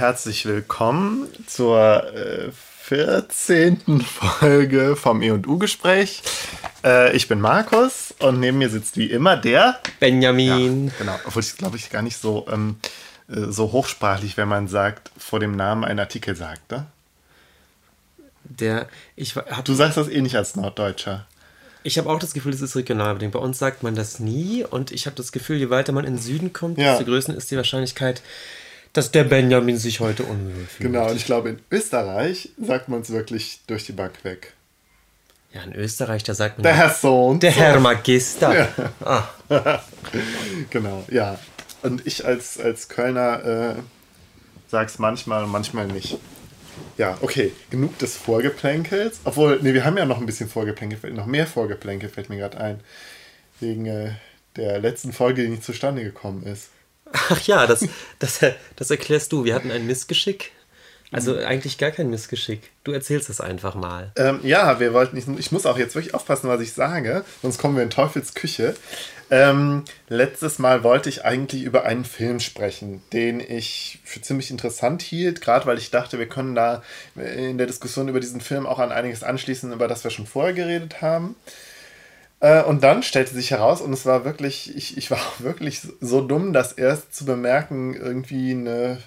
Herzlich willkommen zur äh, 14. Folge vom E&U-Gespräch. Äh, ich bin Markus und neben mir sitzt wie immer der Benjamin. Ja, genau, obwohl ich glaube ich gar nicht so, ähm, äh, so hochsprachlich, wenn man sagt, vor dem Namen einen Artikel sagt, ne? Der, ich hab, Du sagst das eh nicht als Norddeutscher. Ich habe auch das Gefühl, das ist regionalbedingt. Bei uns sagt man das nie und ich habe das Gefühl, je weiter man in den Süden kommt, Ja. desto größer ist die Wahrscheinlichkeit, dass der Benjamin sich heute unwohl fühlt. Genau, und ich glaube, in Österreich sagt man es wirklich durch die Bank weg. Ja, in Österreich, da sagt man Der ja, Herr Sohn. der Herr Magister. Ah, Genau, ja. Und ich als, als Kölner äh, sag's manchmal und manchmal nicht. Ja, okay, genug des Vorgeplänkels. Obwohl, nee, wir haben ja noch ein bisschen Vorgeplänkel, noch mehr Vorgeplänkel fällt mir gerade ein. Wegen äh, der letzten Folge, die nicht zustande gekommen ist. Ach ja, das, das, das erklärst du. Wir hatten ein Missgeschick. Also eigentlich gar kein Missgeschick. Du erzählst es einfach mal. Ähm, ja, wir wollten nicht, ich muss auch jetzt wirklich aufpassen, was ich sage, sonst kommen wir in Teufels Küche. Ähm, letztes Mal wollte ich eigentlich über einen Film sprechen, den ich für ziemlich interessant hielt, gerade weil ich dachte, wir können da in der Diskussion über diesen Film auch an einiges anschließen, über das wir schon vorher geredet haben. Äh, und dann stellte sich heraus, und es war wirklich, ich, ich war wirklich so dumm, das erst zu bemerken, irgendwie eine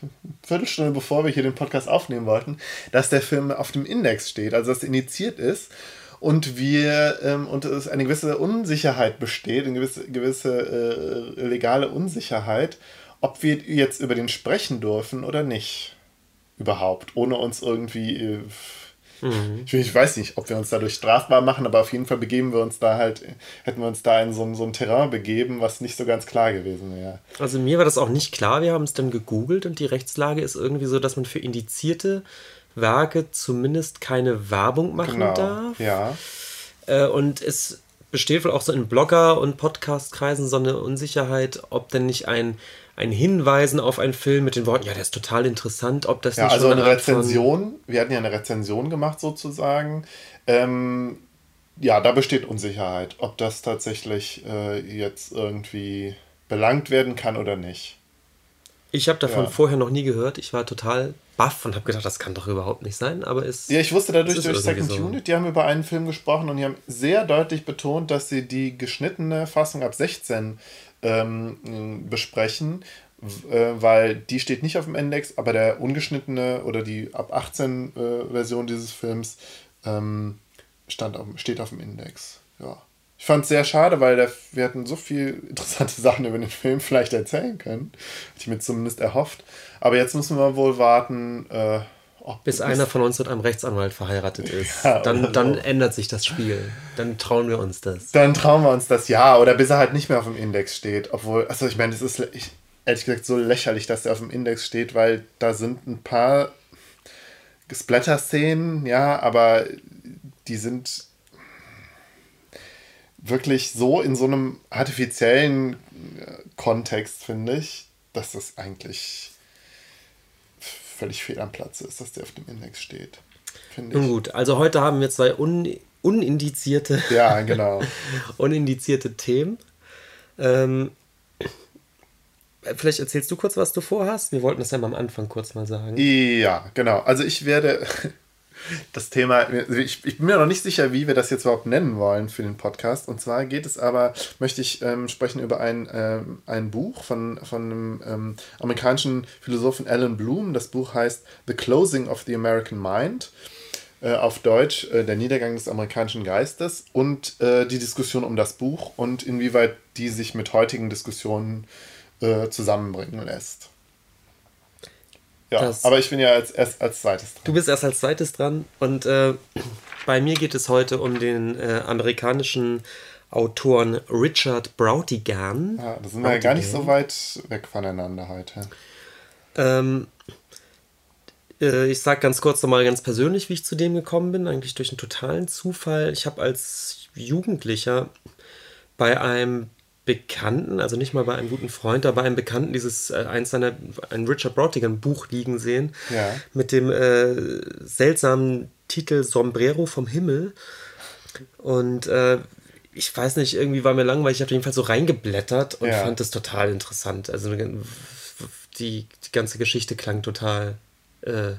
Viertelstunde bevor wir hier den Podcast aufnehmen wollten, dass der Film auf dem Index steht, also dass er indiziert ist und wir ähm, und es eine gewisse Unsicherheit besteht, eine gewisse, gewisse äh, legale Unsicherheit, ob wir jetzt über den sprechen dürfen oder nicht. Überhaupt, ohne uns irgendwie. Äh, ich, ich weiß nicht, ob wir uns dadurch strafbar machen, aber auf jeden Fall begeben wir uns da halt, hätten wir uns da in so, ein- so ein Terrain begeben, was nicht so ganz klar gewesen wäre. Also mir war das auch nicht klar. Wir haben es dann gegoogelt und die Rechtslage ist irgendwie so, dass man für indizierte Werke zumindest keine Werbung machen Genau. darf. Ja. Äh, und es besteht wohl auch so in Blogger- und Podcast-Kreisen so eine Unsicherheit, ob denn nicht ein, ein Hinweisen auf einen Film mit den Worten, ja, der ist total interessant, ob das Ja, nicht also eine von- Rezension, wir hatten ja eine Rezension gemacht sozusagen. Ähm, ja, da besteht Unsicherheit, ob das tatsächlich äh, jetzt irgendwie belangt werden kann oder nicht. Ich habe davon Ja. vorher noch nie gehört. Ich war total baff und habe gedacht, das kann doch überhaupt nicht sein, aber es Ja, ich wusste dadurch durch Second so. Unit, die haben über einen Film gesprochen und die haben sehr deutlich betont, dass sie die geschnittene Fassung ab 16 ähm, besprechen, äh, weil die steht nicht auf dem Index, aber der ungeschnittene oder die ab 18 äh, Version dieses Films ähm, stand auf, steht auf dem Index. Ja. Ich fand es sehr schade, weil der, wir hätten so viel interessante Sachen über den Film vielleicht erzählen können. Hätte ich mir zumindest erhofft. Aber jetzt müssen wir wohl warten, äh, bis einer von uns mit einem Rechtsanwalt verheiratet ist. Ja, dann, dann so. ändert sich das Spiel. Dann trauen wir uns das. Dann trauen wir uns das ja, oder bis er halt nicht mehr auf dem Index steht. Obwohl, also ich meine, es ist ich, ehrlich gesagt so lächerlich, dass der auf dem Index steht, weil da sind ein paar Splatter-Szenen, ja, aber die sind wirklich so in so einem artifiziellen äh, Kontext, finde ich, dass das eigentlich völlig fehl am Platz ist, dass der auf dem Index steht. Finde Nun ich. gut, also heute haben wir zwei un, unindizierte, Ja, genau. unindizierte Themen. Ähm, vielleicht erzählst du kurz, was du vorhast. Wir wollten das ja mal am Anfang kurz mal sagen. Ja, genau. Also ich werde das Thema, ich, ich bin mir noch nicht sicher, wie wir das jetzt überhaupt nennen wollen für den Podcast. Und zwar geht es aber, möchte ich ähm, sprechen über ein, ähm, ein Buch von, von einem ähm, amerikanischen Philosophen Alan Bloom. Das Buch heißt The Closing of the American Mind. Äh, auf Deutsch äh, Der Niedergang des amerikanischen Geistes und äh, die Diskussion um das Buch und inwieweit die sich mit heutigen Diskussionen äh, zusammenbringen lässt. Ja, Das- aber ich bin ja als, erst als zweites dran. Du bist erst als zweites dran und äh, bei mir geht es heute um den äh, amerikanischen Autoren Richard Brautigan. Ja, da sind wir ja gar nicht so weit weg voneinander heute. Ähm, äh, ich sage ganz kurz nochmal ganz persönlich, wie ich zu dem gekommen bin. Eigentlich durch einen totalen Zufall. Ich habe als Jugendlicher bei einem Bekannten, also nicht mal bei einem guten Freund, aber bei einem Bekannten dieses äh, eins seiner ein Richard Brautigan Buch liegen sehen Ja. mit dem äh, seltsamen Titel Sombrero vom Himmel und äh, ich weiß nicht, irgendwie war mir langweilig, ich habe jedenfalls so reingeblättert und Ja. fand das total interessant. Also die, die ganze Geschichte klang total äh,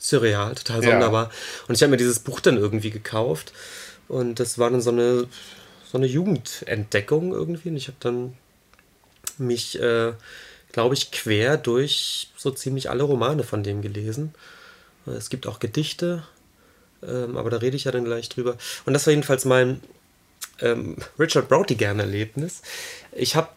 surreal, total sonderbar. Ja. Und ich habe mir dieses Buch dann irgendwie gekauft. Und das war dann so eine, so eine Jugendentdeckung irgendwie. Und ich habe dann mich, äh, glaube ich, quer durch so ziemlich alle Romane von dem gelesen. Es gibt auch Gedichte, ähm, aber da rede ich ja dann gleich drüber. Und das war jedenfalls mein ähm, Richard Brautigam-Erlebnis. Ich habe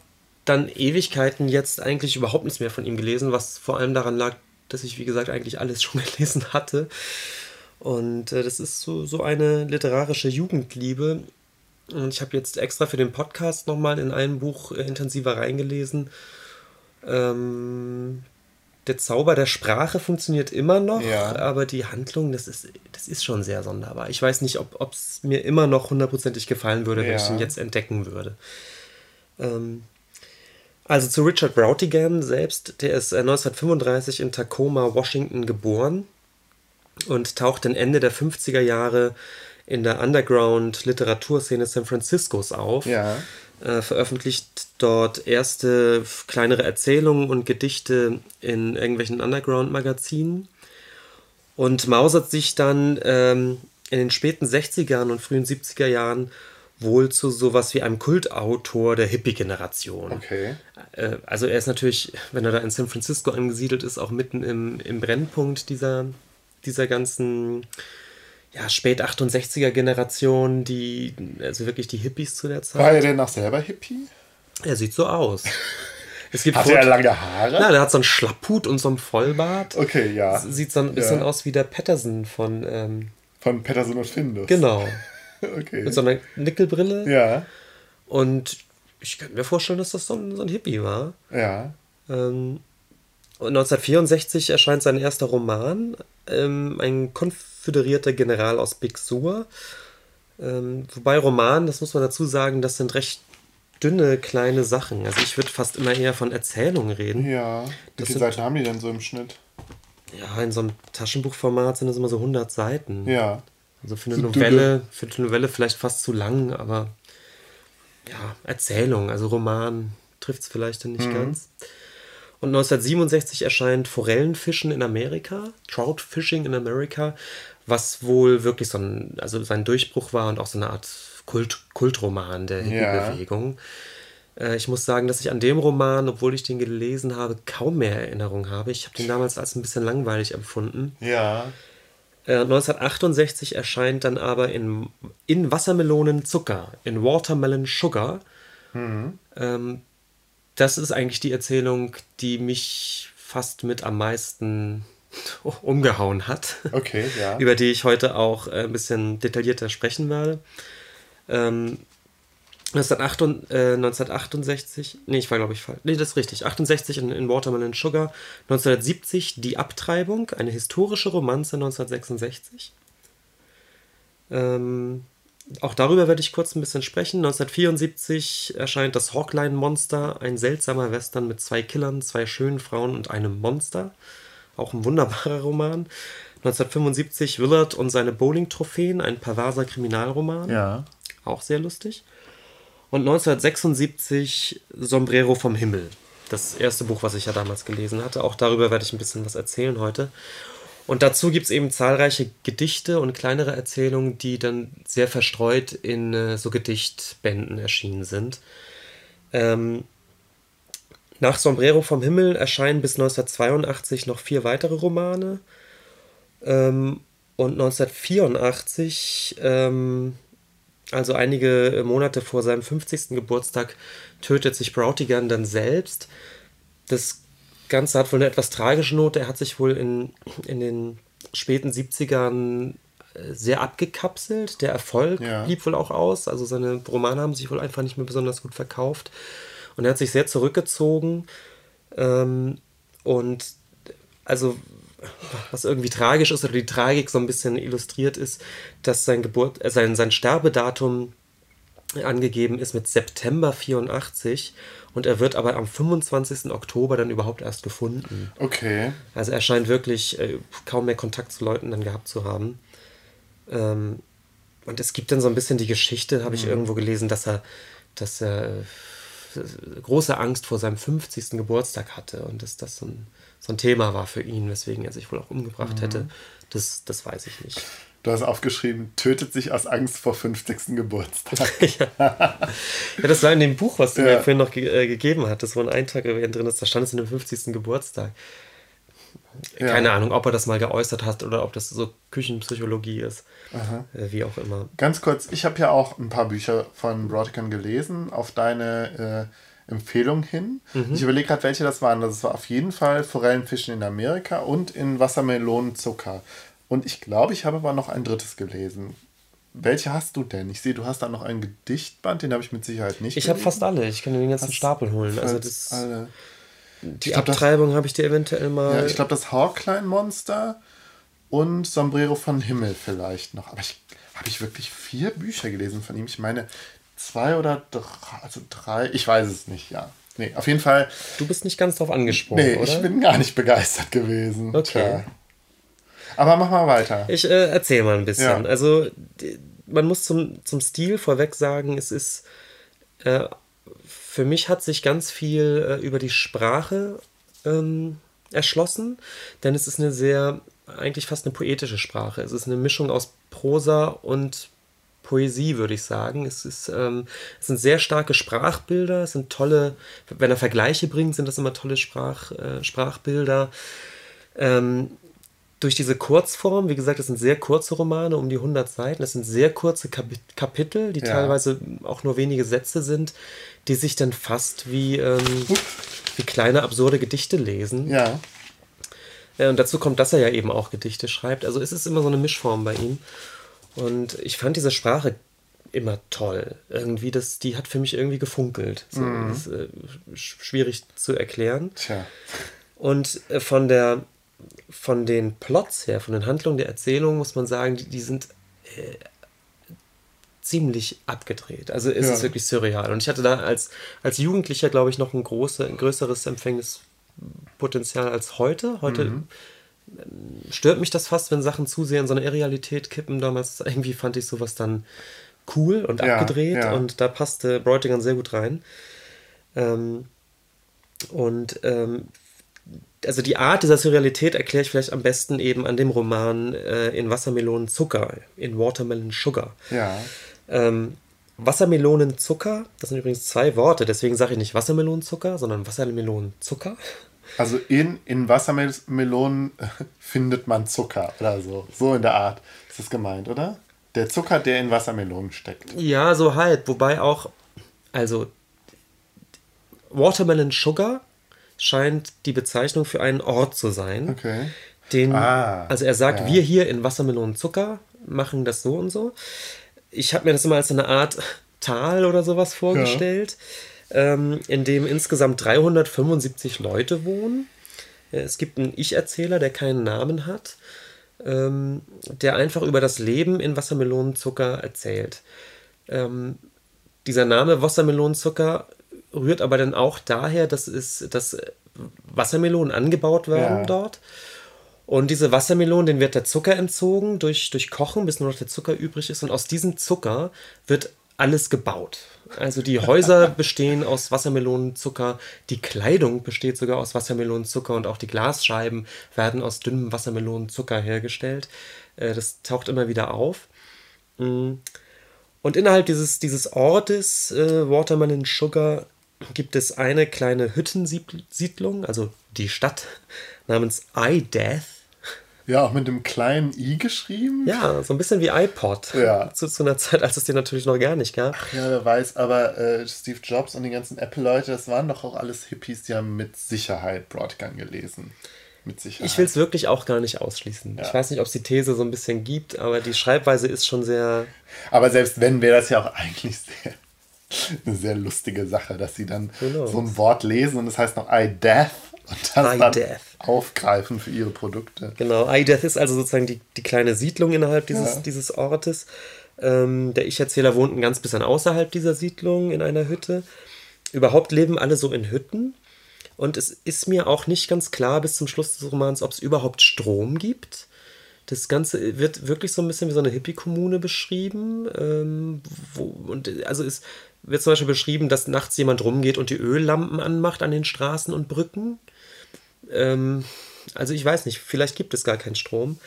dann Ewigkeiten jetzt eigentlich überhaupt nichts mehr von ihm gelesen, was vor allem daran lag, dass ich, wie gesagt, eigentlich alles schon gelesen hatte. Und äh, das ist so, so eine literarische Jugendliebe. Und ich habe jetzt extra für den Podcast nochmal in ein Buch äh, intensiver reingelesen. Ähm, der Zauber der Sprache funktioniert immer noch, ja. aber die Handlung, das ist, das ist schon sehr sonderbar. Ich weiß nicht, ob es mir immer noch hundertprozentig gefallen würde, ja. wenn ich ihn jetzt entdecken würde. Ähm, also zu Richard Brautigan selbst, der ist 1935 äh, in Tacoma, Washington geboren und taucht dann Ende der 50er Jahre in der Underground-Literaturszene San Franciscos auf. Ja. Äh, veröffentlicht dort erste kleinere Erzählungen und Gedichte in irgendwelchen Underground-Magazinen und mausert sich dann ähm, in den späten 60er und frühen 70er Jahren wohl zu sowas wie einem Kultautor der Hippie-Generation. Okay. Äh, also er ist natürlich, wenn er da in San Francisco angesiedelt ist, auch mitten im, im Brennpunkt dieser, dieser ganzen ja, spät 68er Generation, die, also wirklich die Hippies zu der Zeit. War er denn auch selber Hippie? Er sieht so aus. Es gibt hat er lange Haare? Nein, der hat so einen Schlapphut und so einen Vollbart. Okay, ja. Sieht so ein bisschen ja. aus wie der Patterson von. Ähm, von Patterson und Findus. Genau. okay. Mit so einer Nickelbrille. Ja. Und ich könnte mir vorstellen, dass das so ein, so ein Hippie war. Ja. Ähm, 1964 erscheint sein erster Roman, ähm, ein konföderierter General aus Big Sur. Ähm, wobei Roman, das muss man dazu sagen, das sind recht dünne kleine Sachen. Also ich würde fast immer eher von Erzählungen reden. Ja. Wie viele Seiten haben die denn so im Schnitt? Ja, in so einem Taschenbuchformat sind das immer so 100 Seiten. Ja. Also für eine so Novelle, für eine Novelle vielleicht fast zu lang, aber ja, Erzählung, also Roman trifft es vielleicht dann nicht mhm. ganz. Und 1967 erscheint Forellenfischen in Amerika, Trout Fishing in America, was wohl wirklich so ein, also sein Durchbruch war und auch so eine Art Kult, Kultroman der Hippie-Bewegung. Ja. Äh, ich muss sagen, dass ich an dem Roman, obwohl ich den gelesen habe, kaum mehr Erinnerung habe. Ich habe den damals als ein bisschen langweilig empfunden. Ja. 1968 äh, erscheint dann aber in, in Wassermelonen Zucker, in Watermelon Sugar. Mhm. Ähm, das ist eigentlich die Erzählung, die mich fast mit am meisten umgehauen hat. Okay, ja. Über die ich heute auch äh, ein bisschen detaillierter sprechen werde. Ähm, 1968, äh, nee, ich war glaube ich falsch. Nee, das ist richtig. 68 in, in Watermelon Sugar. 1970 Die Abtreibung, eine historische Romanze 1966. Ähm, auch darüber werde ich kurz ein bisschen sprechen. 1974 erscheint das Hawkline-Monster, ein seltsamer Western mit zwei Killern, zwei schönen Frauen und einem Monster. Auch ein wunderbarer Roman. 1975 Willard und seine Bowling-Trophäen, ein perverser Kriminalroman. Ja. Auch sehr lustig. Und 1976 Sombrero vom Himmel. Das erste Buch, was ich ja damals gelesen hatte. Auch darüber werde ich ein bisschen was erzählen heute. Und dazu gibt es eben zahlreiche Gedichte und kleinere Erzählungen, die dann sehr verstreut in äh, so Gedichtbänden erschienen sind. Ähm, nach Sombrero vom Himmel erscheinen bis 1982 noch vier weitere Romane. Ähm, und 1984, ähm, also einige Monate vor seinem 50. Geburtstag, tötet sich Brautigan dann selbst. Das Ganze hat wohl eine etwas tragische Note. Er hat sich wohl in, in den späten 70ern äh, sehr abgekapselt. Der Erfolg ja. blieb wohl auch aus. Also seine Romane haben sich wohl einfach nicht mehr besonders gut verkauft. Und er hat sich sehr zurückgezogen. Ähm, und also, was irgendwie tragisch ist oder die Tragik so ein bisschen illustriert ist, dass sein Geburt, äh, sein, sein Sterbedatum angegeben ist mit September 84 und er wird aber am 25. Oktober dann überhaupt erst gefunden. Okay. Also er scheint wirklich äh, kaum mehr Kontakt zu Leuten dann gehabt zu haben. Ähm, und es gibt dann so ein bisschen die Geschichte, habe ich mhm. irgendwo gelesen, dass er, dass er große Angst vor seinem 50. Geburtstag hatte und dass das so ein, so ein Thema war für ihn, weswegen er sich wohl auch umgebracht mhm. hätte. Das, das weiß ich nicht. Du hast aufgeschrieben, tötet sich aus Angst vor 50. Geburtstag. ja. ja, das war in dem Buch, was du ja. mir vorhin noch ge äh, gegeben hattest, wo ein Eintrag drin ist, da stand es in dem 50. Geburtstag. Ja. Keine Ahnung, ob er das mal geäußert hat oder ob das so Küchenpsychologie ist. Äh, wie auch immer. Ganz kurz, ich habe ja auch ein paar Bücher von Broadcom gelesen, auf deine äh, Empfehlung hin. Mhm. Ich überlege gerade, welche das waren. Das war auf jeden Fall Forellenfischen in Amerika und in Wassermelonenzucker. Und ich glaube, ich habe aber noch ein drittes gelesen. Welche hast du denn? Ich sehe, du hast da noch einen Gedichtband, den habe ich mit Sicherheit nicht. Ich habe fast alle. Ich kann dir den ganzen hast Stapel holen. Also das, alle. Die glaub, Abtreibung habe ich dir eventuell mal. Ja, ich glaube, das Hawkline-Monster und Sombrero von Himmel vielleicht noch. Aber ich habe ich wirklich vier Bücher gelesen von ihm. Ich meine, zwei oder drei, also drei, ich weiß es nicht, ja. Nee, auf jeden Fall. Du bist nicht ganz drauf angesprochen, nee, oder? ich bin gar nicht begeistert gewesen. Okay. Tja. Aber mach mal weiter. Ich äh, erzähle mal ein bisschen. Ja. Also, die, man muss zum, zum Stil vorweg sagen, es ist. Äh, für mich hat sich ganz viel äh, über die Sprache ähm, erschlossen, denn es ist eine sehr, eigentlich fast eine poetische Sprache. Es ist eine Mischung aus Prosa und Poesie, würde ich sagen. Es, ist, ähm, es sind sehr starke Sprachbilder, es sind tolle, wenn er Vergleiche bringt, sind das immer tolle Sprach, äh, Sprachbilder. Ähm, durch diese Kurzform, wie gesagt, das sind sehr kurze Romane, um die 100 Seiten, das sind sehr kurze Kap Kapitel, die ja. teilweise auch nur wenige Sätze sind, die sich dann fast wie, ähm, wie kleine absurde Gedichte lesen. Ja. ja. Und dazu kommt, dass er ja eben auch Gedichte schreibt. Also es ist immer so eine Mischform bei ihm. Und ich fand diese Sprache immer toll. Irgendwie, das, die hat für mich irgendwie gefunkelt. So, mhm. Das ist äh, schwierig zu erklären. Tja. Und äh, von der von den Plots her, von den Handlungen der Erzählung, muss man sagen, die, die sind äh, ziemlich abgedreht. Also es ja. ist wirklich surreal. Und ich hatte da als, als Jugendlicher, glaube ich, noch ein, große, ein größeres Empfängnispotenzial als heute. Heute mhm. stört mich das fast, wenn Sachen zu sehr in so eine Irrealität kippen. Damals irgendwie fand ich sowas dann cool und ja, abgedreht ja. und da passte Bräutigam sehr gut rein. Ähm, und ähm, also die Art dieser Surrealität erkläre ich vielleicht am besten eben an dem Roman äh, in Wassermelonen Zucker, in Watermelon Sugar. Ja. Ähm, Wassermelonenzucker, das sind übrigens zwei Worte, deswegen sage ich nicht Wassermelonenzucker, sondern Wassermelonenzucker. Also in, in Wassermelonen findet man Zucker oder so. So in der Art ist das gemeint, oder? Der Zucker, der in Wassermelonen steckt. Ja, so halt. Wobei auch, also Watermelon Sugar scheint die Bezeichnung für einen Ort zu sein. Okay. Den, ah, also er sagt, ja. wir hier in Wassermelonenzucker machen das so und so. Ich habe mir das immer als eine Art Tal oder sowas vorgestellt, ja. ähm, in dem insgesamt 375 Leute wohnen. Es gibt einen Ich-Erzähler, der keinen Namen hat, ähm, der einfach über das Leben in Wassermelonenzucker erzählt. Ähm, dieser Name Wassermelonenzucker rührt aber dann auch daher, dass, es, dass Wassermelonen angebaut werden ja. dort. Und diese Wassermelonen, denen wird der Zucker entzogen durch, durch Kochen, bis nur noch der Zucker übrig ist. Und aus diesem Zucker wird alles gebaut. Also die Häuser bestehen aus Wassermelonenzucker, die Kleidung besteht sogar aus Wassermelonenzucker und auch die Glasscheiben werden aus dünnem Wassermelonenzucker hergestellt. Äh, das taucht immer wieder auf. Mm. Und innerhalb dieses, dieses Ortes äh, Watermelon Sugar gibt es eine kleine Hüttensiedlung, also die Stadt namens iDeath. Ja, auch mit dem kleinen i geschrieben. Ja, so ein bisschen wie iPod. Ja. Zu, zu einer Zeit, als es den natürlich noch gar nicht gab. Ach ja, wer weiß, aber äh, Steve Jobs und die ganzen Apple-Leute, das waren doch auch alles Hippies, die haben mit Sicherheit Broadgun gelesen. Mit Sicherheit. Ich will es wirklich auch gar nicht ausschließen. Ja. Ich weiß nicht, ob es die These so ein bisschen gibt, aber die Schreibweise ist schon sehr. Aber selbst wenn, wäre das ja auch eigentlich sehr eine sehr lustige Sache, dass sie dann so ein Wort lesen und es das heißt noch I death und das dann aufgreifen für ihre Produkte. Genau, I death ist also sozusagen die, die kleine Siedlung innerhalb dieses, ja. dieses Ortes. Ähm, der Ich-Erzähler wohnt ein ganz bisschen außerhalb dieser Siedlung in einer Hütte. Überhaupt leben alle so in Hütten. Und es ist mir auch nicht ganz klar bis zum Schluss des Romans, ob es überhaupt Strom gibt. Das Ganze wird wirklich so ein bisschen wie so eine Hippie-Kommune beschrieben. Ähm, wo, und also ist wird zum Beispiel beschrieben, dass nachts jemand rumgeht und die Öllampen anmacht an den Straßen und Brücken. Ähm, also ich weiß nicht, vielleicht gibt es gar keinen Strom.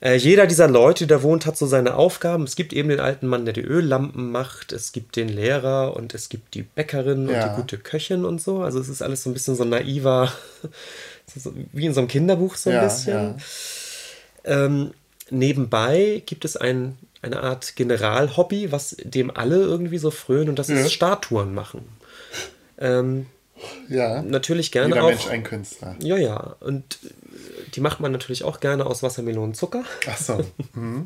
Äh, jeder dieser Leute, da wohnt, hat so seine Aufgaben. Es gibt eben den alten Mann, der die Öllampen macht. Es gibt den Lehrer und es gibt die Bäckerin Ja. und die gute Köchin und so. Also es ist alles so ein bisschen so naiver, so wie in so einem Kinderbuch so ein Ja, bisschen. ja. Ähm, nebenbei gibt es ein, eine Art Generalhobby, was dem alle irgendwie so frönen und das Ja. ist Statuen machen. Ähm, Ja. natürlich gerne Jeder auch. Mensch ein Künstler. Ja, ja. Und äh, die macht man natürlich auch gerne aus Wassermelonenzucker. Ach so.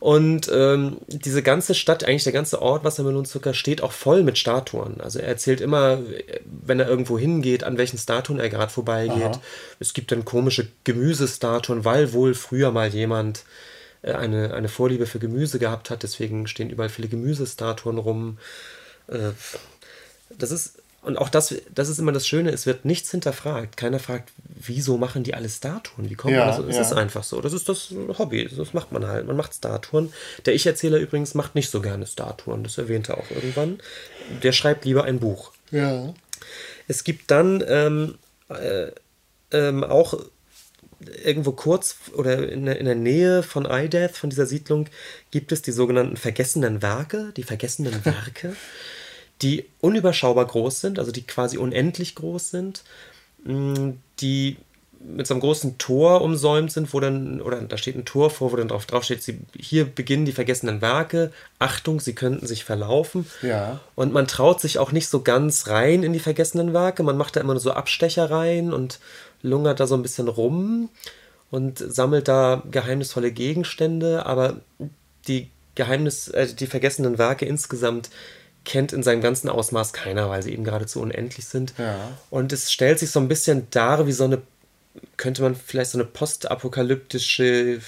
Und ähm, diese ganze Stadt, eigentlich der ganze Ort Wassermelonenzucker, steht auch voll mit Statuen. Also er erzählt immer, wenn er irgendwo hingeht, an welchen Statuen er gerade vorbeigeht. Aha. Es gibt dann komische Gemüsestatuen, weil wohl früher mal jemand äh, eine, eine Vorliebe für Gemüse gehabt hat. Deswegen stehen überall viele Gemüsestatuen rum. Äh, das ist, und auch das, das ist immer das Schöne, es wird nichts hinterfragt. Keiner fragt, wieso machen die alle Statuen? Wie kommt Ja, man das? Es ja. ist einfach so. Das ist das Hobby. Das macht man halt. Man macht Statuen. Der Ich-Erzähler übrigens macht nicht so gerne Statuen. Das erwähnt er auch irgendwann. Der schreibt lieber ein Buch. Ja. Es gibt dann ähm, äh, ähm, auch irgendwo kurz oder in der, in der Nähe von Ideth, von dieser Siedlung, gibt es die sogenannten vergessenen Werke, die vergessenen Werke, die unüberschaubar groß sind, also die quasi unendlich groß sind, mh, die mit so einem großen Tor umsäumt sind, wo dann, oder da steht ein Tor vor, wo dann drauf, drauf steht, sie, hier beginnen die vergessenen Werke, Achtung, sie könnten sich verlaufen. Ja. Und man traut sich auch nicht so ganz rein in die vergessenen Werke. Man macht da immer nur so Abstecher rein und lungert da so ein bisschen rum und sammelt da geheimnisvolle Gegenstände. Aber die Geheimnis, äh, die vergessenen Werke insgesamt kennt in seinem ganzen Ausmaß keiner, weil sie eben geradezu unendlich sind. Ja. Und es stellt sich so ein bisschen dar wie so eine, könnte man vielleicht so eine postapokalyptische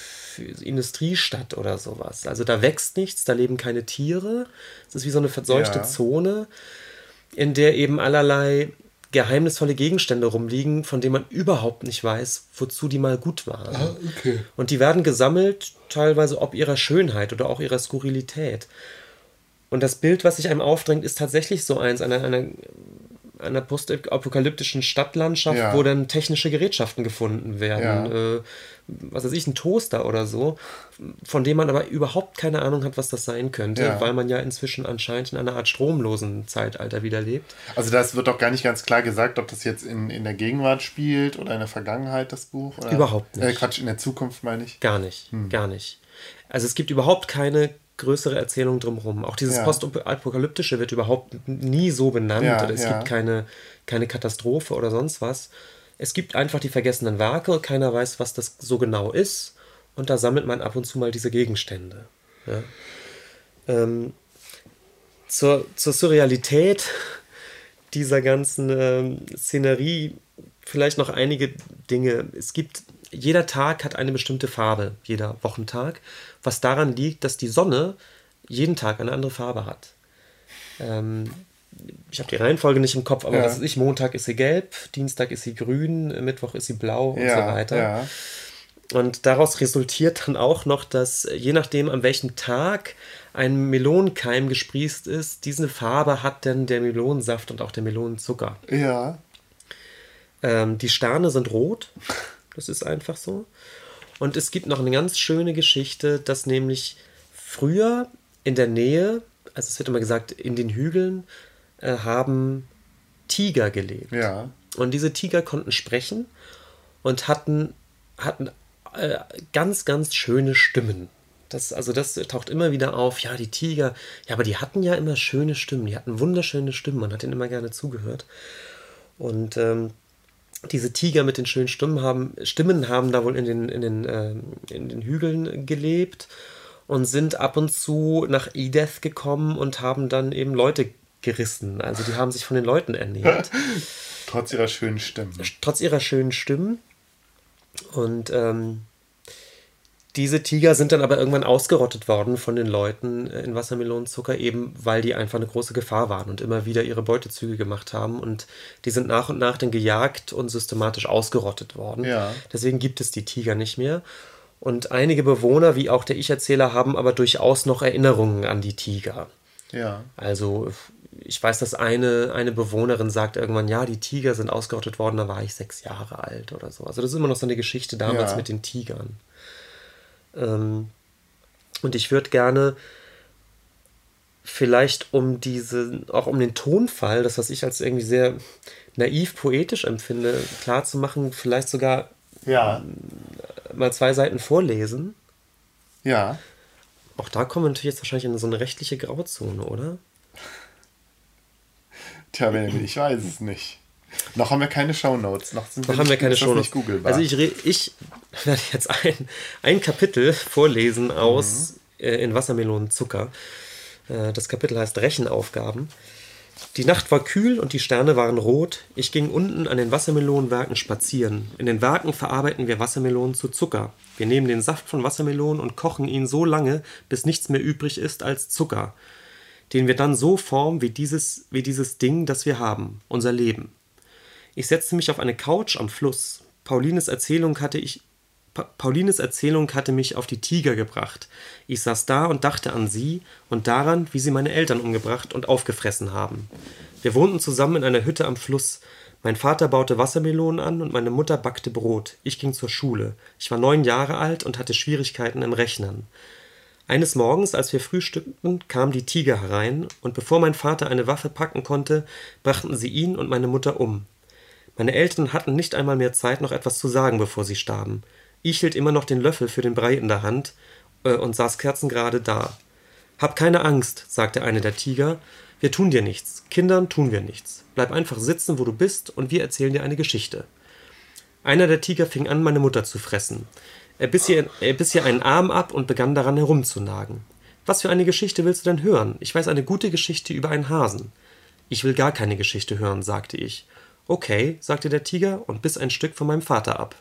Industriestadt oder sowas. Also da wächst nichts, da leben keine Tiere. Es ist wie so eine verseuchte Ja. Zone, in der eben allerlei geheimnisvolle Gegenstände rumliegen, von denen man überhaupt nicht weiß, wozu die mal gut waren. okay. Und die werden gesammelt, teilweise ob ihrer Schönheit oder auch ihrer Skurrilität. Und das Bild, was sich einem aufdrängt, ist tatsächlich so eins einer, einer, einer postapokalyptischen Stadtlandschaft, Ja. wo dann technische Gerätschaften gefunden werden. Äh, was weiß ich, ein Toaster oder so, von dem man aber überhaupt keine Ahnung hat, was das sein könnte, Ja. weil man ja inzwischen anscheinend in einer Art stromlosen Zeitalter wieder lebt. Also das wird doch gar nicht ganz klar gesagt, ob das jetzt in, in der Gegenwart spielt oder in der Vergangenheit, das Buch. Oder? Überhaupt nicht. Äh, Quatsch, in der Zukunft meine ich. Gar nicht, Hm. gar nicht. Also es gibt überhaupt keine größere Erzählung drumherum. Auch dieses Ja. Postapokalyptische wird überhaupt nie so benannt. Ja, es ja. gibt keine, keine Katastrophe oder sonst was. Es gibt einfach die vergessenen Werke keiner weiß, was das so genau ist. Und da sammelt man ab und zu mal diese Gegenstände. Ja. Ähm, zur, zur Surrealität dieser ganzen ähm, Szenerie vielleicht noch einige Dinge. Es gibt, jeder Tag hat eine bestimmte Farbe, jeder Wochentag, was daran liegt, dass die Sonne jeden Tag eine andere Farbe hat. Ähm, ich habe die Reihenfolge nicht im Kopf, aber Ja. was weiß ich, Montag ist sie gelb, Dienstag ist sie grün, Mittwoch ist sie blau und so Ja, weiter. ja. Und daraus resultiert dann auch noch, dass äh, je nachdem, an welchem Tag ein Melonenkeim gesprießt ist, diese Farbe hat dann der Melonensaft und auch der Melonenzucker. Ja. Ähm, die Sterne sind rot. Das ist einfach so. Und es gibt noch eine ganz schöne Geschichte, dass nämlich früher in der Nähe, also es wird immer gesagt, in den Hügeln äh, haben Tiger gelebt. Ja. Und diese Tiger konnten sprechen und hatten, hatten äh, ganz, ganz schöne Stimmen. Das, also das taucht immer wieder auf. Ja, die Tiger, ja, aber die hatten ja immer schöne Stimmen. Die hatten wunderschöne Stimmen. Man hat ihnen immer gerne zugehört. Und ähm, diese Tiger mit den schönen Stimmen haben, Stimmen haben da wohl in den, in, den, ähm, in den Hügeln gelebt und sind ab und zu nach Edeth gekommen und haben dann eben Leute gerissen. Also die haben sich von den Leuten ernährt Trotz ihrer schönen Stimmen. trotz ihrer schönen Stimmen. Und ähm, diese Tiger sind dann aber irgendwann ausgerottet worden von den Leuten in Wassermelonenzucker, eben weil die einfach eine große Gefahr waren und immer wieder ihre Beutezüge gemacht haben. Und die sind nach und nach dann gejagt und systematisch ausgerottet worden. Ja. Deswegen gibt es die Tiger nicht mehr. Und einige Bewohner, wie auch der Ich-Erzähler, haben aber durchaus noch Erinnerungen an die Tiger. Ja. Also ich weiß, dass eine, eine Bewohnerin sagt irgendwann, ja, die Tiger sind ausgerottet worden, da war ich sechs Jahre alt oder so. Also das ist immer noch so eine Geschichte damals Ja. mit den Tigern. Ähm, und ich würde gerne vielleicht um diese, auch um den Tonfall, das was ich als irgendwie sehr naiv poetisch empfinde, klar zu machen, vielleicht sogar Ja. mal zwei Seiten vorlesen. Ja. Auch da kommen wir natürlich jetzt wahrscheinlich in so eine rechtliche Grauzone, oder? Tja, Benjamin, ich weiß es nicht. Noch haben wir keine Shownotes. Noch, sind Noch haben wir nicht- keine ist das Shownotes. nicht. Also ich, ich werde jetzt ein, ein Kapitel vorlesen aus äh, in Wassermelonenzucker. Äh, das Kapitel heißt Rechenaufgaben. Die Nacht war kühl und die Sterne waren rot. Ich ging unten an den Wassermelonenwerken spazieren. In den Werken verarbeiten wir Wassermelonen zu Zucker. Wir nehmen den Saft von Wassermelonen und kochen ihn so lange, bis nichts mehr übrig ist als Zucker, den wir dann so formen wie dieses, wie dieses Ding, das wir haben, unser Leben. Ich setzte mich auf eine Couch am Fluss. Paulines Erzählung hatte ich Pa Paulines Erzählung hatte mich auf die Tiger gebracht. Ich saß da und dachte an sie und daran, wie sie meine Eltern umgebracht und aufgefressen haben. Wir wohnten zusammen in einer Hütte am Fluss. Mein Vater baute Wassermelonen an und meine Mutter backte Brot. Ich ging zur Schule. Ich war neun Jahre alt und hatte Schwierigkeiten im Rechnen. Eines Morgens, als wir frühstückten, kamen die Tiger herein, und bevor mein Vater eine Waffe packen konnte, brachten sie ihn und meine Mutter um. Meine Eltern hatten nicht einmal mehr Zeit, noch etwas zu sagen, bevor sie starben. Ich hielt immer noch den Löffel für den Brei in der Hand äh, und saß kerzengerade da. Hab keine Angst, sagte eine der Tiger. Wir tun dir nichts. Kindern tun wir nichts. Bleib einfach sitzen, wo du bist, und wir erzählen dir eine Geschichte. Einer der Tiger fing an, meine Mutter zu fressen. Er biss, ihr, er biss ihr einen Arm ab und begann daran herumzunagen. Was für eine Geschichte willst du denn hören? Ich weiß eine gute Geschichte über einen Hasen. Ich will gar keine Geschichte hören, sagte ich. Okay, sagte der Tiger und biss ein Stück von meinem Vater ab.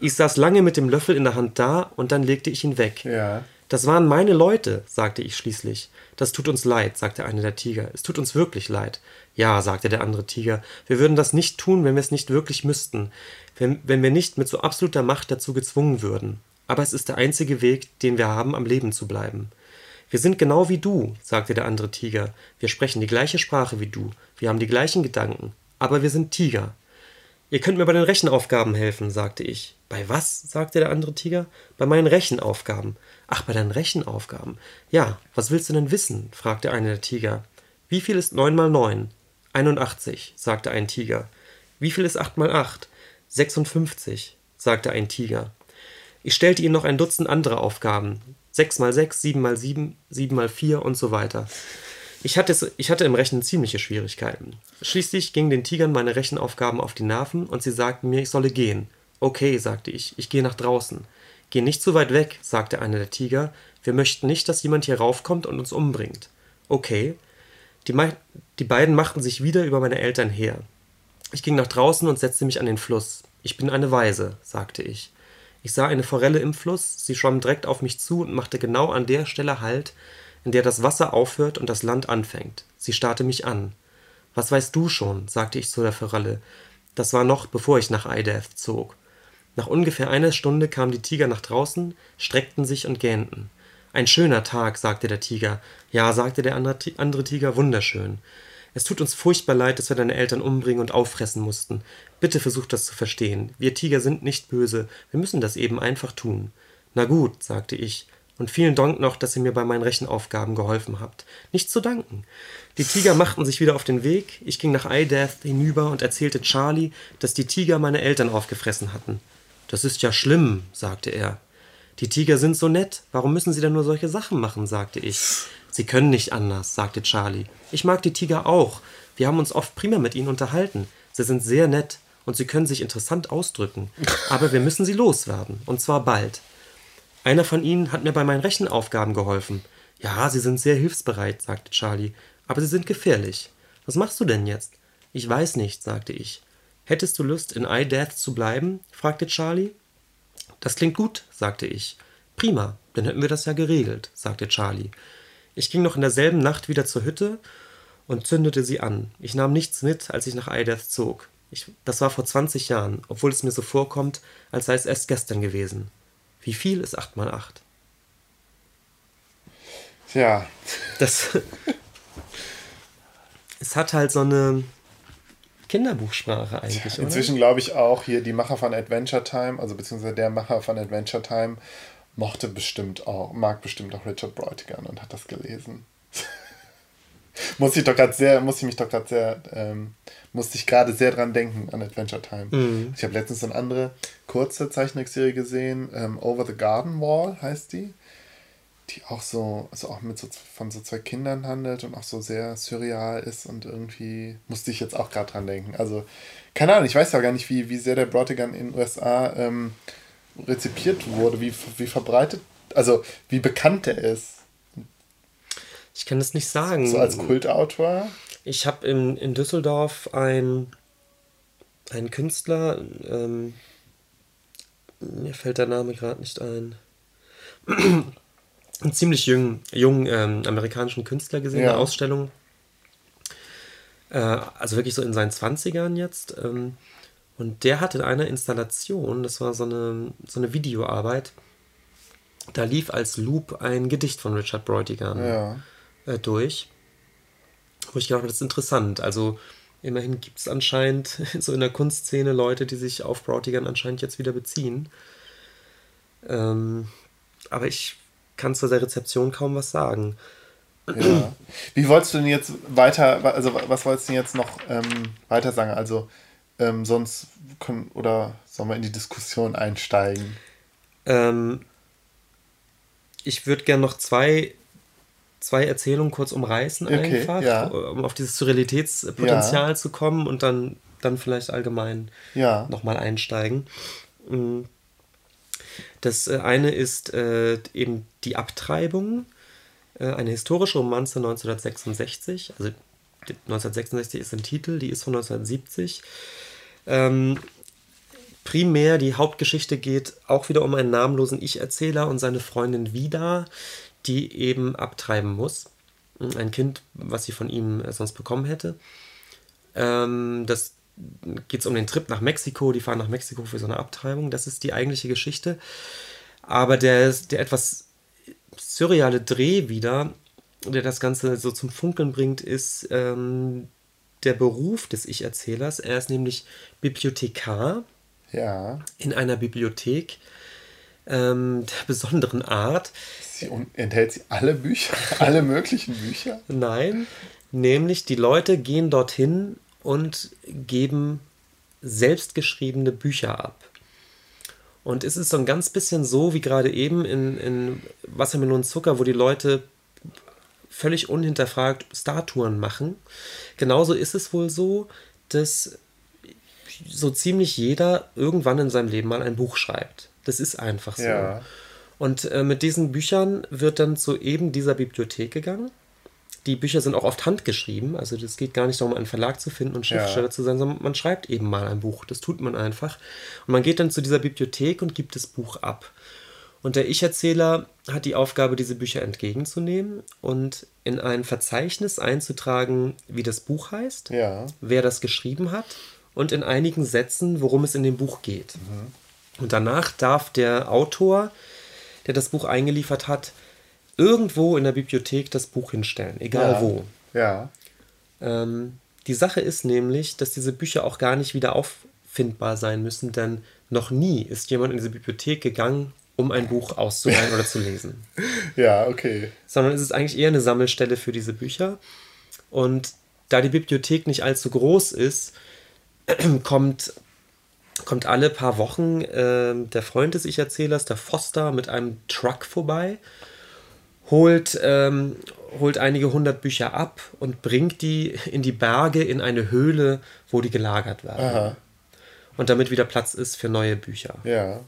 Ich saß lange mit dem Löffel in der Hand da und dann legte ich ihn weg. Ja. Das waren meine Leute, sagte ich schließlich. Das tut uns leid, sagte einer der Tiger. Es tut uns wirklich leid. Ja, sagte der andere Tiger, wir würden das nicht tun, wenn wir es nicht wirklich müssten, wenn, wenn wir nicht mit so absoluter Macht dazu gezwungen würden. Aber es ist der einzige Weg, den wir haben, am Leben zu bleiben. Wir sind genau wie du, sagte der andere Tiger. Wir sprechen die gleiche Sprache wie du. Wir haben die gleichen Gedanken. Aber wir sind Tiger. Ihr könnt mir bei den Rechenaufgaben helfen, sagte ich. Bei was? sagte der andere Tiger. Bei meinen Rechenaufgaben. Ach, bei deinen Rechenaufgaben. Ja, was willst du denn wissen? fragte einer der Tiger. Wie viel ist 9 mal 9? 81, sagte ein Tiger. Wie viel ist 8 mal 8? 56, sagte ein Tiger. Ich stellte ihnen noch ein Dutzend andere Aufgaben. 6 mal 6, 7 mal 7, 7 mal 4 und so weiter. Ich hatte, ich hatte im Rechnen ziemliche Schwierigkeiten. Schließlich gingen den Tigern meine Rechenaufgaben auf die Nerven und sie sagten mir, ich solle gehen. Okay, sagte ich, ich gehe nach draußen. Geh nicht zu weit weg, sagte einer der Tiger. Wir möchten nicht, dass jemand hier raufkommt und uns umbringt. Okay. Die, die beiden machten sich wieder über meine Eltern her. Ich ging nach draußen und setzte mich an den Fluss. Ich bin eine Weise, sagte ich. Ich sah eine Forelle im Fluss, sie schwamm direkt auf mich zu und machte genau an der Stelle Halt, in der das Wasser aufhört und das Land anfängt. Sie starrte mich an. Was weißt du schon? sagte ich zu der Forelle. Das war noch, bevor ich nach Eidath zog. Nach ungefähr einer Stunde kamen die Tiger nach draußen, streckten sich und gähnten. Ein schöner Tag, sagte der Tiger. Ja, sagte der andere Tiger, wunderschön. Es tut uns furchtbar leid, dass wir deine Eltern umbringen und auffressen mussten. Bitte versuch das zu verstehen. Wir Tiger sind nicht böse. Wir müssen das eben einfach tun. Na gut, sagte ich. Und vielen Dank noch, dass ihr mir bei meinen Rechenaufgaben geholfen habt. Nicht zu danken. Die Tiger machten sich wieder auf den Weg. Ich ging nach Eidath hinüber und erzählte Charlie, dass die Tiger meine Eltern aufgefressen hatten. Das ist ja schlimm, sagte er. Die Tiger sind so nett. Warum müssen sie denn nur solche Sachen machen? sagte ich. Sie können nicht anders, sagte Charlie. Ich mag die Tiger auch. Wir haben uns oft prima mit ihnen unterhalten. Sie sind sehr nett und sie können sich interessant ausdrücken. Aber wir müssen sie loswerden. Und zwar bald. Einer von ihnen hat mir bei meinen Rechenaufgaben geholfen. Ja, sie sind sehr hilfsbereit, sagte Charlie. Aber sie sind gefährlich. Was machst du denn jetzt? Ich weiß nicht, sagte ich. Hättest du Lust, in Eidath zu bleiben? fragte Charlie. Das klingt gut, sagte ich. Prima, dann hätten wir das ja geregelt, sagte Charlie. Ich ging noch in derselben Nacht wieder zur Hütte und zündete sie an. Ich nahm nichts mit, als ich nach Eidath zog. Das war vor 20 Jahren, obwohl es mir so vorkommt, als sei es erst gestern gewesen. Wie viel ist 8 mal 8? Tja, Das. es hat halt so eine Kinderbuchsprache eigentlich, ja, Inzwischen glaube ich auch hier die Macher von Adventure Time, also beziehungsweise der Macher von Adventure Time, mochte bestimmt auch, mag bestimmt auch Richard Bräutigam und hat das gelesen. muss ich doch gerade sehr, muss ich mich doch gerade sehr, ähm, musste ich gerade sehr dran denken an Adventure Time. Mhm. Ich habe letztens eine andere kurze Zeichentrickserie gesehen, ähm, Over the Garden Wall heißt die, die auch so, also auch mit so von so zwei Kindern handelt und auch so sehr surreal ist und irgendwie musste ich jetzt auch gerade dran denken. Also keine Ahnung, ich weiß ja gar nicht, wie, wie sehr der Brotigan in den USA ähm, rezipiert wurde, wie, wie verbreitet, also wie bekannt er ist. Ich kann das nicht sagen. So als Kultautor? Ich habe in, in Düsseldorf einen, einen Künstler, ähm, mir fällt der Name gerade nicht ein, einen ziemlich jungen, jungen ähm, amerikanischen Künstler gesehen, ja. eine Ausstellung. Äh, also wirklich so in seinen 20ern jetzt. Ähm, und der hat in einer Installation, das war so eine, so eine Videoarbeit, da lief als Loop ein Gedicht von Richard Bräutigam ja. äh, durch. Wo ich gedacht habe, das ist interessant. Also immerhin gibt es anscheinend so in der Kunstszene Leute, die sich auf Bräutigam anscheinend jetzt wieder beziehen. Ähm, aber ich kann zu der Rezeption kaum was sagen. Ja. Wie wolltest du denn jetzt weiter, also was wolltest du denn jetzt noch ähm, weiter sagen? Also ähm, sonst können, oder sollen wir in die Diskussion einsteigen? Ähm, ich würde gerne noch zwei, zwei Erzählungen kurz umreißen, okay, einfach, ja. um auf dieses Surrealitätspotenzial ja. zu kommen und dann, dann vielleicht allgemein ja. nochmal einsteigen. Mm. Das äh, eine ist äh, eben die Abtreibung, äh, eine historische Romanze 1966. Also 1966 ist ein Titel, die ist von 1970. Ähm, primär die Hauptgeschichte geht auch wieder um einen namenlosen Ich-Erzähler und seine Freundin Vida, die eben abtreiben muss. Ein Kind, was sie von ihm äh, sonst bekommen hätte. Ähm, das geht es um den Trip nach Mexiko. Die fahren nach Mexiko für so eine Abtreibung. Das ist die eigentliche Geschichte. Aber der, der etwas surreale Dreh wieder, der das Ganze so zum Funkeln bringt, ist ähm, der Beruf des Ich-Erzählers. Er ist nämlich Bibliothekar ja. in einer Bibliothek ähm, der besonderen Art. Sie enthält sie alle Bücher, alle möglichen Bücher? Nein, nämlich die Leute gehen dorthin und geben selbstgeschriebene Bücher ab. Und es ist so ein ganz bisschen so wie gerade eben in, in Wassermelonen Zucker, wo die Leute völlig unhinterfragt Statuen machen. Genauso ist es wohl so, dass so ziemlich jeder irgendwann in seinem Leben mal ein Buch schreibt. Das ist einfach so. Ja. Und äh, mit diesen Büchern wird dann zu eben dieser Bibliothek gegangen. Die Bücher sind auch oft handgeschrieben, also es geht gar nicht darum, einen Verlag zu finden und Schriftsteller ja. zu sein, sondern man schreibt eben mal ein Buch. Das tut man einfach. Und man geht dann zu dieser Bibliothek und gibt das Buch ab. Und der Ich-Erzähler hat die Aufgabe, diese Bücher entgegenzunehmen und in ein Verzeichnis einzutragen, wie das Buch heißt, ja. wer das geschrieben hat und in einigen Sätzen, worum es in dem Buch geht. Mhm. Und danach darf der Autor, der das Buch eingeliefert hat, irgendwo in der Bibliothek das Buch hinstellen, egal ja. wo. Ja. Ähm, die Sache ist nämlich, dass diese Bücher auch gar nicht wieder auffindbar sein müssen, denn noch nie ist jemand in diese Bibliothek gegangen um ein Buch auszuleihen oder zu lesen. Ja, okay. Sondern es ist eigentlich eher eine Sammelstelle für diese Bücher. Und da die Bibliothek nicht allzu groß ist, kommt, kommt alle paar Wochen äh, der Freund des Ich-Erzählers, der Foster, mit einem Truck vorbei, holt, ähm, holt einige hundert Bücher ab und bringt die in die Berge in eine Höhle, wo die gelagert werden. Aha. Und damit wieder Platz ist für neue Bücher. Ja.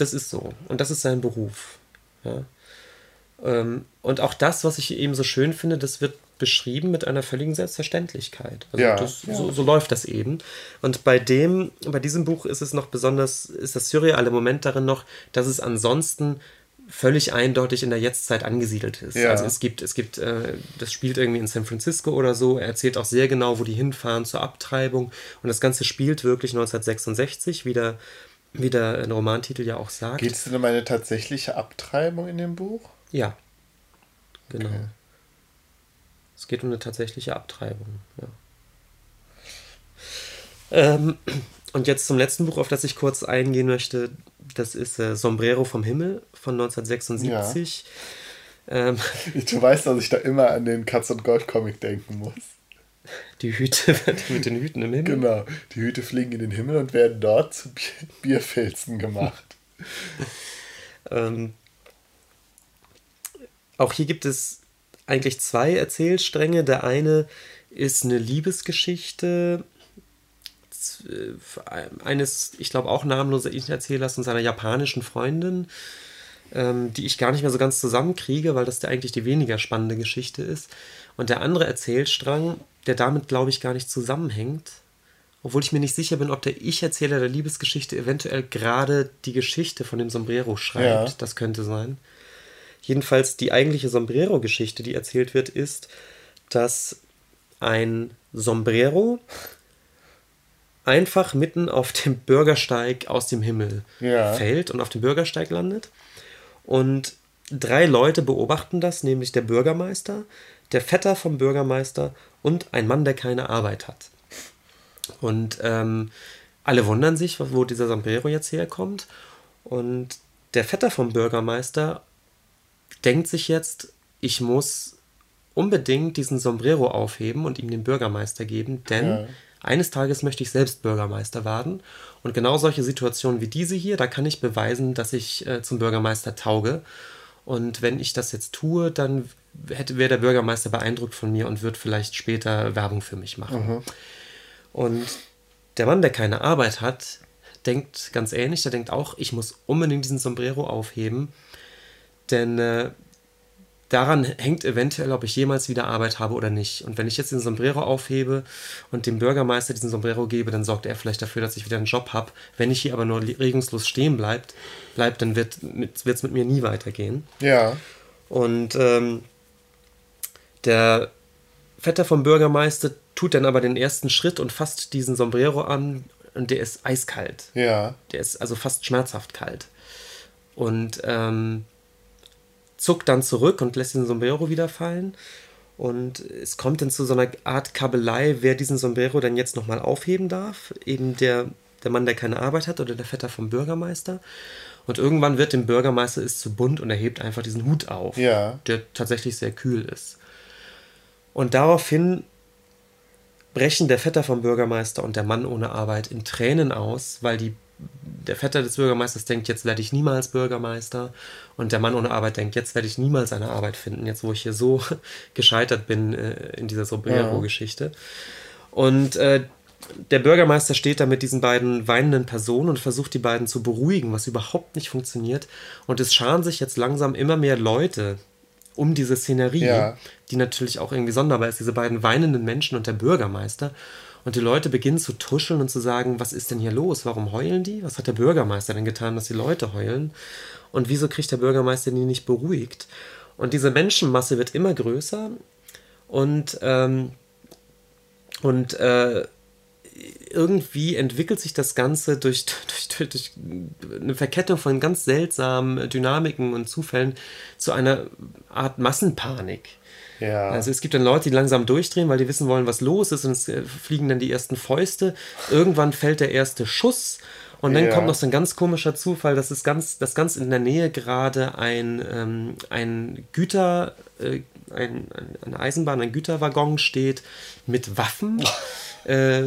Das ist so. Und das ist sein Beruf. Ja. Ähm, und auch das, was ich eben so schön finde, das wird beschrieben mit einer völligen Selbstverständlichkeit. Also ja, das, ja. So, so, läuft das eben. Und bei dem, bei diesem Buch ist es noch besonders, ist das surreale Moment darin noch, dass es ansonsten völlig eindeutig in der Jetztzeit angesiedelt ist. Ja. Also es gibt, es gibt, äh, das spielt irgendwie in San Francisco oder so. Er erzählt auch sehr genau, wo die hinfahren zur Abtreibung. Und das Ganze spielt wirklich 1966 wieder wie der Romantitel ja auch sagt. Geht es denn um eine tatsächliche Abtreibung in dem Buch? Ja. Genau. Okay. Es geht um eine tatsächliche Abtreibung. Ja. Ähm, und jetzt zum letzten Buch, auf das ich kurz eingehen möchte. Das ist äh, Sombrero vom Himmel von 1976. Ähm, Du weißt, dass ich da immer an den Katz und Gold Comic denken muss. Die Hüte mit den Hüten im Himmel. Genau. Die Hüte fliegen in den Himmel und werden dort zu Bier Bierfilzen gemacht. Ähm, auch hier gibt es eigentlich zwei Erzählstränge. Der eine ist eine Liebesgeschichte eines, ich glaube auch namenloser Erzählers und seiner japanischen Freundin, ähm, die ich gar nicht mehr so ganz zusammenkriege, weil das der eigentlich die weniger spannende Geschichte ist. Und der andere Erzählstrang, der damit, glaube ich, gar nicht zusammenhängt, obwohl ich mir nicht sicher bin, ob der Ich-Erzähler der Liebesgeschichte eventuell gerade die Geschichte von dem Sombrero schreibt. Ja. Das könnte sein. Jedenfalls die eigentliche Sombrero-Geschichte, die erzählt wird, ist, dass ein Sombrero einfach mitten auf dem Bürgersteig aus dem Himmel Ja. fällt und auf dem Bürgersteig landet. Und drei Leute beobachten das, nämlich der Bürgermeister, der Vetter vom Bürgermeister und ein Mann, der keine Arbeit hat. Und ähm, alle wundern sich, wo dieser Sombrero jetzt herkommt. Und der Vetter vom Bürgermeister denkt sich jetzt, ich muss unbedingt diesen Sombrero aufheben und ihm den Bürgermeister geben, denn Ja. eines Tages möchte ich selbst Bürgermeister werden. Und genau solche Situationen wie diese hier, da kann ich beweisen, dass ich äh, zum Bürgermeister tauge. Und wenn ich das jetzt tue, dann hätte, wäre der Bürgermeister beeindruckt von mir und wird vielleicht später Werbung für mich machen. Und der Mann, der keine Arbeit hat, denkt ganz ähnlich. Der denkt auch, ich muss unbedingt diesen Sombrero aufheben, denn äh, daran hängt eventuell, ob ich jemals wieder Arbeit habe oder nicht. Und wenn ich jetzt den Sombrero aufhebe und dem Bürgermeister diesen Sombrero gebe, dann sorgt er vielleicht dafür, dass ich wieder einen Job habe. Wenn ich hier aber nur regungslos stehen bleibt, bleibt dann wird es mit mir nie weitergehen. Ja. Und ähm, der Vetter vom Bürgermeister tut dann aber den ersten Schritt und fasst diesen Sombrero an und der ist eiskalt. Ja. Der ist also fast schmerzhaft kalt. Und ähm, zuckt dann zurück und lässt den Sombrero wieder fallen. Und es kommt dann zu so einer Art Kabelei, wer diesen Sombrero dann jetzt nochmal aufheben darf. Eben der, der Mann, der keine Arbeit hat oder der Vetter vom Bürgermeister. Und irgendwann wird dem Bürgermeister ist zu bunt und er hebt einfach diesen Hut auf, Ja. der tatsächlich sehr kühl ist. Und daraufhin brechen der Vetter vom Bürgermeister und der Mann ohne Arbeit in Tränen aus, weil die, der Vetter des Bürgermeisters denkt, jetzt werde ich niemals Bürgermeister. Und der Mann ohne Arbeit denkt, jetzt werde ich niemals eine Arbeit finden, jetzt wo ich hier so gescheitert bin äh, in dieser Sombrero-Geschichte. Und äh, der Bürgermeister steht da mit diesen beiden weinenden Personen und versucht die beiden zu beruhigen, was überhaupt nicht funktioniert. Und es scharen sich jetzt langsam immer mehr Leute um diese Szenerie, Ja. die natürlich auch irgendwie sonderbar ist, diese beiden weinenden Menschen und der Bürgermeister. Und die Leute beginnen zu tuscheln und zu sagen, was ist denn hier los? Warum heulen die? Was hat der Bürgermeister denn getan, dass die Leute heulen? Und wieso kriegt der Bürgermeister die nicht beruhigt? Und diese Menschenmasse wird immer größer und, ähm, und äh, irgendwie entwickelt sich das Ganze durch, durch, durch, eine Verkettung von ganz seltsamen Dynamiken und Zufällen zu einer Art Massenpanik. Ja. Also es gibt dann Leute, die langsam durchdrehen, weil die wissen wollen, was los ist und es äh, fliegen dann die ersten Fäuste. Irgendwann fällt der erste Schuss und dann Ja. kommt noch so ein ganz komischer Zufall, dass es ganz, dass ganz in der Nähe gerade ein, ähm, ein Güter, äh, ein, ein, eine Eisenbahn, ein Güterwaggon steht mit Waffen. Äh,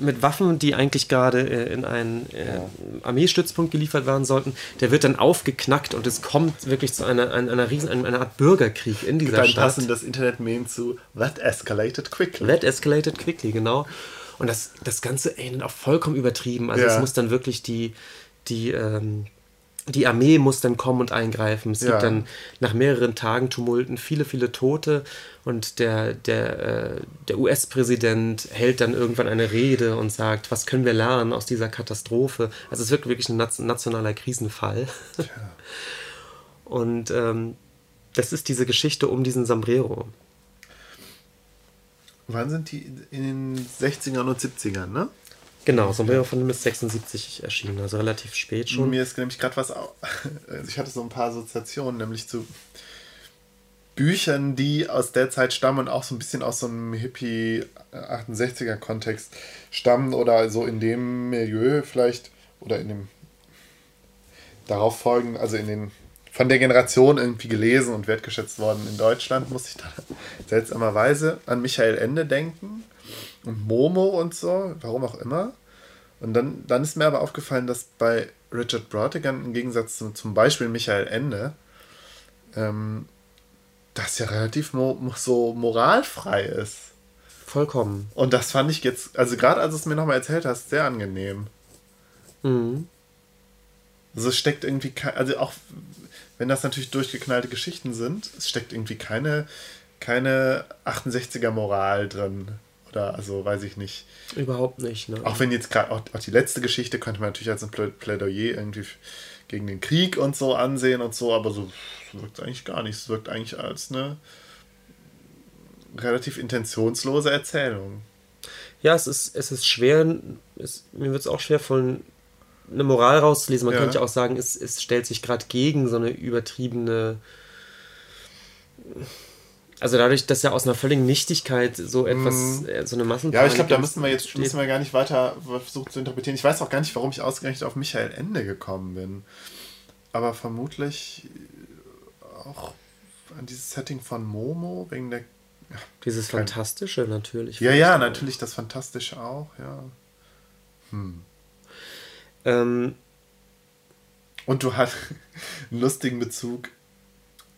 mit Waffen, die eigentlich gerade äh, in einen äh, Armeestützpunkt geliefert werden sollten, der wird dann aufgeknackt und es kommt wirklich zu einer, einer, einer riesen, einer Art Bürgerkrieg in dieser Dann Stadt. passen das Internet-Meme zu That escalated quickly. That escalated quickly, genau. Und das, das Ganze ey, auch vollkommen übertrieben. Also Ja. es muss dann wirklich die, die, ähm, die Armee muss dann kommen und eingreifen. Es Ja. gibt dann nach mehreren Tagen Tumulten viele, viele Tote und der, der, äh, der US-Präsident hält dann irgendwann eine Rede und sagt, was können wir lernen aus dieser Katastrophe? Also es wird wirklich ein nationaler Krisenfall. Und ähm, das ist diese Geschichte um diesen Sombrero. Wann sind die? In den 60ern und 70ern, ne? Genau, Sombrero von dem ist 76 erschienen, also relativ spät schon. Mir ist nämlich gerade was. Also ich hatte so ein paar Assoziationen, nämlich zu Büchern, die aus der Zeit stammen und auch so ein bisschen aus so einem Hippie 68er Kontext stammen oder so in dem Milieu vielleicht oder in dem darauf folgen, also in den von der Generation irgendwie gelesen und wertgeschätzt worden in Deutschland, muss ich da seltsamerweise an Michael Ende denken und Momo und so, warum auch immer. Und dann, dann ist mir aber aufgefallen, dass bei Richard Brautigan im Gegensatz zu zum Beispiel Michael Ende ähm, das ja relativ mo so moralfrei ist. Vollkommen. Und das fand ich jetzt, also gerade als du es mir nochmal erzählt hast, sehr angenehm. Mhm. Also es steckt irgendwie, also auch wenn das natürlich durchgeknallte Geschichten sind, es steckt irgendwie keine, keine 68er Moral drin. Oder also weiß ich nicht. Überhaupt nicht. Ne? Auch wenn jetzt gerade auch, auch, die letzte Geschichte könnte man natürlich als ein Plädoyer irgendwie gegen den Krieg und so ansehen und so, aber so wirkt es eigentlich gar nicht. Es wirkt eigentlich als eine relativ intentionslose Erzählung. Ja, es ist, es ist schwer, es, mir wird es auch schwer von eine Moral rauszulesen. Man ja. könnte ja auch sagen, es, es stellt sich gerade gegen so eine übertriebene. Also dadurch, dass ja aus einer völligen Nichtigkeit so etwas, mm. so eine Massenpanik... Ja, ich glaube, da müssen wir jetzt müssen wir gar nicht weiter versuchen zu interpretieren. Ich weiß auch gar nicht, warum ich ausgerechnet auf Michael Ende gekommen bin. Aber vermutlich auch an dieses Setting von Momo, wegen der... Ja, dieses Fantastische natürlich. Ja, ja, natürlich das Fantastische auch, ja. Hm. Ähm, und du hast einen lustigen Bezug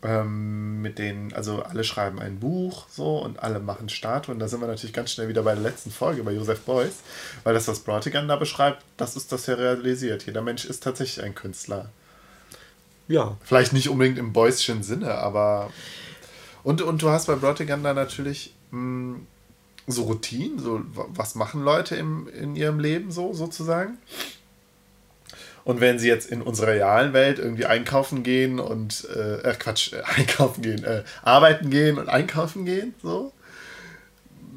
ähm, mit denen, also alle schreiben ein Buch so und alle machen Statuen. Da sind wir natürlich ganz schnell wieder bei der letzten Folge bei Joseph Beuys, weil das, was Brautigan da beschreibt, das ist das ja realisiert. Jeder Mensch ist tatsächlich ein Künstler. Ja. Vielleicht nicht unbedingt im Beuyschen Sinne, aber. Und, und du hast bei Brautigan da natürlich mh, hm, so Routinen, so was machen Leute im, in ihrem Leben so sozusagen. Und wenn sie jetzt in unserer realen Welt irgendwie einkaufen gehen und, äh, äh Quatsch, äh, einkaufen gehen, äh, arbeiten gehen und einkaufen gehen, so,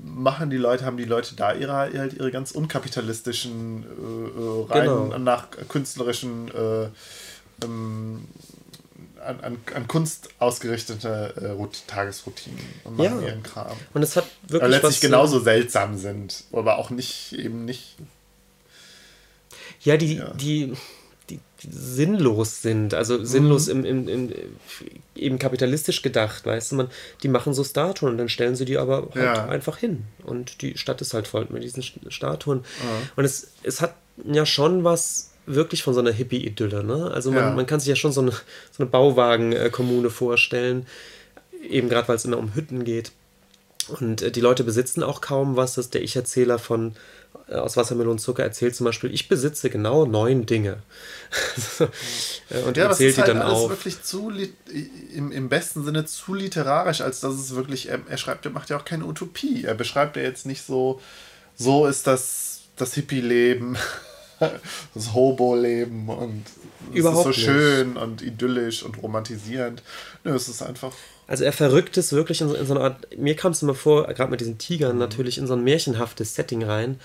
machen die Leute, haben die Leute da ihre, halt ihre ganz unkapitalistischen, äh, äh rein genau. nach künstlerischen, äh, ähm, an, an, an, Kunst ausgerichtete äh, Tagesroutinen und machen ja. ihren Kram. Und es hat wirklich. Aber letztlich genauso seltsam sind, aber auch nicht, eben nicht ja, die, ja. Die, die, sinnlos sind, also sinnlos mhm. im, im, im, eben kapitalistisch gedacht, weißt du, man, die machen so Statuen und dann stellen sie die aber halt ja. einfach hin. Und die Stadt ist halt voll mit diesen Statuen. Mhm. Und es, es hat ja schon was wirklich von so einer Hippie-Idylle, ne? Also man, ja. man kann sich ja schon so eine, so eine Bauwagen-Kommune vorstellen, eben gerade weil es immer um Hütten geht. Und äh, die Leute besitzen auch kaum was. Das ist der Ich-Erzähler von äh, aus Wassermelonenzucker erzählt zum Beispiel, ich besitze genau neun Dinge. und ja, erzählt die halt dann auch. wirklich zu, im, im besten Sinne zu literarisch, als dass es wirklich, er, er schreibt, er macht ja auch keine Utopie. Er beschreibt ja jetzt nicht so, so ist das, das Hippie-Leben, das Hobo-Leben und es ist so schön und idyllisch und romantisierend. Nö, es ist einfach also er verrückt es wirklich in so, in so eine Art, mir kam es immer vor, gerade mit diesen Tigern mhm. natürlich, in so ein märchenhaftes Setting rein,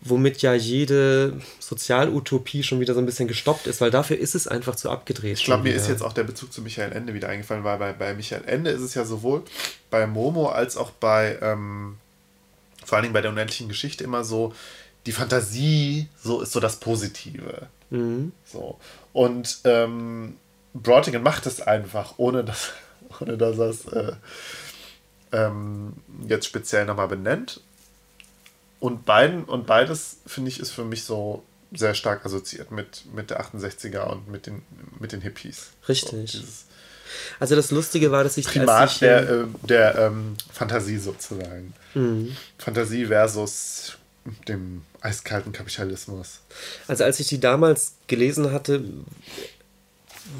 womit ja jede Sozialutopie schon wieder so ein bisschen gestoppt ist, weil dafür ist es einfach zu abgedreht. Ich glaube, mir ist jetzt auch der Bezug zu Michael Ende wieder eingefallen, weil bei, bei Michael Ende ist es ja sowohl bei Momo als auch bei, ähm, vor allen Dingen bei der unendlichen Geschichte immer so, die Fantasie so ist so das Positive. Mhm. So. Und ähm, Brotigan macht es einfach, ohne dass ohne dass er es äh, ähm, jetzt speziell nochmal benennt. Und, beiden, und beides, finde ich, ist für mich so sehr stark assoziiert mit, mit der 68er und mit den, mit den Hippies. Richtig. So, also das Lustige war, dass ich... Primat ich, der, äh, der ähm, Fantasie sozusagen. Mhm. Fantasie versus dem eiskalten Kapitalismus. Also als ich die damals gelesen hatte,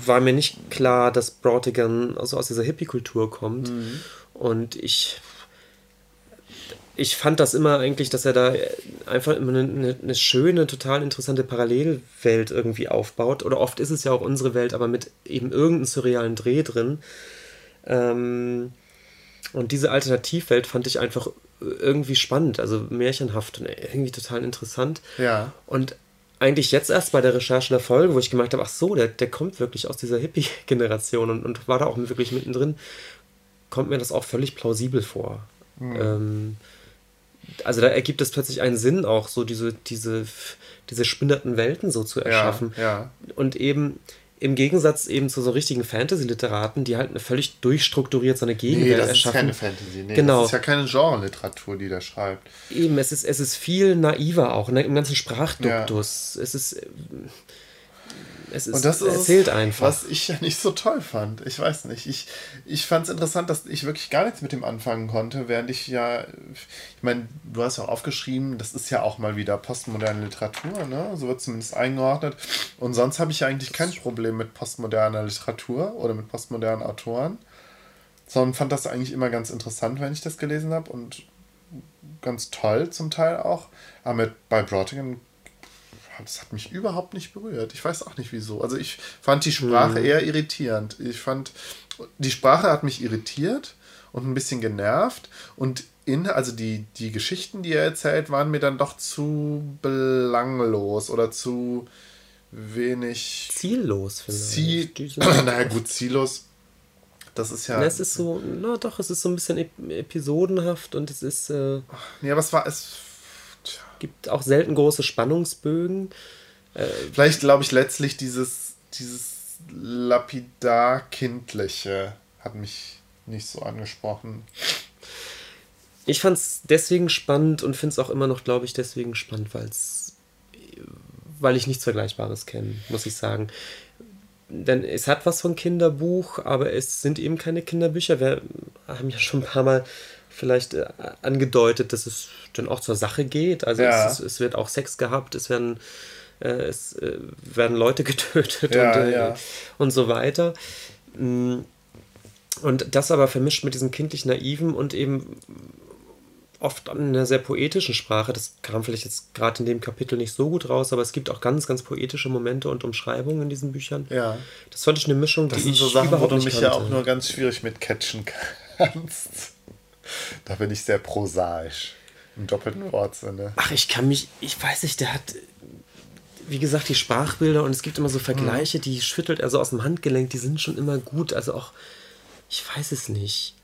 war mir nicht klar, dass Brautigan also aus dieser Hippie-Kultur kommt. Mhm. Und ich, ich fand das immer eigentlich, dass er da einfach immer eine, eine, schöne, total interessante Parallelwelt irgendwie aufbaut. Oder oft ist es ja auch unsere Welt, aber mit eben irgendeinem surrealen Dreh drin. Ähm, und diese Alternativwelt fand ich einfach irgendwie spannend, also märchenhaft und irgendwie total interessant. Ja. Und eigentlich jetzt erst bei der Recherche der Folge, wo ich gemerkt habe, ach so, der, der kommt wirklich aus dieser Hippie-Generation und, und war da auch wirklich mittendrin, kommt mir das auch völlig plausibel vor. Mhm. Ähm, also da ergibt es plötzlich einen Sinn, auch so diese, diese, diese spinnerten Welten so zu erschaffen. Ja, ja. Und eben im Gegensatz eben zu so richtigen Fantasy-Literaten, die halt eine völlig durchstrukturiert so eine Gegenwelt nee, das erschaffen. Ist keine Fantasy, nee, genau. Das ist ja keine Genre-Literatur, die da schreibt. Eben, es ist, es ist viel naiver auch, ne, im ganzen Sprachduktus. Ja. Es ist es ist, und das ist erzählt einfach. Was ich ja nicht so toll fand. Ich weiß nicht. Ich, ich fand es interessant, dass ich wirklich gar nichts mit dem anfangen konnte, während ich ja, ich meine, du hast ja auch aufgeschrieben, das ist ja auch mal wieder postmoderne Literatur, ne? So wird zumindest eingeordnet. Und sonst habe ich ja eigentlich kein Problem mit postmoderner Literatur oder mit postmodernen Autoren. Sondern fand das eigentlich immer ganz interessant, wenn ich das gelesen habe und ganz toll zum Teil auch. Aber mit, bei Brotigan das hat mich überhaupt nicht berührt. Ich weiß auch nicht wieso. Also ich fand die Sprache mhm. eher irritierend. Ich fand, die Sprache hat mich irritiert und ein bisschen genervt. Und in, also die, die Geschichten, die er erzählt, waren mir dann doch zu belanglos oder zu wenig. Ziellos, finde Ziel naja, gut, ziellos. Das ist ja. es ist so, na doch, es ist so ein bisschen episodenhaft und es ist. Äh, ja, was war es? Gibt auch selten große Spannungsbögen. Äh, Vielleicht glaube ich letztlich dieses, dieses lapidar-kindliche hat mich nicht so angesprochen. Ich fand es deswegen spannend und finde es auch immer noch, glaube ich, deswegen spannend, weil's, weil ich nichts Vergleichbares kenne, muss ich sagen. Denn es hat was von Kinderbuch, aber es sind eben keine Kinderbücher. Wir haben ja schon ein paar Mal vielleicht äh, angedeutet, dass es dann auch zur Sache geht. Also ja. es, es, wird auch Sex gehabt, es werden, äh, es äh, werden Leute getötet ja, und, äh, ja. und so weiter. Mm. Und das aber vermischt mit diesem kindlich naiven und eben oft in einer sehr poetischen Sprache. Das kam vielleicht jetzt gerade in dem Kapitel nicht so gut raus, aber es gibt auch ganz, ganz poetische Momente und Umschreibungen in diesen Büchern. Ja. Das fand ich eine Mischung, das die sind ich so Sachen, wo du mich kannte. ja auch nur ganz schwierig mit catchen kannst. Da bin ich sehr prosaisch. Im doppelten Wortsinne. Ach, ich kann mich, ich weiß nicht, der hat, wie gesagt, die Sprachbilder und es gibt immer so Vergleiche, die schüttelt er so aus dem Handgelenk, die sind schon immer gut. Also auch, ich weiß es nicht.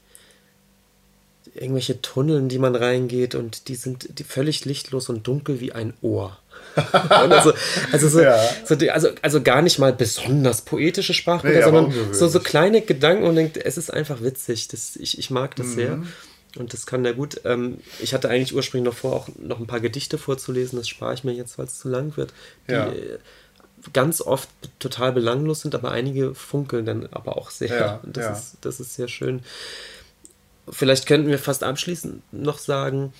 Irgendwelche Tunnel, in die man reingeht und die sind die völlig lichtlos und dunkel wie ein Ohr. also, also, so, ja. so die, also, also gar nicht mal besonders poetische Sprachbilder, nee, sondern so, so kleine Gedanken und denkt, es ist einfach witzig. Das, ich, ich mag das mhm. sehr. Und das kann der gut. Ähm, ich hatte eigentlich ursprünglich noch vor, auch noch ein paar Gedichte vorzulesen. Das spare ich mir jetzt, weil es zu lang wird. Die ja. Äh, ganz oft total belanglos sind, aber einige funkeln dann aber auch sehr. Ja, das, ja. Ist, das ist sehr schön. Vielleicht könnten wir fast abschließend noch sagen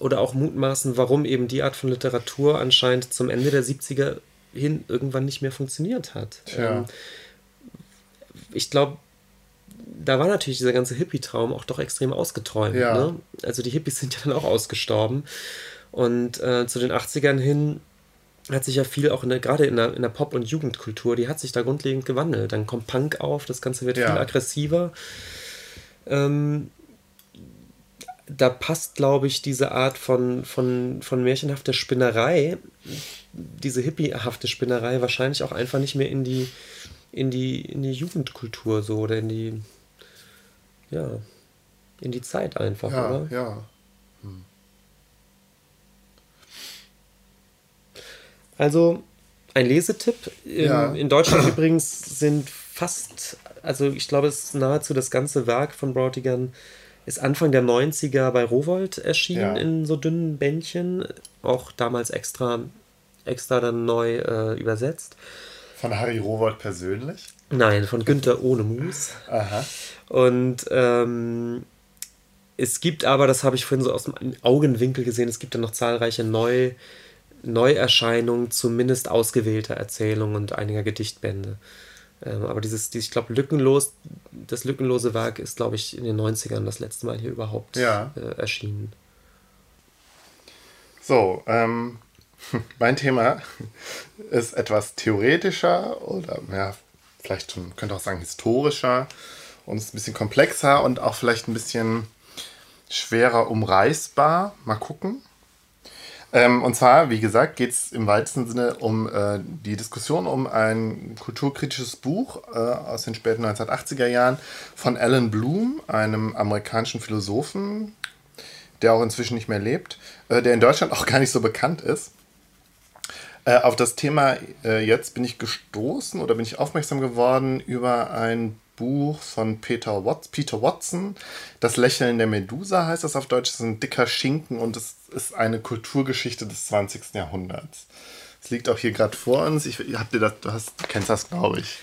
oder auch mutmaßen, warum eben die Art von Literatur anscheinend zum Ende der 70er hin irgendwann nicht mehr funktioniert hat. Ähm, ich glaube, da war natürlich dieser ganze Hippie-Traum auch doch extrem ausgeträumt. Ja. Ne? Also die Hippies sind ja dann auch ausgestorben. Und äh, zu den 80ern hin hat sich ja viel auch in der, gerade in der, in der Pop- und Jugendkultur, die hat sich da grundlegend gewandelt. Dann kommt Punk auf, das Ganze wird ja. viel aggressiver. Ähm, da passt, glaube ich, diese Art von, von, von märchenhafter Spinnerei, diese hippiehafte Spinnerei, wahrscheinlich auch einfach nicht mehr in die, in die, in die Jugendkultur so oder in die, ja, in die Zeit einfach, ja, oder? Ja. Hm. Also ein Lesetipp. Ja. In Deutschland übrigens sind fast, also ich glaube, es ist nahezu das ganze Werk von Brautigan ist Anfang der 90er bei Rowold erschienen ja. in so dünnen Bändchen, auch damals extra, extra dann neu äh, übersetzt. Von Harry Rowold persönlich? Nein, von Günther Ohnemus. Aha. Und ähm, es gibt aber, das habe ich vorhin so aus dem Augenwinkel gesehen, es gibt dann noch zahlreiche Neu, Neuerscheinungen, zumindest ausgewählter Erzählungen und einiger Gedichtbände. Ähm, aber dieses, dieses, ich glaube, lückenlos, das lückenlose Werk ist, glaube ich, in den 90ern das letzte Mal hier überhaupt ja. äh, erschienen. So, ähm, mein Thema ist etwas theoretischer oder ja, vielleicht schon, könnte auch sagen, historischer und ist ein bisschen komplexer und auch vielleicht ein bisschen schwerer umreißbar. Mal gucken. Ähm, und zwar, wie gesagt, geht es im weitesten Sinne um äh, die Diskussion um ein kulturkritisches Buch äh, aus den späten 1980er Jahren von Alan Bloom, einem amerikanischen Philosophen, der auch inzwischen nicht mehr lebt, äh, der in Deutschland auch gar nicht so bekannt ist. Äh, auf das Thema äh, jetzt bin ich gestoßen oder bin ich aufmerksam geworden über ein Buch von Peter, Watts, Peter Watson. Das Lächeln der Medusa heißt das auf Deutsch. Das ist ein dicker Schinken und es ist eine Kulturgeschichte des 20. Jahrhunderts. Es liegt auch hier gerade vor uns. Ich, hab dir das, du, hast, du kennst das, glaube ich.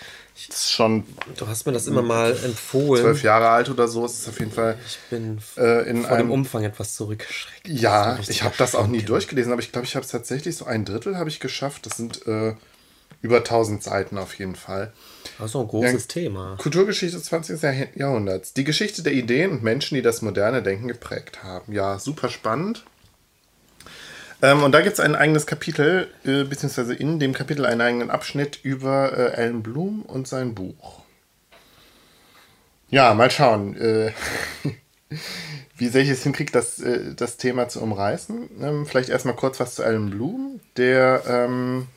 Das ist schon. Du hast mir das immer mal empfohlen. Zwölf Jahre alt oder so. Es ist auf jeden Fall. Ich bin äh, in vor einem, dem Umfang etwas zurückgeschreckt. Ja, ich habe das auch nie durchgelesen, aber ich glaube, ich habe es tatsächlich so ein Drittel habe ich geschafft. Das sind äh, über 1000 Seiten auf jeden Fall. Also ein großes ja, Thema. Kulturgeschichte des 20. Jahrhunderts. Die Geschichte der Ideen und Menschen, die das moderne Denken geprägt haben. Ja, super spannend. Ähm, und da gibt es ein eigenes Kapitel, äh, beziehungsweise in dem Kapitel einen eigenen Abschnitt über äh, Alan Bloom und sein Buch. Ja, mal schauen, äh, wie sehr ich es hinkriege, das, äh, das Thema zu umreißen. Ähm, vielleicht erstmal kurz was zu Alan Bloom. Der ähm,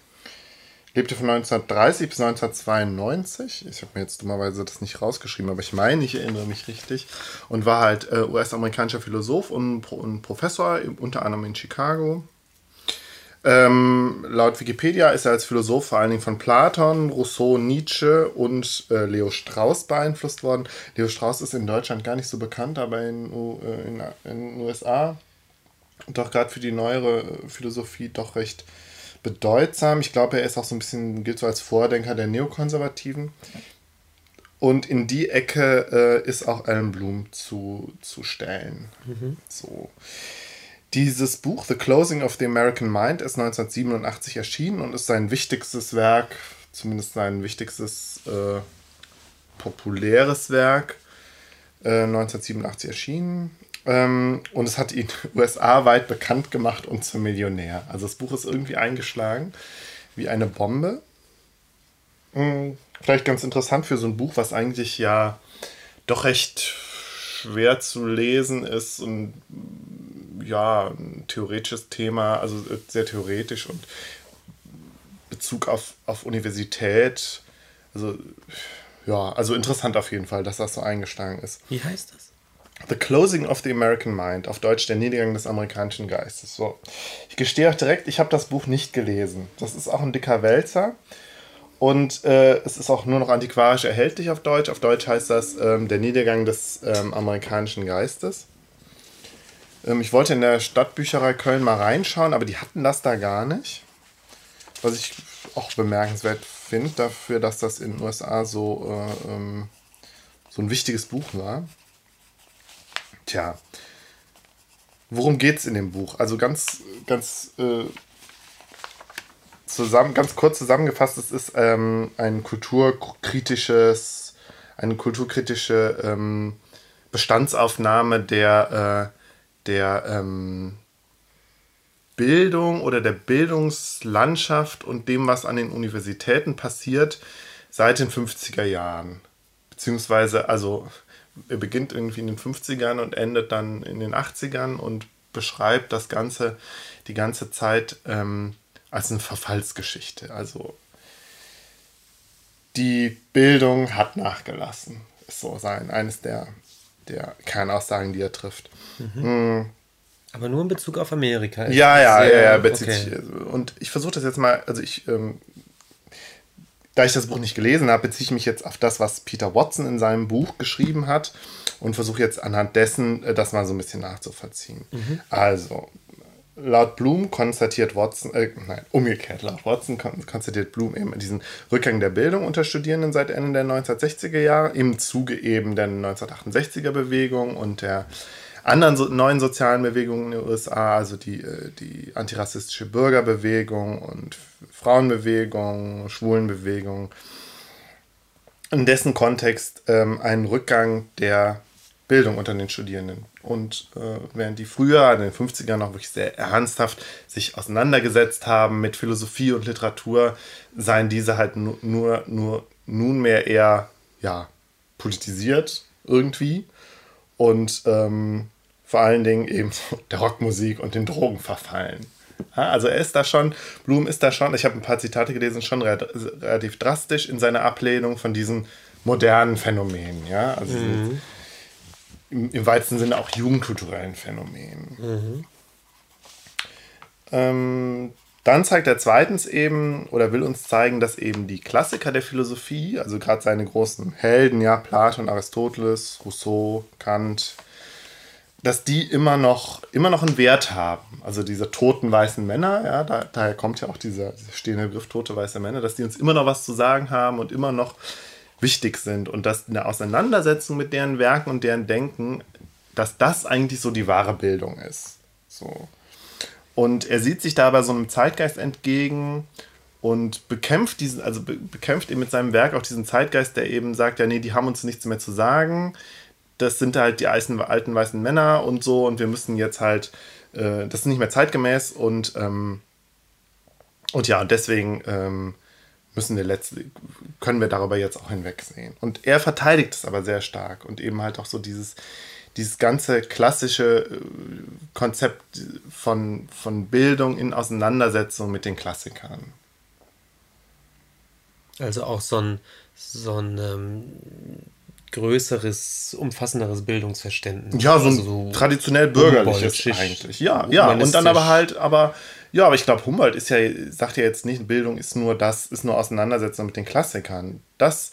lebte von 1930 bis 1992. Ich habe mir jetzt dummerweise das nicht rausgeschrieben, aber ich meine, ich erinnere mich richtig. Und war halt äh, US-amerikanischer Philosoph und, und, Professor, unter anderem in Chicago. Ähm, laut Wikipedia ist er als Philosoph vor allen Dingen von Platon, Rousseau, Nietzsche und äh, Leo Strauss beeinflusst worden. Leo Strauss ist in Deutschland gar nicht so bekannt, aber in, äh, in, in den USA doch gerade für die neuere Philosophie doch recht bedeutsam. Ich glaube, er ist auch so ein bisschen, gilt so als Vordenker der Neokonservativen. Und in die Ecke äh, ist auch Alan Bloom zu, zu stellen. Mhm. So. Dieses Buch, The Closing of the American Mind, ist 1987 erschienen und ist sein wichtigstes Werk, zumindest sein wichtigstes äh, populäres Werk, äh, 1987 erschienen. Ähm, und es hat ihn USA-weit bekannt gemacht und zum Millionär. Also das Buch ist irgendwie eingeschlagen wie eine Bombe. Hm, vielleicht ganz interessant für so ein Buch, was eigentlich ja doch recht schwer zu lesen ist und ja, ein theoretisches Thema, also sehr theoretisch und Bezug auf, auf Universität. Also ja, also interessant auf jeden Fall, dass das so eingeschlagen ist. Wie heißt das? The Closing of the American Mind, auf Deutsch der Niedergang des amerikanischen Geistes. So. Ich gestehe auch direkt, ich habe das Buch nicht gelesen. Das ist auch ein dicker Wälzer. Und äh, es ist auch nur noch antiquarisch erhältlich auf Deutsch. Auf Deutsch heißt das ähm, Der Niedergang des ähm, amerikanischen Geistes. Ähm, ich wollte in der Stadtbücherei Köln mal reinschauen, aber die hatten das da gar nicht. Was ich auch bemerkenswert finde, dafür, dass das in den USA so, äh, ähm, so ein wichtiges Buch war. Tja, worum geht es in dem Buch? Also ganz, ganz, äh, zusammen, ganz kurz zusammengefasst, es ist ähm, ein kulturkritisches, eine kulturkritische ähm, Bestandsaufnahme der, äh, der ähm, Bildung oder der Bildungslandschaft und dem, was an den Universitäten passiert seit den 50er Jahren. Beziehungsweise, also er beginnt irgendwie in den 50ern und endet dann in den 80ern und beschreibt das Ganze die ganze Zeit ähm, als eine Verfallsgeschichte. Also die Bildung hat nachgelassen, ist so sein, eines der, der Kernaussagen, die er trifft. Mhm. Mhm. Aber nur in Bezug auf Amerika. Ja, ja, ja, ja, bezieht okay. sich. Und ich versuche das jetzt mal, also ich ähm, da ich das Buch nicht gelesen habe, beziehe ich mich jetzt auf das, was Peter Watson in seinem Buch geschrieben hat und versuche jetzt anhand dessen äh, das mal so ein bisschen nachzuvollziehen. Mhm. Also, laut Bloom konstatiert Watson, äh, nein, umgekehrt, laut Watson konstatiert Bloom eben diesen Rückgang der Bildung unter Studierenden seit Ende der 1960er Jahre, im Zuge eben der 1968er Bewegung und der anderen so, neuen sozialen Bewegungen in den USA, also die, äh, die antirassistische Bürgerbewegung und Frauenbewegung, Schwulenbewegung, in dessen Kontext ähm, einen Rückgang der Bildung unter den Studierenden. Und äh, während die früher in den 50ern noch wirklich sehr ernsthaft sich auseinandergesetzt haben mit Philosophie und Literatur, seien diese halt nur, nur, nur nunmehr eher ja, politisiert irgendwie und ähm, vor allen Dingen eben der Rockmusik und den Drogen verfallen. Also er ist da schon, Blum ist da schon, ich habe ein paar Zitate gelesen, schon relativ drastisch in seiner Ablehnung von diesen modernen Phänomenen, ja, also mhm. Im, im weitesten Sinne auch jugendkulturellen Phänomenen. Mhm. Ähm, dann zeigt er zweitens eben oder will uns zeigen, dass eben die Klassiker der Philosophie, also gerade seine großen Helden, ja, Platon, Aristoteles, Rousseau, Kant, dass die immer noch, immer noch einen Wert haben. Also diese toten weißen Männer, ja, da, daher kommt ja auch dieser, dieser stehende Begriff tote weiße Männer, dass die uns immer noch was zu sagen haben und immer noch wichtig sind und dass in der Auseinandersetzung mit deren Werken und deren Denken, dass das eigentlich so die wahre Bildung ist. So. Und er sieht sich dabei so einem Zeitgeist entgegen und bekämpft diesen, also bekämpft eben mit seinem Werk auch diesen Zeitgeist, der eben sagt, ja, nee, die haben uns nichts mehr zu sagen. Das sind halt die alten, alten weißen Männer und so, und wir müssen jetzt halt, äh, das ist nicht mehr zeitgemäß und, ähm, und ja, und deswegen ähm, müssen wir letztlich, können wir darüber jetzt auch hinwegsehen. Und er verteidigt es aber sehr stark und eben halt auch so dieses, dieses ganze klassische äh, Konzept von, von Bildung in Auseinandersetzung mit den Klassikern. Also auch so ein, so ein ähm, größeres, umfassenderes Bildungsverständnis. Ja, so ein also so traditionell bürgerliches eigentlich. Ja, ja. Und dann aber halt, aber ja, aber ich glaube, Humboldt ist ja, sagt ja jetzt nicht, Bildung ist nur das, ist nur Auseinandersetzung mit den Klassikern. Das,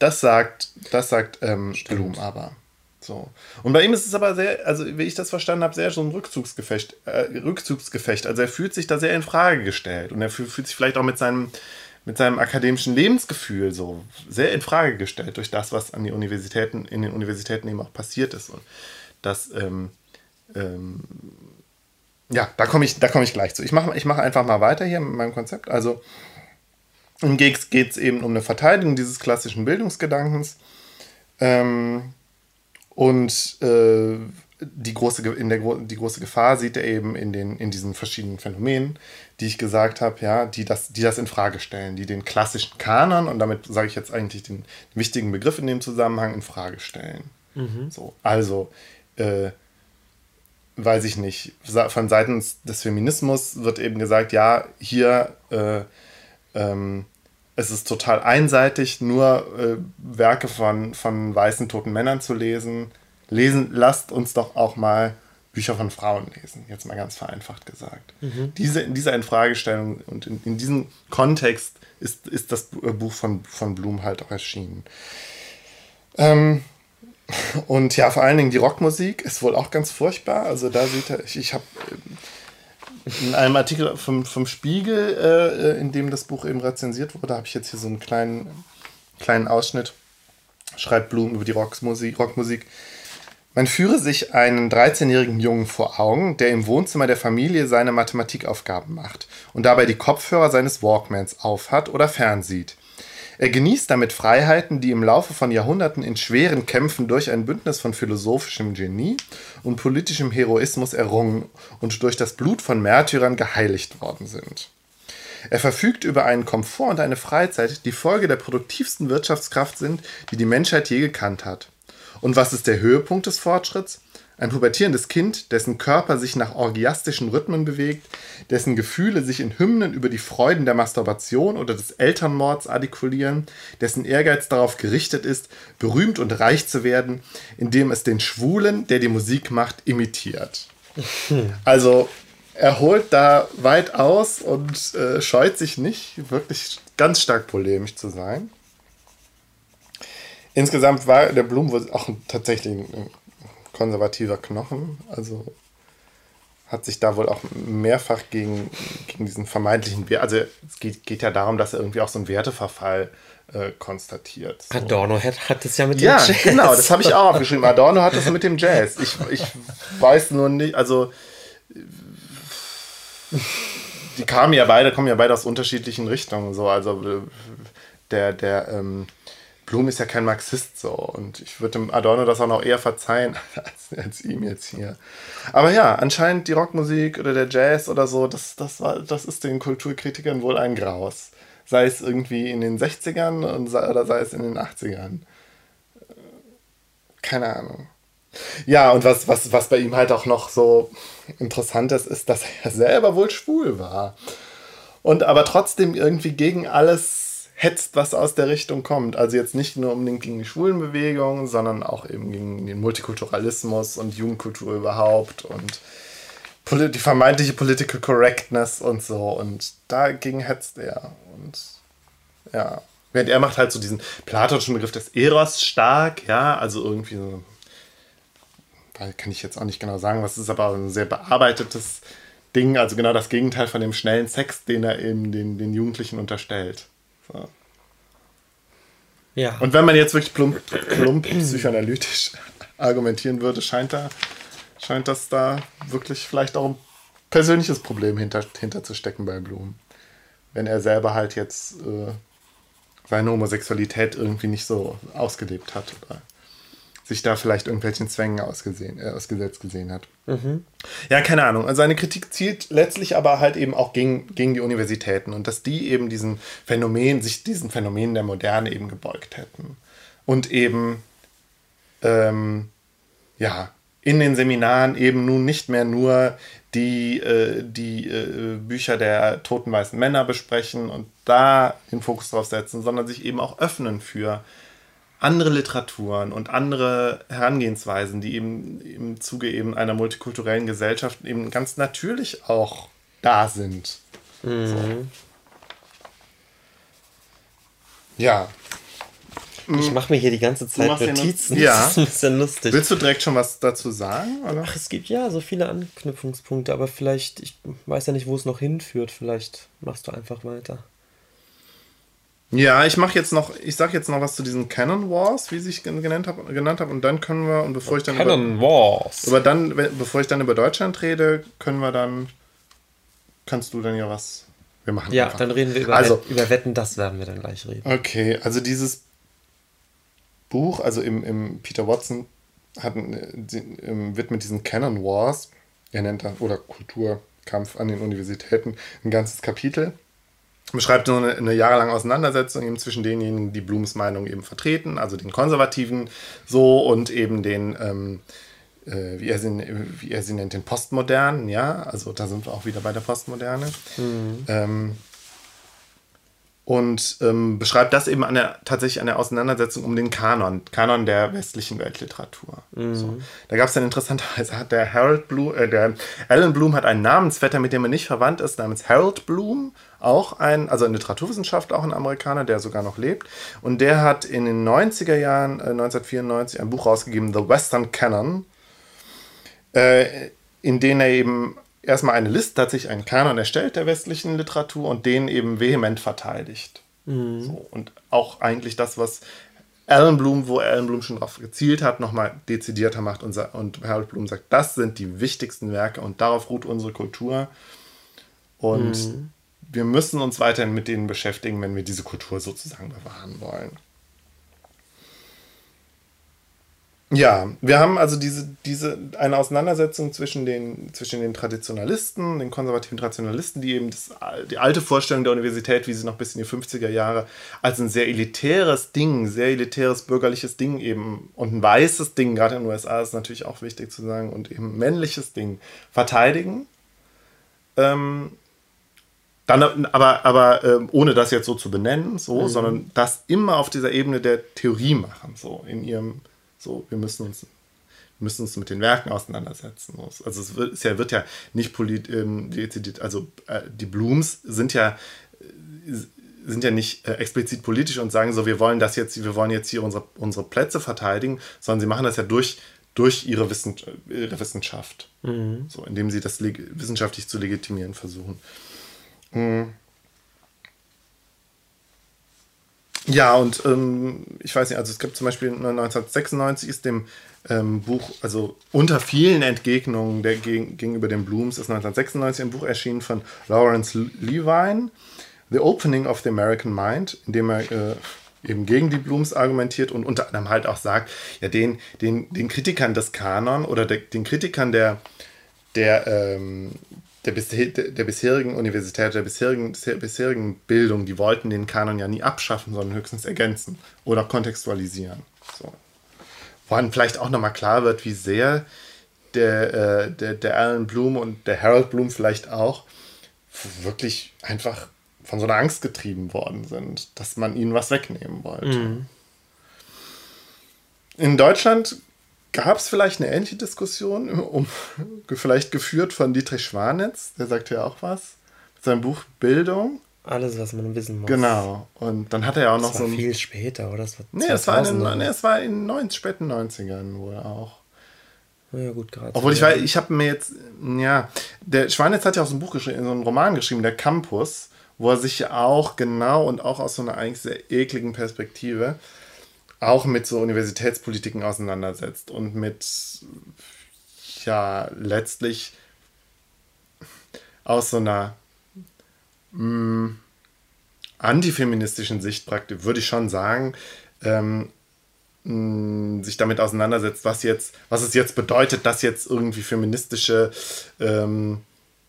das sagt, das sagt ähm, Blum aber. So. Und bei ihm ist es aber sehr, also wie ich das verstanden habe, sehr so ein Rückzugsgefecht, äh, Rückzugsgefecht. Also er fühlt sich da sehr in Frage gestellt und er fühlt, fühlt sich vielleicht auch mit seinem, mit seinem akademischen Lebensgefühl so sehr in Frage gestellt durch das, was an die Universitäten, in den Universitäten eben auch passiert ist. Und das, ähm, ähm, ja, da komme ich, komm ich gleich zu. Ich mache ich mach einfach mal weiter hier mit meinem Konzept. Also im Geeks geht es eben um eine Verteidigung dieses klassischen Bildungsgedankens. Ähm, und äh, die, große, in der, die große Gefahr sieht er eben in, den, in diesen verschiedenen Phänomenen, die ich gesagt habe, ja, die das, die das in Frage stellen, die den klassischen Kanon, und damit sage ich jetzt eigentlich den wichtigen Begriff in dem Zusammenhang, in Frage stellen. Mhm. So, also, äh, weiß ich nicht, von Seiten des Feminismus wird eben gesagt, ja, hier äh, ähm, es ist total einseitig, nur äh, Werke von, von weißen toten Männern zu lesen. Lesen, lasst uns doch auch mal Bücher von Frauen lesen, jetzt mal ganz vereinfacht gesagt. Mhm. Diese, in dieser Infragestellung und in, in diesem Kontext ist, ist das äh, Buch von, von Blum halt auch erschienen. Ähm, und ja, vor allen Dingen die Rockmusik ist wohl auch ganz furchtbar. Also da sieht er, ich, ich habe in einem Artikel vom, vom Spiegel, äh, in dem das Buch eben rezensiert wurde, habe ich jetzt hier so einen kleinen, kleinen Ausschnitt. Schreibt Blum über die Rockmusik. Rockmusik. Man führe sich einen 13-jährigen Jungen vor Augen, der im Wohnzimmer der Familie seine Mathematikaufgaben macht und dabei die Kopfhörer seines Walkmans aufhat oder fernsieht. Er genießt damit Freiheiten, die im Laufe von Jahrhunderten in schweren Kämpfen durch ein Bündnis von philosophischem Genie und politischem Heroismus errungen und durch das Blut von Märtyrern geheiligt worden sind. Er verfügt über einen Komfort und eine Freizeit, die Folge der produktivsten Wirtschaftskraft sind, die die Menschheit je gekannt hat. Und was ist der Höhepunkt des Fortschritts? Ein pubertierendes Kind, dessen Körper sich nach orgiastischen Rhythmen bewegt, dessen Gefühle sich in Hymnen über die Freuden der Masturbation oder des Elternmords artikulieren, dessen Ehrgeiz darauf gerichtet ist, berühmt und reich zu werden, indem es den Schwulen, der die Musik macht, imitiert. Also er holt da weit aus und äh, scheut sich nicht, wirklich ganz stark polemisch zu sein. Insgesamt war der Blum wohl auch tatsächlich ein konservativer Knochen. Also hat sich da wohl auch mehrfach gegen, gegen diesen vermeintlichen Wert, also es geht, geht ja darum, dass er irgendwie auch so einen Werteverfall äh, konstatiert. So. Adorno hat, hat das ja mit dem ja, Jazz. Ja, genau, das habe ich auch aufgeschrieben. Adorno hat das mit dem Jazz. Ich, ich weiß nur nicht, also die kamen ja beide, kommen ja beide aus unterschiedlichen Richtungen. So, also der, der, ähm, Blum ist ja kein Marxist so und ich würde dem Adorno das auch noch eher verzeihen als, als, ihm jetzt hier. Aber ja, anscheinend die Rockmusik oder der Jazz oder so, das, das, war, das ist den Kulturkritikern wohl ein Graus. Sei es irgendwie in den 60ern und, oder sei es in den 80ern. Keine Ahnung. Ja, und was, was, was bei ihm halt auch noch so interessant ist, ist, dass er selber wohl schwul war. Und aber trotzdem irgendwie gegen alles hetzt, was aus der Richtung kommt. Also jetzt nicht nur unbedingt gegen die Schwulenbewegung, sondern auch eben gegen den Multikulturalismus und Jugendkultur überhaupt und die vermeintliche Political Correctness und so. Und dagegen hetzt er. Und ja. Während er macht halt so diesen platonischen Begriff des Eros stark, ja, also irgendwie so kann ich jetzt auch nicht genau sagen, was ist, aber ein sehr bearbeitetes Ding, also genau das Gegenteil von dem schnellen Sex, den er eben den, den Jugendlichen unterstellt. Ja. Und wenn man jetzt wirklich plump, plump psychoanalytisch argumentieren würde, scheint, da, scheint das da wirklich vielleicht auch ein persönliches Problem hinter, hinter zu stecken bei Blum. Wenn er selber halt jetzt äh, seine Homosexualität irgendwie nicht so ausgelebt hat. Oder sich da vielleicht irgendwelchen Zwängen ausgesehen, äh, ausgesetzt gesehen hat. Mhm. Ja, keine Ahnung. Also seine Kritik zielt letztlich aber halt eben auch gegen, gegen die Universitäten und dass die eben diesen Phänomen, sich diesen Phänomenen der Moderne eben gebeugt hätten. Und eben, ähm, ja, in den Seminaren eben nun nicht mehr nur die, äh, die äh, Bücher der toten weißen Männer besprechen und da den Fokus drauf setzen, sondern sich eben auch öffnen für andere Literaturen und andere Herangehensweisen, die eben im Zuge eben einer multikulturellen Gesellschaft eben ganz natürlich auch da sind. Mhm. So. Ja. Ich mache mir hier die ganze Zeit Notizen. Ja. Das ist ein bisschen lustig. Willst du direkt schon was dazu sagen? Oder? Ach, es gibt ja so viele Anknüpfungspunkte, aber vielleicht, ich weiß ja nicht, wo es noch hinführt. Vielleicht machst du einfach weiter. Ja, ich mache jetzt noch, ich sag jetzt noch was zu diesen Canon Wars, wie ich genannt habe, genannt habe, und dann können wir und bevor ich dann Canon über, Wars, über dann, bevor ich dann über Deutschland rede, können wir dann, kannst du dann ja was, wir machen. Ja, einfach. dann reden wir über, also, über Wetten, das werden wir dann gleich reden. Okay, also dieses Buch, also im, im Peter Watson hat, widmet diesen Canon Wars, er nennt dann oder Kulturkampf an den Universitäten ein ganzes Kapitel beschreibt so eine, eine jahrelange Auseinandersetzung eben zwischen denjenigen, die Blums Meinung eben vertreten, also den Konservativen so und eben den, ähm, äh, wie, er sie, wie er sie nennt, den Postmodernen, ja, also da sind wir auch wieder bei der Postmoderne. Mhm. Ähm, und ähm, beschreibt das eben an der, tatsächlich an der Auseinandersetzung um den Kanon, Kanon der westlichen Weltliteratur. Mhm. So. Da gab es dann interessanterweise, hat der Harold Bloom, äh, der Alan Bloom hat einen Namensvetter, mit dem er nicht verwandt ist, namens Harold Bloom, auch ein, also in Literaturwissenschaft auch ein Amerikaner, der sogar noch lebt. Und der hat in den 90er Jahren, äh, 1994, ein Buch rausgegeben, The Western Canon, äh, in dem er eben erstmal eine Liste, tatsächlich einen Kanon erstellt der westlichen Literatur und den eben vehement verteidigt. Mhm. So, und auch eigentlich das, was Alan Bloom, wo Alan Bloom schon darauf gezielt hat, nochmal dezidierter macht und, und Harold Bloom sagt, das sind die wichtigsten Werke und darauf ruht unsere Kultur. Und mhm. Wir müssen uns weiterhin mit denen beschäftigen, wenn wir diese Kultur sozusagen bewahren wollen. Ja, wir haben also diese, diese eine Auseinandersetzung zwischen den, zwischen den Traditionalisten, den konservativen Traditionalisten, die eben das, die alte Vorstellung der Universität, wie sie noch bis in die 50er Jahre als ein sehr elitäres Ding, sehr elitäres bürgerliches Ding eben und ein weißes Ding, gerade in den USA ist natürlich auch wichtig zu sagen, und eben männliches Ding verteidigen. Ähm, dann aber, aber äh, ohne das jetzt so zu benennen, so, mhm. sondern das immer auf dieser Ebene der Theorie machen, so in ihrem so, wir müssen uns, müssen uns mit den Werken auseinandersetzen. Also es wird, es ja, wird ja nicht polit, ähm, also äh, die Blooms sind ja äh, sind ja nicht äh, explizit politisch und sagen so, wir wollen das jetzt, wir wollen jetzt hier unsere, unsere Plätze verteidigen, sondern sie machen das ja durch, durch ihre, Wissen, ihre Wissenschaft. Mhm. So, indem sie das wissenschaftlich zu legitimieren versuchen. Mhm. Ja, und ähm, ich weiß nicht, also es gibt zum Beispiel 1996 ist dem ähm, Buch, also unter vielen Entgegnungen der, geg gegenüber den Blooms, ist 1996 ein Buch erschienen von Lawrence Levine, The Opening of the American Mind, in dem er äh, eben gegen die Blooms argumentiert und unter anderem halt auch sagt, ja, den, den, den Kritikern des Kanon oder der, den Kritikern der, der, ähm, der, der bisherigen Universität, der bisherigen, der bisherigen Bildung, die wollten den Kanon ja nie abschaffen, sondern höchstens ergänzen oder kontextualisieren. So. Woran vielleicht auch nochmal klar wird, wie sehr der, äh, der, der Alan Bloom und der Harold Bloom vielleicht auch wirklich einfach von so einer Angst getrieben worden sind, dass man ihnen was wegnehmen wollte. Mhm. In Deutschland gab es vielleicht eine ähnliche Diskussion, um, vielleicht geführt von Dietrich Schwanitz, der sagte ja auch was, mit seinem Buch Bildung. Alles, was man wissen muss. Genau. Und dann hat er ja auch das noch so. Ein, viel später, oder? Das war nee, es war, in den, nee, es war in den späten 90ern wohl auch. Ja, gut, gerade. Obwohl ich weiß, ich habe mir jetzt, ja, der Schwanitz hat ja auch so ein Buch geschrieben, so einen Roman geschrieben, der Campus, wo er sich auch genau und auch aus so einer eigentlich sehr ekligen Perspektive auch mit so Universitätspolitiken auseinandersetzt und mit, ja, letztlich aus so einer mh, mm, antifeministischen Sicht praktisch, würde ich schon sagen, ähm, mh, sich damit auseinandersetzt, was jetzt, was es jetzt bedeutet, dass jetzt irgendwie feministische ähm,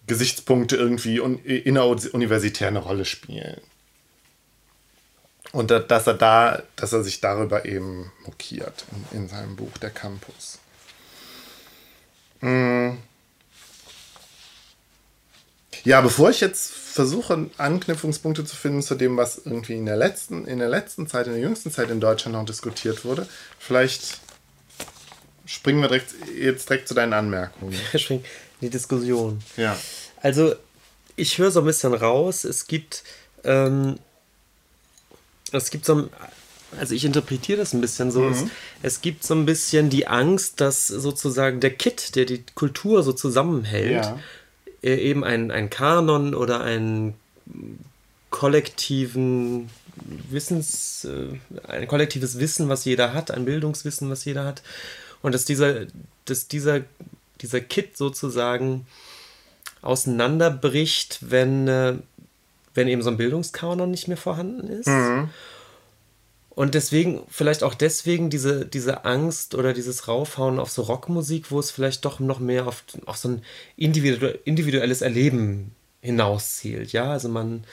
Gesichtspunkte irgendwie un inneruniversitär eine Rolle spielen. Und dass er da, dass er sich darüber eben mokiert in, in seinem Buch Der Campus. Mm. Ja, bevor ich jetzt versuche, Anknüpfungspunkte zu finden zu dem, was irgendwie in der letzten, in der letzten Zeit, in der jüngsten Zeit in Deutschland noch diskutiert wurde, vielleicht springen wir direkt, jetzt direkt zu deinen Anmerkungen. In die Diskussion. Ja. Also, ich höre so ein bisschen raus, es gibt ähm, es gibt so ein, also ich interpretiere das ein bisschen so, mhm. es, es, gibt so ein bisschen die Angst, dass sozusagen der Kit, der die Kultur so zusammenhält, ja. Äh, eben ein, ein Kanon oder einen kollektiven Wissens, äh, ein kollektives Wissen, was jeder hat, ein Bildungswissen, was jeder hat. Und dass dieser, dass dieser, dieser Kit sozusagen auseinanderbricht, wenn, äh, wenn eben so ein Bildungskanon nicht mehr vorhanden ist. Mhm. Und deswegen, vielleicht auch deswegen diese, diese Angst oder dieses Raufhauen auf so Rockmusik, wo es vielleicht doch noch mehr auf, auf so ein individu individuelles Erleben hinauszielt. Ja, also man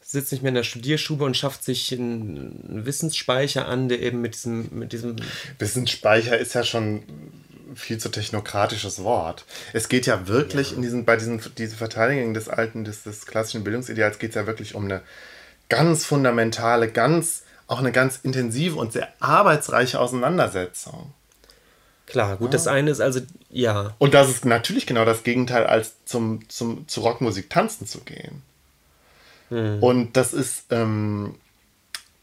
sitzt nicht mehr in der Studierschube und schafft sich einen Wissensspeicher an, der eben mit diesem, mit diesem. Wissensspeicher ist ja schon viel zu technokratisches Wort. Es geht ja wirklich ja. in diesen, bei diesen diese Verteidigung des alten, des, des klassischen Bildungsideals geht es ja wirklich um eine ganz fundamentale, ganz, auch eine ganz intensive und sehr arbeitsreiche Auseinandersetzung. Klar, gut, ja. das eine ist also, ja. Und das ist natürlich genau das Gegenteil, als zum, zum, zu Rockmusik tanzen zu gehen. Hm. Und das ist, ähm,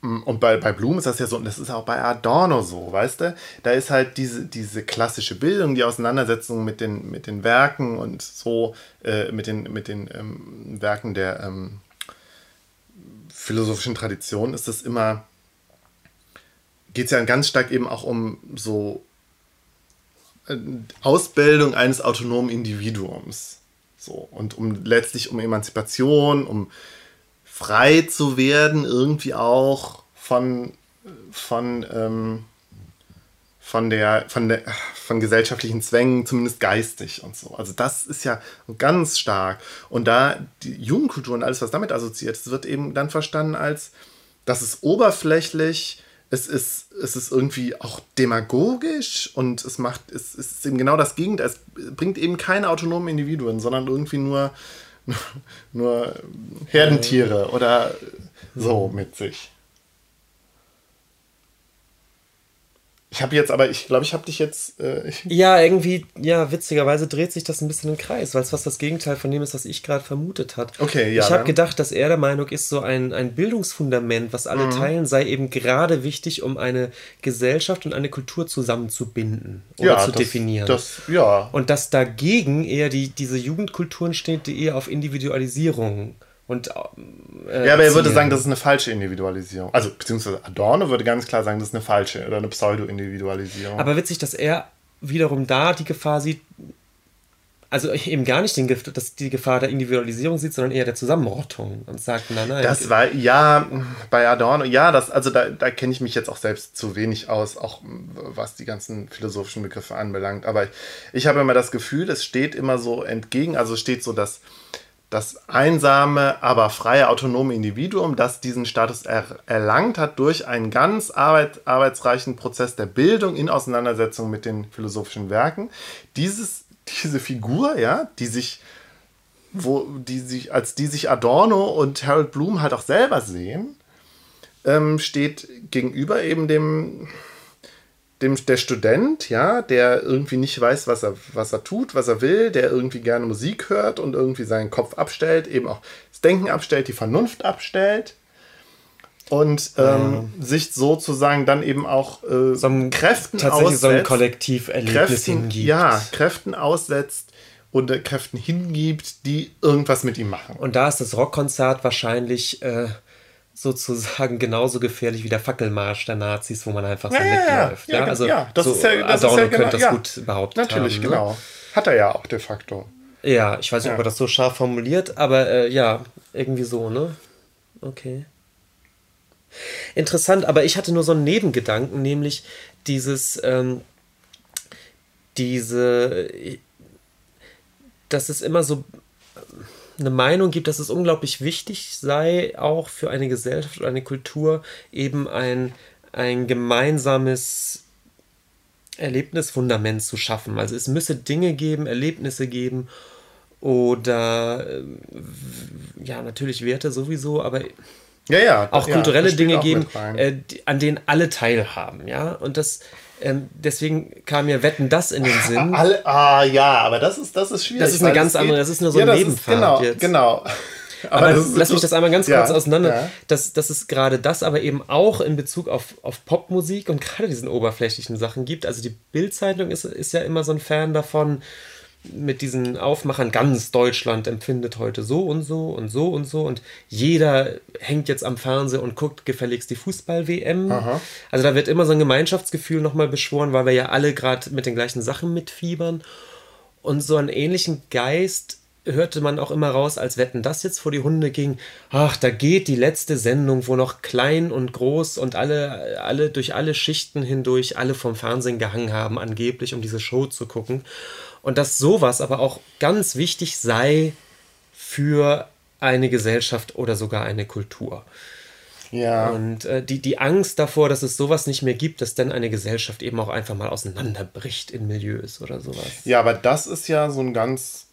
und bei, bei Blum ist das ja so, und das ist auch bei Adorno so, weißt du? Da ist halt diese, diese klassische Bildung, die Auseinandersetzung mit den, mit den Werken und so, äh, mit den, mit den ähm, Werken der ähm, philosophischen Tradition, ist das immer, geht es ja ganz stark eben auch um so äh, Ausbildung eines autonomen Individuums. So, und um letztlich um Emanzipation, um frei zu werden, irgendwie auch von, von, ähm, von, der, von, der, von gesellschaftlichen Zwängen, zumindest geistig und so. Also das ist ja ganz stark. Und da die Jugendkultur und alles, was damit assoziiert ist, wird eben dann verstanden als, das ist oberflächlich, es ist, es ist irgendwie auch demagogisch und es macht, es, es ist eben genau das Gegenteil. Es bringt eben keine autonomen Individuen, sondern irgendwie nur nur Herdentiere oder so mit sich. Ich habe jetzt aber, ich glaube, ich habe dich jetzt. Äh, ja, irgendwie, ja, witzigerweise dreht sich das ein bisschen im Kreis, weil es fast das Gegenteil von dem ist, was ich gerade vermutet hat. Okay, ja. Ich habe gedacht, dass er der Meinung ist, so ein, ein Bildungsfundament, was alle mhm. teilen, sei eben gerade wichtig, um eine Gesellschaft und eine Kultur zusammenzubinden oder ja, zu das, definieren. Das, ja. Und dass dagegen eher die, diese Jugendkulturen steht, die eher auf Individualisierung äh, und, äh, ja, aber er würde sagen, das ist eine falsche Individualisierung. Also, beziehungsweise Adorno würde ganz klar sagen, das ist eine falsche oder eine Pseudo-Individualisierung. Aber witzig, dass er wiederum da die Gefahr sieht, also eben gar nicht den, dass die Gefahr der Individualisierung sieht, sondern eher der Zusammenrottung und sagt, nein, nein. Das war, ja, bei Adorno, ja, das, also da, da kenne ich mich jetzt auch selbst zu wenig aus, auch was die ganzen philosophischen Begriffe anbelangt. Aber ich, ich habe immer das Gefühl, es steht immer so entgegen, also steht so, dass das einsame, aber freie, autonome Individuum, das diesen Status er erlangt hat durch einen ganz arbeit arbeitsreichen Prozess der Bildung in Auseinandersetzung mit den philosophischen Werken. Dieses, diese Figur, ja, die sich, wo, die sich, als die sich Adorno und Harold Bloom halt auch selber sehen, ähm, steht gegenüber eben dem, dem, der Student, ja, der irgendwie nicht weiß, was er, was er tut, was er will, der irgendwie gerne Musik hört und irgendwie seinen Kopf abstellt, eben auch das Denken abstellt, die Vernunft abstellt und ähm, ja. sich sozusagen dann eben auch äh, so Kräften tatsächlich aussetzt, so ein Kollektiverlebnis Kräften, hingibt. Ja, Kräften aussetzt und äh, Kräften hingibt, die irgendwas mit ihm machen. Und da ist das Rockkonzert wahrscheinlich äh, sozusagen genauso gefährlich wie der Fackelmarsch der Nazis, wo man einfach so ja, mitläuft. Ja, ja, also ja, das so ist ja, das Adorno ist ja genau, könnte das gut behaupten. Natürlich, haben, ne? genau. Hat er ja auch de facto. Ja, ich weiß nicht, ob er das so scharf formuliert, aber äh, ja, irgendwie so, ne? Okay. Interessant, aber ich hatte nur so einen Nebengedanken, nämlich dieses, ähm, diese, dass es immer so eine Meinung gibt, dass es unglaublich wichtig sei, auch für eine Gesellschaft oder eine Kultur eben ein, ein gemeinsames Erlebnisfundament zu schaffen. Also es müsse Dinge geben, Erlebnisse geben oder äh, ja, natürlich Werte sowieso, aber ja, ja, auch kulturelle ja, Dinge geben, äh, die, an denen alle teilhaben, ja. Und das ähm, deswegen kam mir Wetten das in den Sinn. Alle, ah ja, aber das ist, das ist schwierig. Das ist eine ganz andere, das ist nur so ja, ein Nebenfall. Genau, jetzt. genau. Aber, aber lass mich das einmal ganz kurz ja, auseinander. Ja. Das, das ist gerade das, aber eben auch in Bezug auf, auf Popmusik und gerade diesen oberflächlichen Sachen gibt. Also die Bildzeitung ist, ist ja immer so ein Fan davon, mit diesen Aufmachern, ganz Deutschland empfindet heute so und so und so und so und jeder hängt jetzt am Fernseher und guckt gefälligst die Fußball-WM. Also da wird immer so ein Gemeinschaftsgefühl nochmal beschworen, weil wir ja alle gerade mit den gleichen Sachen mitfiebern. Und so einen ähnlichen Geist hörte man auch immer raus, als Wetten das jetzt vor die Hunde ging. Ach, da geht die letzte Sendung, wo noch klein und groß und alle, alle durch alle Schichten hindurch, alle vom Fernsehen gehangen haben, angeblich, um diese Show zu gucken. Und dass sowas aber auch ganz wichtig sei für eine Gesellschaft oder sogar eine Kultur. Ja. Und äh, die, die Angst davor, dass es sowas nicht mehr gibt, dass dann eine Gesellschaft eben auch einfach mal auseinanderbricht in Milieus oder sowas. Ja, aber das ist ja so ein ganz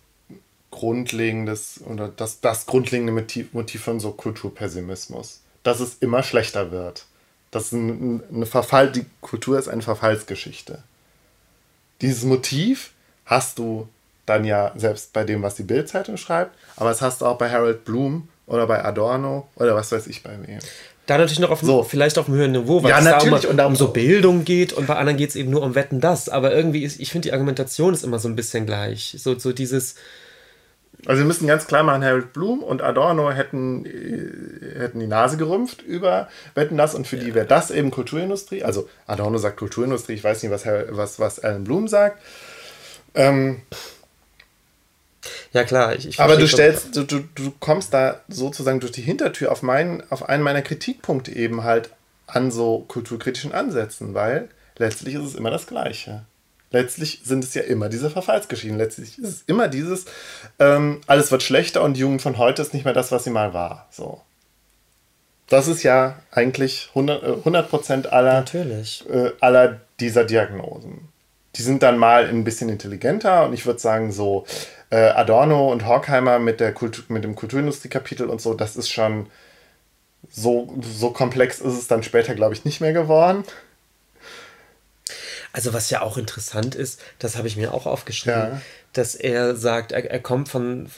grundlegendes oder das, das grundlegende Motiv, Motiv von so Kulturpessimismus. Dass es immer schlechter wird. Dass ein, eine Verfall, die Kultur ist eine Verfallsgeschichte. Dieses Motiv hast du dann ja selbst bei dem, was die Bildzeitung schreibt, aber es hast du auch bei Harold Bloom oder bei Adorno oder was weiß ich bei wem. Da natürlich noch auf so. vielleicht auf einem höheren Niveau, weil ja, es natürlich, da um, um so Bildung geht und bei anderen geht es eben nur um Wetten das. Aber irgendwie ist, ich finde die Argumentation ist immer so ein bisschen gleich. So, so dieses. Also wir müssen ganz klar machen, Harold Bloom und Adorno hätten, äh, hätten die Nase gerümpft über Wetten das und für ja. die wäre das eben Kulturindustrie. Also Adorno sagt Kulturindustrie, ich weiß nicht, was, was, was Alan Bloom sagt. Ähm, ja, klar. Ich, ich aber du stellst, du, du, du kommst da sozusagen durch die Hintertür auf, mein, auf einen meiner Kritikpunkte eben halt an so kulturkritischen Ansätzen, weil letztlich ist es immer das Gleiche. Letztlich sind es ja immer diese Verfallsgeschichten. Letztlich ist es immer dieses, ähm, alles wird schlechter und die Jugend von heute ist nicht mehr das, was sie mal war. So. Das ist ja eigentlich 100%, 100 aller, äh, aller dieser Diagnosen die sind dann mal ein bisschen intelligenter und ich würde sagen, so äh, Adorno und Horkheimer mit, der Kultur, mit dem Kulturindustrie-Kapitel und so, das ist schon so, so komplex ist es dann später, glaube ich, nicht mehr geworden. Also was ja auch interessant ist, das habe ich mir auch aufgeschrieben, ja. Dass er sagt, er, er kommt von,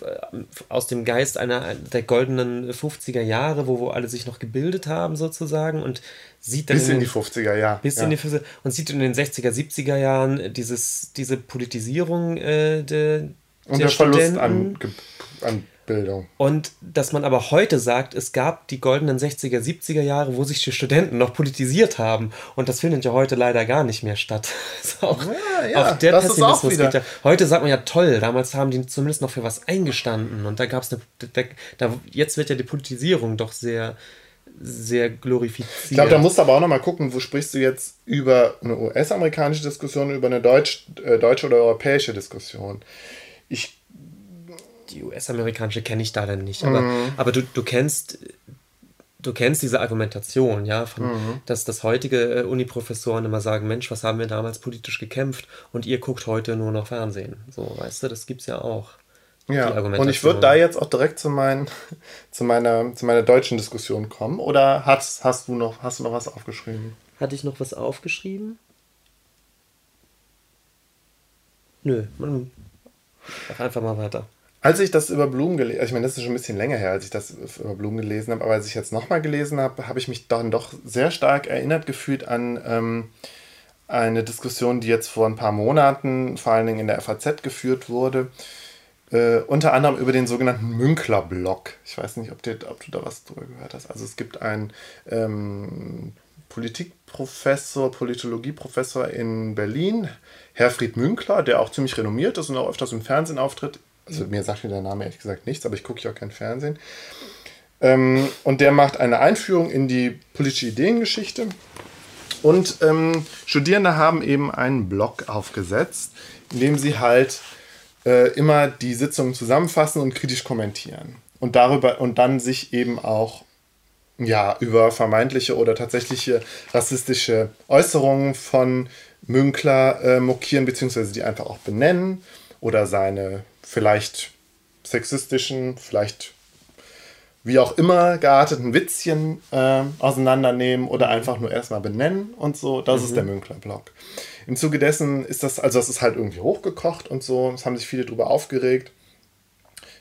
aus dem Geist einer der goldenen 50er Jahre, wo, wo alle sich noch gebildet haben sozusagen und sieht dann... Bis in, in die 50er, ja. Bis ja. in die 50er und sieht in den 60er, 70er Jahren dieses, diese Politisierung äh, de, und der, der Verlust an, an Bildung. Und dass man aber heute sagt, es gab die goldenen 60er, 70er Jahre, wo sich die Studenten noch politisiert haben. Und das findet ja heute leider gar nicht mehr statt. auch, ja, ja, auch der Pessimismus geht ja. Heute sagt man ja toll, damals haben die zumindest noch für was eingestanden. Und da gab es eine. Da, da, jetzt wird ja die Politisierung doch sehr sehr glorifiziert. Ich glaube, da musst du aber auch nochmal gucken, wo sprichst du jetzt über eine US-amerikanische Diskussion, über eine Deutsch, äh, deutsche oder europäische Diskussion. Ich die US-amerikanische kenne ich da dann nicht. Aber, mhm. aber du, du kennst du kennst diese Argumentation, ja, von, mhm. dass, dass heutige äh, Uni-Professoren immer sagen, Mensch, was haben wir damals politisch gekämpft und ihr guckt heute nur noch Fernsehen. So, weißt du, das gibt's ja auch. Ja, und ich würde da jetzt auch direkt zu, mein, zu, meiner, zu meiner deutschen Diskussion kommen. Oder hast, hast, du noch, hast du noch was aufgeschrieben? Hatte ich noch was aufgeschrieben? Nö, man, einfach mal weiter. Als ich das über Blumen gelesen habe, ich meine, das ist schon ein bisschen länger her, als ich das über Blumen gelesen habe, aber als ich jetzt nochmal gelesen habe, habe ich mich dann doch sehr stark erinnert gefühlt an ähm, eine Diskussion, die jetzt vor ein paar Monaten vor allen Dingen in der FAZ geführt wurde. Äh, unter anderem über den sogenannten Münkler-Block. Ich weiß nicht, ob, dir, ob, du da was drüber gehört hast. Also es gibt einen ähm, Politikprofessor, Politologieprofessor in Berlin, Herfried Münkler, der auch ziemlich renommiert ist und auch öfters im Fernsehen auftritt. Also mir sagt mir der Name ehrlich gesagt nichts, aber ich gucke ja auch kein Fernsehen. Ähm, und der macht eine Einführung in die politische Ideengeschichte. Und ähm, Studierende haben eben einen Blog aufgesetzt, in dem sie halt äh, immer die Sitzungen zusammenfassen und kritisch kommentieren. Und darüber und dann sich eben auch ja, über vermeintliche oder tatsächliche rassistische Äußerungen von Münkler äh, mokieren, beziehungsweise die einfach auch benennen oder seine vielleicht sexistischen, vielleicht wie auch immer gearteten Witzchen äh, auseinandernehmen oder einfach nur erstmal benennen und so. Das mhm. ist der Münkler-Blog. Im Zuge dessen ist das, also das ist halt irgendwie hochgekocht und so. Es haben sich viele darüber aufgeregt.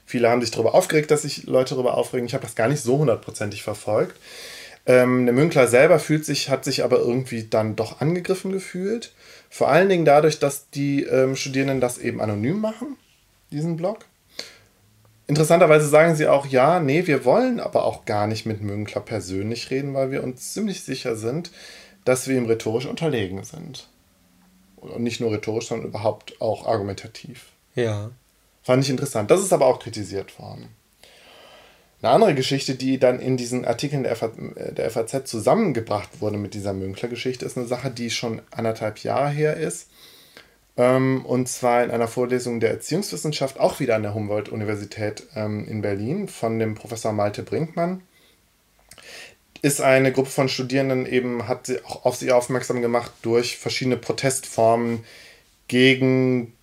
Viele haben sich darüber aufgeregt, dass sich Leute darüber aufregen. Ich habe das gar nicht so hundertprozentig verfolgt. Ähm, der Münkler selber fühlt sich, hat sich aber irgendwie dann doch angegriffen gefühlt. Vor allen Dingen dadurch, dass die ähm, Studierenden das eben anonym machen diesen Blog. Interessanterweise sagen sie auch, ja, nee, wir wollen aber auch gar nicht mit Münkler persönlich reden, weil wir uns ziemlich sicher sind, dass wir ihm rhetorisch unterlegen sind. Und nicht nur rhetorisch, sondern überhaupt auch argumentativ. Ja. Fand ich interessant. Das ist aber auch kritisiert worden. Eine andere Geschichte, die dann in diesen Artikeln der, FAZ, der FAZ zusammengebracht wurde mit dieser Münkler-Geschichte, ist eine Sache, die schon anderthalb Jahre her ist. Ähm, und zwar in einer Vorlesung der Erziehungswissenschaft, auch wieder an der Humboldt-Universität ähm, in Berlin, von dem Professor Malte Brinkmann. Ist eine Gruppe von Studierenden eben, hat sie auch auf sie aufmerksam gemacht durch verschiedene Protestformen gegen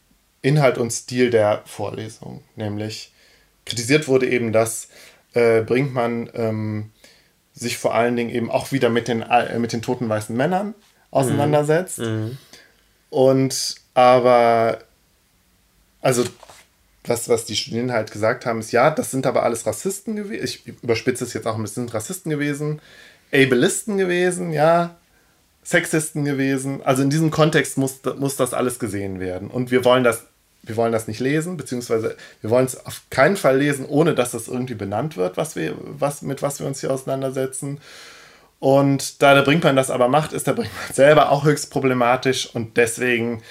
Inhalt und Stil der Vorlesung. Nämlich kritisiert wurde eben, dass äh, Brinkmann ähm, sich vor allen Dingen eben auch wieder mit den, äh, mit den toten weißen Männern auseinandersetzt. Mhm. Mhm. Und aber, also, was, was die Studierenden halt gesagt haben, ist, ja, das sind aber alles Rassisten gewesen. Ich überspitze es jetzt auch ein bisschen, Rassisten gewesen, Ableisten gewesen, ja, Sexisten gewesen. Also in diesem Kontext muss, muss das alles gesehen werden. Und wir wollen das, wir wollen das nicht lesen, beziehungsweise wir wollen es auf keinen Fall lesen, ohne dass das irgendwie benannt wird, was wir, was, mit was wir uns hier auseinandersetzen. Und da der Brinkmann das aber macht, ist der Brinkmann selber auch höchst problematisch und deswegen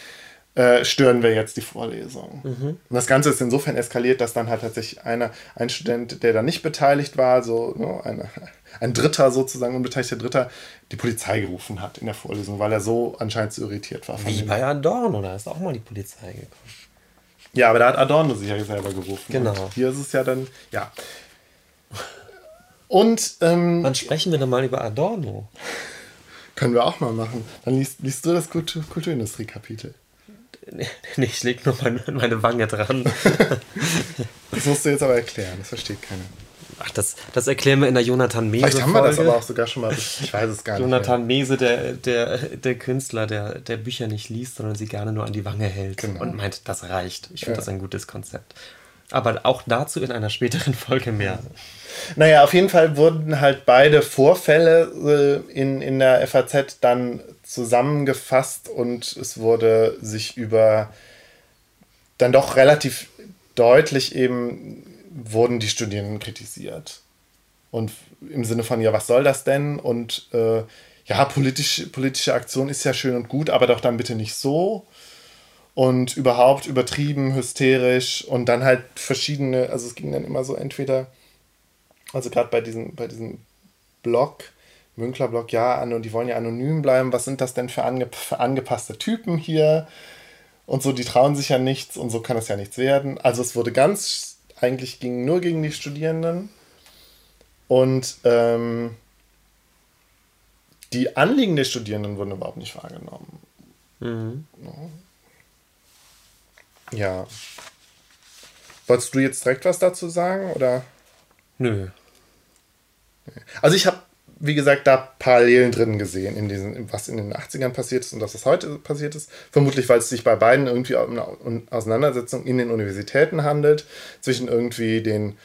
äh, stören wir jetzt die Vorlesung. Mhm. Und das Ganze ist insofern eskaliert, dass dann halt tatsächlich einer, ein Student, der da nicht beteiligt war, so no, ne, eine, ein Dritter sozusagen, unbeteiligter Dritter, die Polizei gerufen hat in der Vorlesung, weil er so anscheinend so irritiert war. Wie bei Adorno, da ist auch mal die Polizei gekommen. Ja, aber da hat Adorno sich ja selber gerufen. Genau. Und hier ist es ja dann, ja. Und. Ähm, Wann sprechen wir denn mal über Adorno? Können wir auch mal machen. Dann liest, liest du das Kulturindustrie-Kapitel. Nee, ich lege nur meine, meine Wange dran. das musst du jetzt aber erklären, das versteht keiner. Ach, das, das erklären wir in der Jonathan Mese. Vielleicht haben wir das aber auch sogar schon mal. Ich weiß es gar nicht. Jonathan Mese, der, der, der Künstler, der, der Bücher nicht liest, sondern sie gerne nur an die Wange hält genau. und meint, das reicht. Ich finde ja. das ein gutes Konzept. Aber auch dazu in einer späteren Folge mehr. Naja, auf jeden Fall wurden halt beide Vorfälle äh, in, in der FAZ dann zusammengefasst und es wurde sich über dann doch relativ deutlich eben wurden die Studierenden kritisiert. Und im Sinne von, ja, was soll das denn? Und äh, ja, politisch, politische Aktion ist ja schön und gut, aber doch dann bitte nicht so. Und überhaupt übertrieben, hysterisch und dann halt verschiedene, also es ging dann immer so entweder, also gerade bei diesem, bei diesem Blog, Münklerblock, ja, und die wollen ja anonym bleiben. Was sind das denn für, ange für angepasste Typen hier? Und so, die trauen sich ja nichts und so kann es ja nichts werden. Also es wurde ganz eigentlich ging nur gegen die Studierenden. Und ähm, die Anliegen der Studierenden wurden überhaupt nicht wahrgenommen. Mhm. Ja. Wolltest du jetzt direkt was dazu sagen? Oder? Nö. Also ich habe, wie gesagt, da Parallelen drin gesehen, in diesen, was in den 80ern passiert ist und dass es heute passiert ist. Vermutlich, weil es sich bei beiden irgendwie um eine Auseinandersetzung in den Universitäten handelt, zwischen irgendwie den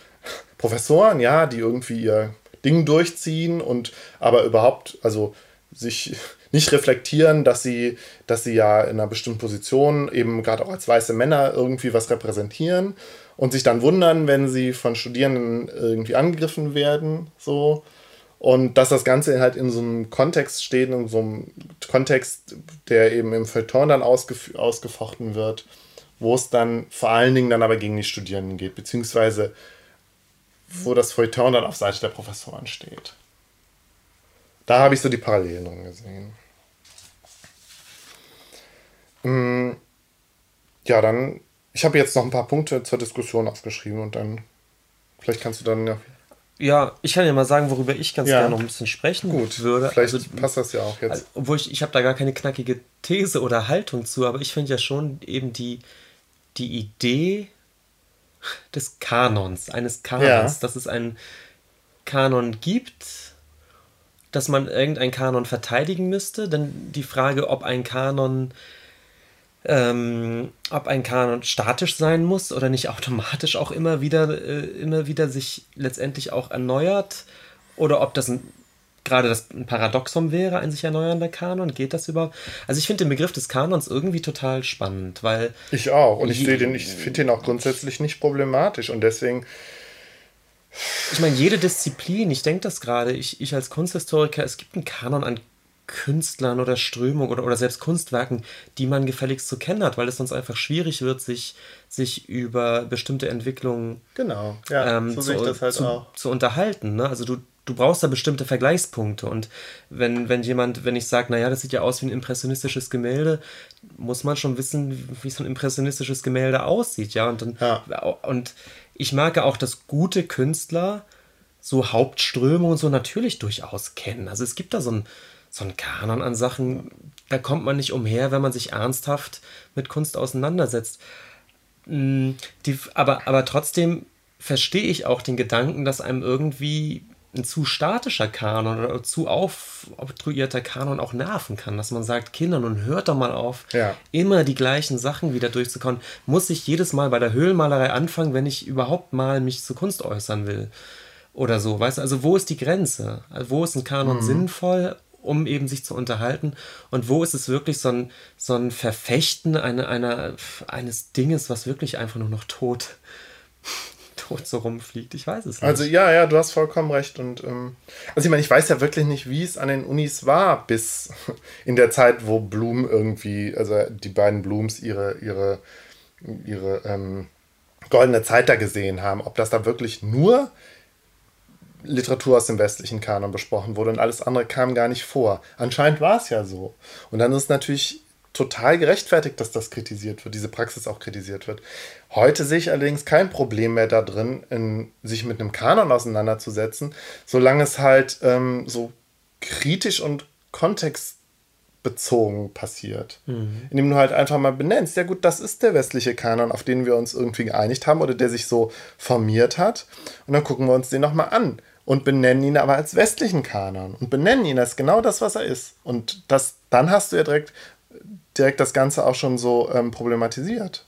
Professoren, ja, die irgendwie ihr Ding durchziehen und aber überhaupt, also sich nicht reflektieren, dass sie, dass sie ja in einer bestimmten Position eben gerade auch als weiße Männer irgendwie was repräsentieren und sich dann wundern, wenn sie von Studierenden irgendwie angegriffen werden, so. Und dass das Ganze halt in so einem Kontext steht, in so einem Kontext, der eben im Feuilleton dann ausgef ausgefochten wird, wo es dann vor allen Dingen dann aber gegen die Studierenden geht, beziehungsweise wo das Feuilleton dann auf Seite der Professoren steht. Da habe ich so die Parallelen gesehen. Mm, ja, dann, ich habe jetzt noch ein paar Punkte zur Diskussion aufgeschrieben und dann, vielleicht kannst du dann ja. Ja, ich kann ja mal sagen, worüber ich ganz ja. gerne noch ein bisschen sprechen Gut, würde. Vielleicht also, passt das ja auch jetzt. Also, obwohl ich, ich habe da gar keine knackige These oder Haltung zu, aber ich finde ja schon eben die, die Idee des Kanons, eines Kanons, ja. dass es einen Kanon gibt, dass man irgendeinen Kanon verteidigen müsste. Dann die Frage, ob ein Kanon ähm, ob ein Kanon statisch sein muss oder nicht automatisch auch immer wieder, äh, immer wieder sich letztendlich auch erneuert oder ob das ein, gerade das ein Paradoxon wäre, ein sich erneuernder Kanon. Geht das überhaupt? Also ich finde den Begriff des Kanons irgendwie total spannend, weil. Ich auch. Und ich, ich finde den auch grundsätzlich nicht problematisch und deswegen. Ich meine, jede Disziplin, ich denke das gerade, ich, ich als Kunsthistoriker, es gibt einen Kanon an Künstlern oder Strömungen oder, oder selbst Kunstwerken, die man gefälligst zu kennen hat, weil es sonst einfach schwierig wird, sich, sich über bestimmte Entwicklungen genau, ja, ähm, so zu, halt zu, zu, unterhalten. Ne? Also du, du brauchst da bestimmte Vergleichspunkte. Und wenn, wenn jemand, wenn ich sage, naja, das sieht ja aus wie ein impressionistisches Gemälde, muss man schon wissen, wie so ein impressionistisches Gemälde aussieht, ja. Und dann, ja. und ich merke auch, dass gute Künstler so Hauptströme und so natürlich durchaus kennen. Also es gibt da so ein, so ein Kanon an Sachen, da kommt man nicht umher, wenn man sich ernsthaft mit Kunst auseinandersetzt. Mm, die, aber, aber trotzdem verstehe ich auch den Gedanken, dass einem irgendwie ein zu statischer Kanon oder zu aufobtruierter Kanon auch nerven kann, dass man sagt, Kinder, nun hört doch mal auf, ja. immer die gleichen Sachen wieder durchzukommen. Muss ich jedes Mal bei der Höhlenmalerei anfangen, wenn ich überhaupt mal mich zur Kunst äußern will? Oder so, weißt du? Also wo ist die Grenze? Also wo ist ein Kanon mhm. sinnvoll um eben sich zu unterhalten? Und wo ist es wirklich so ein, so ein Verfechten einer, einer, eines Dinges, was wirklich einfach nur noch tot, tot so rumfliegt? Ich weiß es nicht. Also ja, ja, du hast vollkommen recht. Und ähm, also ich meine, ich weiß ja wirklich nicht, wie es an den Unis war, bis in der Zeit, wo Bloom irgendwie, also die beiden Blooms ihre, ihre, ihre ähm, goldene Zeit da gesehen haben. Ob das da wirklich nur Literatur aus dem westlichen Kanon besprochen wurde und alles andere kam gar nicht vor. Anscheinend war es ja so. Und dann ist es natürlich total gerechtfertigt, dass das kritisiert wird, diese Praxis auch kritisiert wird. Heute sehe ich allerdings kein Problem mehr da drin, in, sich mit einem Kanon auseinanderzusetzen, solange es halt ähm, so kritisch und kontextbezogen passiert. Mhm. Indem du halt einfach mal benennst, ja gut, das ist der westliche Kanon, auf den wir uns irgendwie geeinigt haben oder der sich so formiert hat. Und dann gucken wir uns den nochmal an und benennen ihn aber als westlichen Kanon und benennen ihn als genau das, was er ist. Und das, dann hast du ja direkt, direkt das Ganze auch schon so ähm, problematisiert.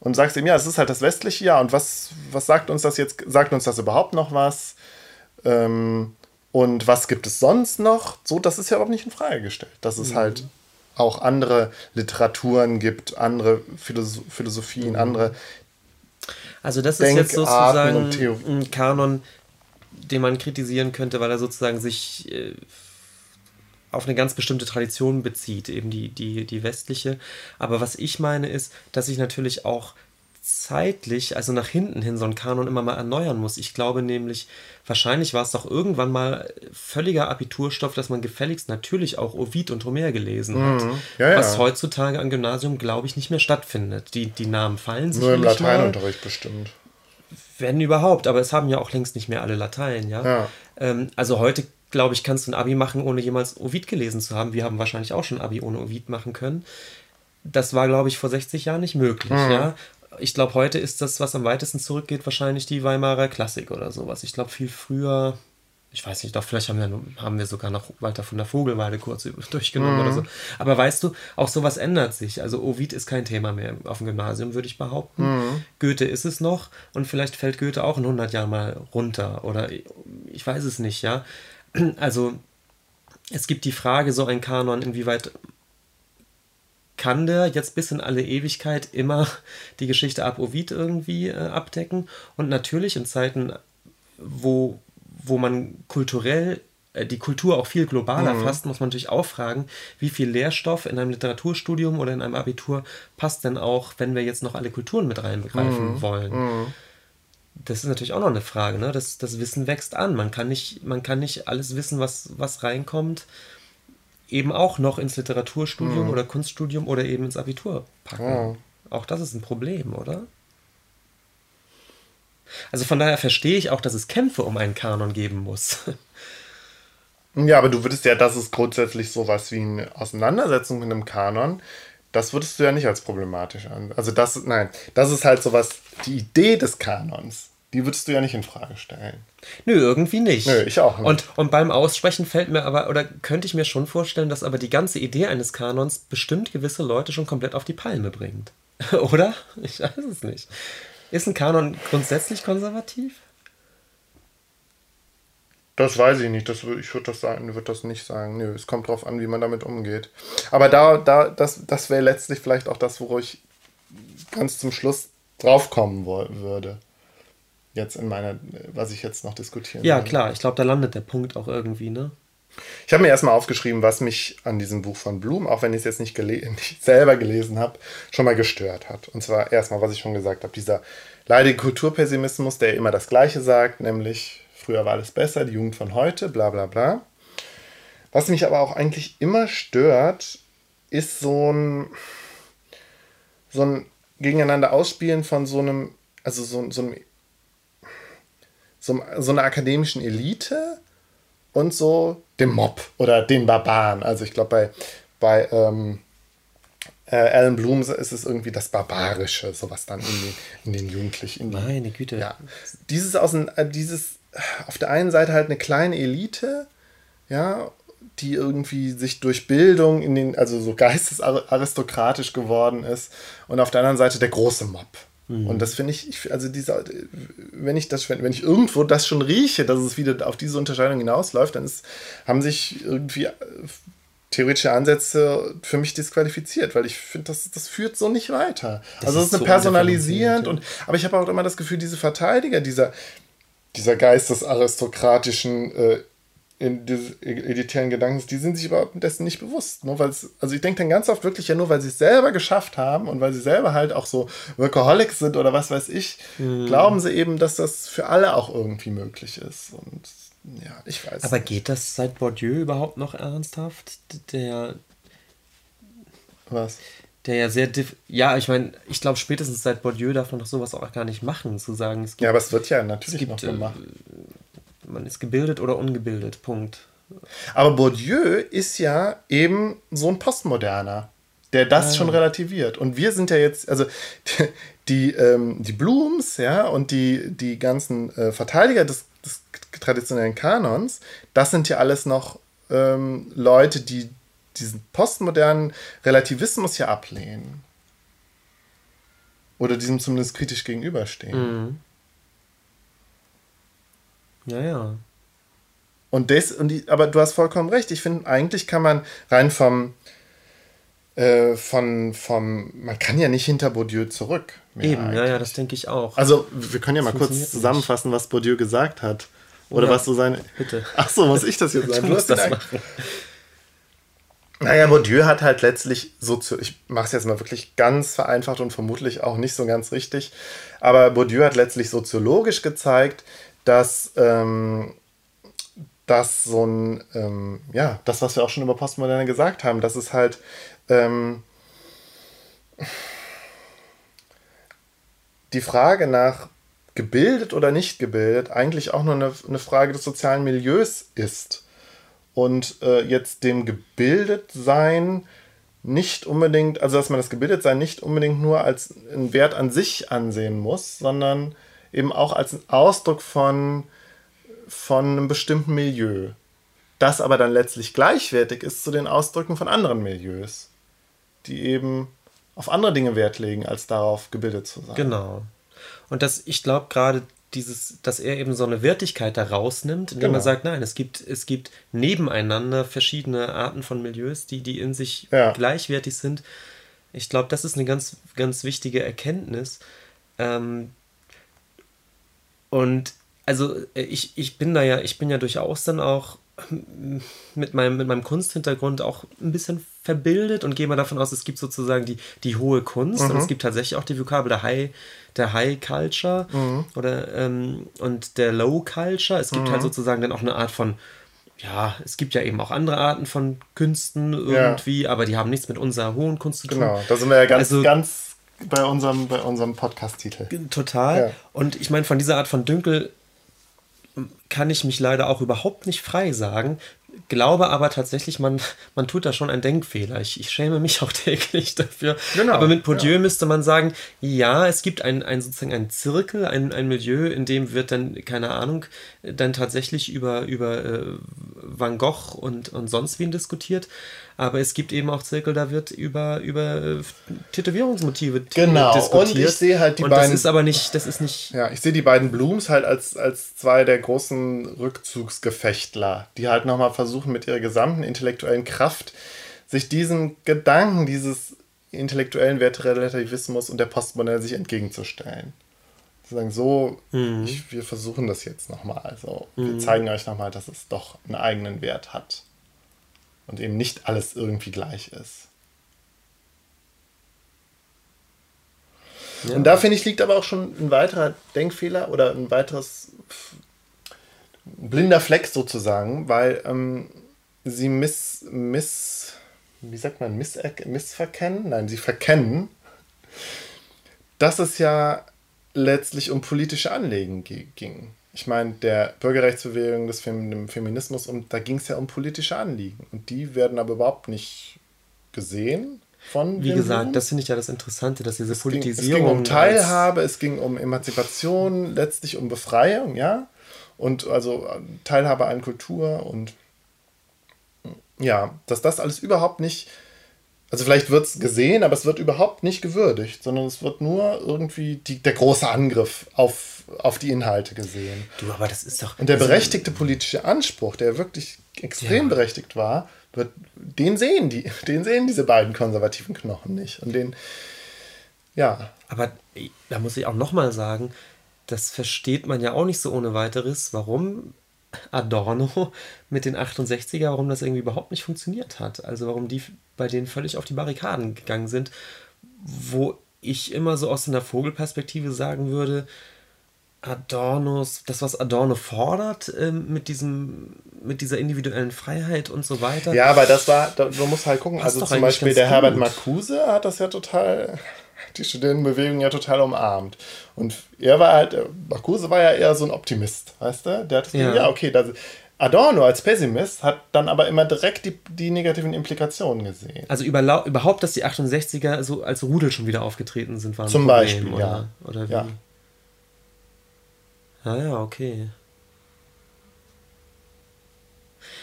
Und sagst ihm, ja, es ist halt das westliche Jahr und was, was sagt uns das jetzt, sagt uns das überhaupt noch was? Ähm, und was gibt es sonst noch? So, das ist ja überhaupt nicht in Frage gestellt. Dass es mhm. halt auch andere Literaturen gibt, andere Philosoph Philosophien, mhm. andere also das ist jetzt sozusagen ein Kanon, den man kritisieren könnte, weil er sozusagen sich äh, auf eine ganz bestimmte Tradition bezieht, eben die, die, die westliche. Aber was ich meine ist, dass ich natürlich auch zeitlich, also nach hinten hin, so einen Kanon immer mal erneuern muss. Ich glaube nämlich, wahrscheinlich war es doch irgendwann mal völliger Abiturstoff, dass man gefälligst natürlich auch Ovid und Homer gelesen hat. Mhm. Ja, was ja. heutzutage am Gymnasium, glaube ich, nicht mehr stattfindet. Die, die Namen fallen sich Nur im Lateinunterricht bestimmt. Wenn überhaupt, aber es haben ja auch längst nicht mehr alle Latein, ja. ja. Ähm, also heute, glaube ich, kannst du ein Abi machen, ohne jemals Ovid gelesen zu haben. Wir haben wahrscheinlich auch schon Abi ohne Ovid machen können. Das war, glaube ich, vor 60 Jahren nicht möglich, mhm. ja ich glaube, heute ist das, was am weitesten zurückgeht, wahrscheinlich die Weimarer Klassik oder sowas. Ich glaube, viel früher, ich weiß nicht, doch vielleicht haben wir, haben wir sogar noch Walter von der Vogelweide kurz durchgenommen mhm. oder so. Aber weißt du, auch sowas ändert sich. Also Ovid ist kein Thema mehr auf dem Gymnasium, würde ich behaupten. Mhm. Goethe ist es noch und vielleicht fällt Goethe auch in 100 Jahren mal runter oder ich weiß es nicht, ja. Also es gibt die Frage, so ein Kanon, inwieweit kann der jetzt bis in alle Ewigkeit immer die Geschichte ab Ovid irgendwie äh, abdecken. Und natürlich in Zeiten, wo, wo man kulturell äh, die Kultur auch viel globaler mhm. fasst, muss man natürlich auch fragen, wie viel Lehrstoff in einem Literaturstudium oder in einem Abitur passt denn auch, wenn wir jetzt noch alle Kulturen mit reinbegreifen mhm. wollen. Mhm. Das ist natürlich auch noch eine Frage. Ne? Das, das Wissen wächst an. Man kann nicht, man kann nicht alles wissen, was, was reinkommt, eben auch noch ins Literaturstudium mhm. oder Kunststudium oder eben ins Abitur packen. Auch das ist ein Problem, oder? Also von daher verstehe ich auch, dass es Kämpfe um einen Kanon geben muss. Ja, aber du würdest ja, das ist grundsätzlich sowas wie eine Auseinandersetzung mit einem Kanon. Das würdest du ja nicht als problematisch an. Also das, nein, das ist halt sowas, die Idee des Kanons die würdest du ja nicht in Frage stellen. Nö, irgendwie nicht. Nö, ich auch nicht. Und, und beim Aussprechen fällt mir aber, oder könnte ich mir schon vorstellen, dass aber die ganze Idee eines Kanons bestimmt gewisse Leute schon komplett auf die Palme bringt. oder? Ich weiß es nicht. Ist ein Kanon grundsätzlich konservativ? Das weiß ich nicht. Das, ich würde das, würd das nicht sagen. Nö, es kommt darauf an, wie man damit umgeht. Aber da, da, das, das wäre letztlich vielleicht auch das, wo ich ganz zum Schluss draufkommen würde jetzt in meiner, was ich jetzt noch diskutieren Ja, will. klar, ich glaube, da landet der Punkt auch irgendwie, ne? Ich habe mir erstmal aufgeschrieben, was mich an diesem Buch von Blum, auch wenn ich es jetzt nicht, nicht selber gelesen habe, schon mal gestört hat. Und zwar erstmal, was ich schon gesagt habe, dieser leidige Kulturpessimismus, der immer das Gleiche sagt, nämlich früher war alles besser, die Jugend von heute, bla bla bla. Was mich aber auch eigentlich immer stört, ist so ein, so ein Gegeneinander ausspielen von so einem, also so, so einem so, so einer akademischen Elite und so dem Mob oder den Barbaren. Also ich glaube, bei, bei ähm, äh, Alan Bloom ist es irgendwie das Barbarische, sowas dann in den, in den Jugendlichen. Meine Güte. Ja. Dieses, aus, äh, dieses auf der einen Seite halt eine kleine Elite, ja, die irgendwie sich durch Bildung in den, also so geistesaristokratisch geworden ist, und auf der anderen Seite der große Mob. Mhm. Und das finde ich, also dieser, wenn ich das, wenn ich irgendwo das schon rieche, dass es wieder auf diese Unterscheidung hinausläuft, dann ist, haben sich irgendwie äh, theoretische Ansätze für mich disqualifiziert, weil ich finde, das, das führt so nicht weiter. Das also es ist, ist eine so personalisierend und aber ich habe auch immer das Gefühl, diese Verteidiger dieser, dieser geistesaristokratischen äh, in diese elitären Gedanken, die sind sich überhaupt dessen nicht bewusst. Nur weil's, also ich denke dann ganz oft wirklich ja nur, weil sie es selber geschafft haben und weil sie selber halt auch so Workaholics sind oder was weiß ich, mhm. glauben sie eben, dass das für alle auch irgendwie möglich ist. Und ja, ich weiß. Aber nicht. geht das seit Bourdieu überhaupt noch ernsthaft? Der. Was? Der ja sehr. Ja, ich meine, ich glaube, spätestens seit Bourdieu darf man doch sowas auch gar nicht machen, zu sagen. Es gibt, ja, aber es wird ja natürlich gibt, noch gemacht. Man ist gebildet oder ungebildet. Punkt. Aber Bourdieu ist ja eben so ein Postmoderner, der das ja. schon relativiert. Und wir sind ja jetzt, also die, die, ähm, die Blooms, ja, und die, die ganzen äh, Verteidiger des, des, traditionellen Kanons, das sind ja alles noch ähm, Leute, die diesen postmodernen Relativismus ja ablehnen. Oder diesem zumindest kritisch gegenüberstehen. Mhm. Ja, ja. Und das, und die, aber du hast vollkommen recht. Ich finde, eigentlich kann man rein vom, äh, von, vom, man kann ja nicht hinter Bourdieu zurück. Eben, eigentlich. ja, ja, das denke ich auch. Also, wir können ja mal kurz zusammenfassen, nicht. was Bourdieu gesagt hat. Oder ja, was so seine. Bitte. Ach so, muss ich das jetzt sagen? Du, hast das machen. Naja, Bourdieu hat halt letztlich Sozio ich mache es jetzt mal wirklich ganz vereinfacht und vermutlich auch nicht so ganz richtig, aber Bourdieu hat letztlich soziologisch gezeigt, dass, ähm, dass so ein, ähm, ja, das, was wir auch schon über Postmoderne gesagt haben, dass es halt ähm, die Frage nach gebildet oder nicht gebildet eigentlich auch nur eine, eine Frage des sozialen Milieus ist. Und äh, jetzt dem Gebildetsein nicht unbedingt, also dass man das Gebildetsein nicht unbedingt nur als einen Wert an sich ansehen muss, sondern eben auch als Ausdruck von, von einem bestimmten Milieu. Das aber dann letztlich gleichwertig ist zu den Ausdrücken von anderen Milieus, die eben auf andere Dinge Wert legen, als darauf gebildet zu sein. Genau. Und das, ich glaube, gerade dieses, dass er eben so eine Wertigkeit da rausnimmt, indem genau. er sagt, nein, es gibt, es gibt nebeneinander verschiedene Arten von Milieus, die, die in sich ja. gleichwertig sind. Ich glaube, das ist eine ganz, ganz wichtige Erkenntnis. Ähm, und also ich, ich bin da ja, ich bin ja durchaus dann auch mit meinem, mit meinem Kunsthintergrund auch ein bisschen verbildet und gehe mal davon aus, es gibt sozusagen die, die hohe Kunst mhm. und es gibt tatsächlich auch die Vokabel der High, der High Culture mhm. oder ähm, und der Low Culture. Es gibt halt mhm. halt sozusagen dann auch eine Art von, ja, es gibt ja eben auch andere Arten von Künsten irgendwie, ja. aber die haben nichts mit unserer hohen Kunst zu tun. Genau, da sind wir ja ganz, also, ganz bei unserem, bei unserem Podcast-Titel. Total. Ja. Und ich meine, von dieser Art von Dünkel kann ich mich leider auch überhaupt nicht frei sagen. Glaube aber tatsächlich, man, man tut da schon einen Denkfehler. Ich, ich schäme mich auch täglich dafür. Genau, aber mit Bourdieu ja. müsste man sagen, ja, es gibt ein, ein sozusagen einen Zirkel, ein, ein Milieu, in dem wird dann, keine Ahnung, dann tatsächlich über, über äh, Van Gogh und, und sonst wen diskutiert. Aber es gibt eben auch Zirkel, da wird über, über äh, Tätowierungsmotive genau. diskutiert. Und ich sehe halt die und beiden. Das ist aber nicht, das ist nicht. Ja, ich sehe die beiden Blooms halt als, als zwei der großen Rückzugsgefechtler, die halt nochmal versuchen, mit ihrer gesamten intellektuellen Kraft sich diesen Gedanken, dieses intellektuellen Wertrelativismus und der Postmoderne sich entgegenzustellen. Sagen so, mhm. ich, wir versuchen das jetzt nochmal. Also, mhm. wir zeigen euch nochmal, dass es doch einen eigenen Wert hat und eben nicht alles irgendwie gleich ist. Ja. Und da finde ich, liegt aber auch schon ein weiterer Denkfehler oder ein weiteres blinder Fleck sozusagen, weil ähm, sie miss, miss, wie sagt man, miss, missverkennen? Nein, sie verkennen, dass es ja letztlich um politische Anliegen ging ich meine, der Bürgerrechtsbewegung, des Fem dem Feminismus, und da ging es ja um politische Anliegen. Und die werden aber überhaupt nicht gesehen von. Wie gesagt, Beruf. das finde ich ja das Interessante, dass diese es Politisierung. Ging, es ging um Teilhabe, es ging um Emanzipation, letztlich um Befreiung, ja. Und also Teilhabe an Kultur und ja, dass das alles überhaupt nicht also vielleicht wird es gesehen, aber es wird überhaupt nicht gewürdigt, sondern es wird nur irgendwie die, der große Angriff auf, auf die Inhalte gesehen. Du, aber das ist doch. Und der berechtigte politische Anspruch, der wirklich extrem ja. berechtigt war, wird, den sehen die, den sehen diese beiden konservativen Knochen nicht. Und den, ja. Aber da muss ich auch nochmal sagen, das versteht man ja auch nicht so ohne weiteres, warum Adorno mit den 68er, warum das irgendwie überhaupt nicht funktioniert hat. Also warum die bei denen völlig auf die Barrikaden gegangen sind, wo ich immer so aus einer Vogelperspektive sagen würde, Adornos, das, was Adorno fordert ähm, mit, diesem, mit dieser individuellen Freiheit und so weiter. Ja, aber das war, da, man muss halt gucken, also zum Beispiel der gut. Herbert Marcuse hat das ja total, die Studentenbewegung ja total umarmt. Und er war halt, Marcuse war ja eher so ein Optimist, weißt du? Der hat ja. ja, okay, das, Adorno als Pessimist hat dann aber immer direkt die, die negativen Implikationen gesehen. Also über, überhaupt, dass die 68er so als Rudel schon wieder aufgetreten sind, war ein Zum Problem, Beispiel, oder, ja. Oder wie? Ja. Ah ja, okay.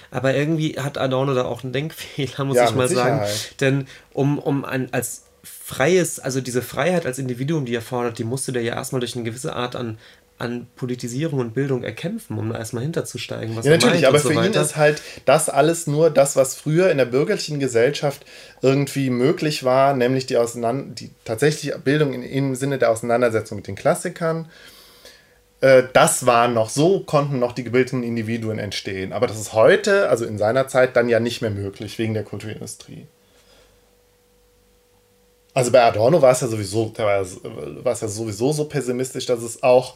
Aber irgendwie hat Adorno da auch einen Denkfehler, muss ja, ich mal sagen. Denn um, um ein, als freies, also diese Freiheit als Individuum, die er fordert, die musste der ja erstmal durch eine gewisse Art an an Politisierung und Bildung erkämpfen, um da erstmal hinterzusteigen. Was ja, natürlich, aber so für weiter. ihn ist halt das alles nur das, was früher in der bürgerlichen Gesellschaft irgendwie möglich war, nämlich die, Auseinander die tatsächliche Bildung in, im Sinne der Auseinandersetzung mit den Klassikern. Äh, das war noch, so konnten noch die gebildeten Individuen entstehen. Aber das ist heute, also in seiner Zeit, dann ja nicht mehr möglich, wegen der Kulturindustrie. Also bei Adorno war es ja sowieso, war es ja sowieso so pessimistisch, dass es auch